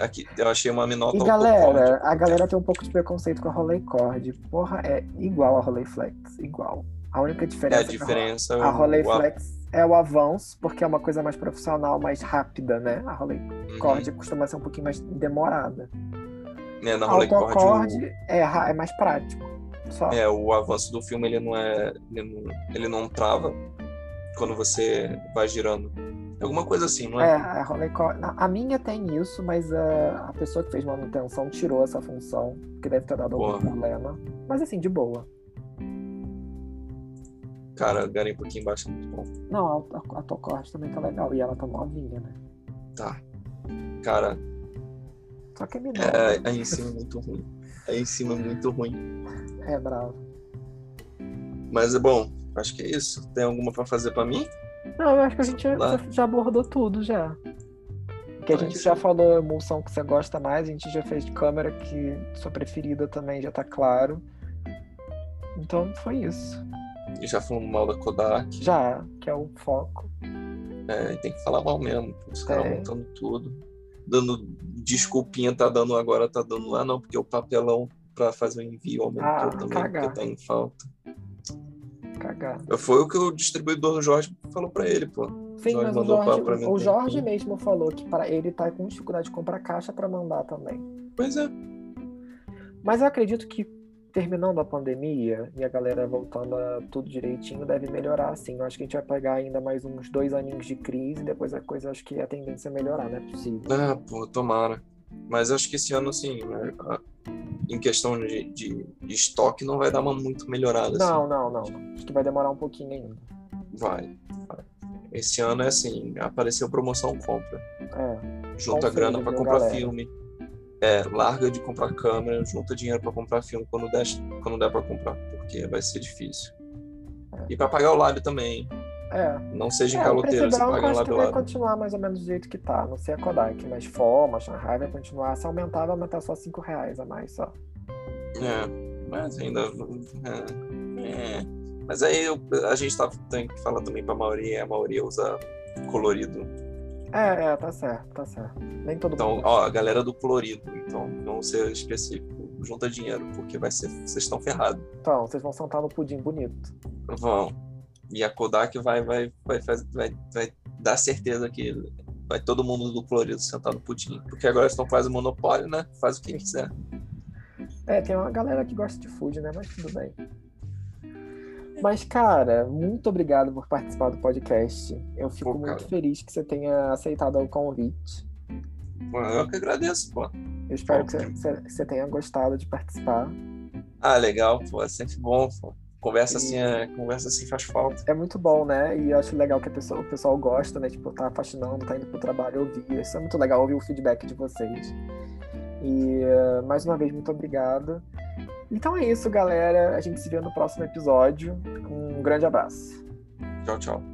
Aqui, eu achei uma minota E galera, a galera tem um pouco de preconceito com a Rolleicord. Porra, é igual a Rolleiflex. Igual. A única É, diferença a diferença. que a o- Rolleiflex é o avanço, porque é uma coisa mais profissional, mais rápida, né? A Rolleicord Uhum. costuma ser um pouquinho mais demorada. É, na Rolleicord, Autocord o, é, é mais prático. Só. é, o avanço do filme ele não é. Ele não, ele não trava quando você vai girando. Alguma coisa assim, não É, é? a Rolleicord. a- A minha tem isso, mas a, a pessoa que fez manutenção tirou essa função, que deve ter dado algum problema. Mas assim, de boa. Cara, garimpo aqui embaixo é muito bom. Não, a, a, também tá legal. E ela tá novinha, né? Tá. Cara, Só que é menor. é, aí em cima é muito ruim. Aí em cima é muito ruim. É, bravo. Mas é bom, acho que é isso. Tem alguma pra fazer pra mim? Não, eu acho que a gente já, já abordou tudo já. Que a gente já falou emulsão que você gosta mais, a gente já fez de câmera que sua preferida também já tá claro. Então foi isso. E já falamos mal da Kodak. Já, que é o foco. É, e tem que falar mal mesmo. Os caras É. montando tudo. Dando desculpinha, tá dando agora, tá dando lá, não, porque o papelão pra fazer o envio aumentou Ah, também, cagar. porque tá em falta. Cagar. Foi o que o distribuidor do Jorge falou pra ele, pô. Sim, Jorge mas o Jorge, o Jorge mesmo falou que para ele tá com dificuldade de comprar caixa para mandar também. Pois é. Mas eu acredito que terminando a pandemia e a galera voltando a tudo direitinho, deve melhorar assim. Eu acho que a gente vai pegar ainda mais uns dois aninhos de crise, depois a coisa acho que a tendência é melhorar, não é possível. Ah, pô, tomara. Mas acho que esse ano, assim, né, a- em questão de, de, de estoque, não vai dar uma muito melhorada. Não, não, não, não. Acho que vai demorar um pouquinho ainda. Assim. Vai, vai. Esse ano é assim, apareceu promoção, compra. É. Junta grana viu, comprar galera? filme. É, larga de comprar câmera, junta dinheiro pra comprar filme quando der, quando der pra comprar, porque vai ser difícil. É. E pra pagar o lábio também. É. Não seja É, o encaloteiro, preço você paga acho que lábio vai lá. continuar mais ou menos do jeito que tá. Não sei a Kodak, mas Forma, Shanghai vai continuar. Se aumentar, vai aumentar só 5 reais a mais só. É, mas ainda. É, é. Mas aí eu- a gente tá, tem que falar também pra maioria, a maioria usa colorido. É, é, tá certo, tá certo. Nem todo Então, mundo. ó, a galera do colorido, então, vamos ser específico, junta dinheiro, porque vai ser, vocês estão ferrados. Então, vocês vão sentar no pudim bonito. Vão. E a Kodak vai, vai, vai, vai, vai dá certeza que vai todo mundo do Florido sentar no Putin. Porque agora estão fazendo monopólio, né? Faz o que quiser. É, tem uma galera que gosta de food, né? Mas tudo bem. Mas, cara, muito obrigado por participar do podcast. Eu fico pô, muito feliz que você tenha aceitado o convite. Eu que agradeço, pô. Eu espero pô, que você, você tenha gostado de participar. Ah, legal, pô. É sempre bom, pô. Conversa assim, é, conversa assim faz falta. É muito bom, né? E eu acho legal que pessoa, o pessoal gosta, né? Tipo, tá fascinando, tá indo pro trabalho ouvir. Isso é muito legal ouvir o feedback de vocês. E uh, mais uma vez, muito obrigado. Então é isso, galera. A gente se vê no próximo episódio. Um grande abraço. Tchau, tchau.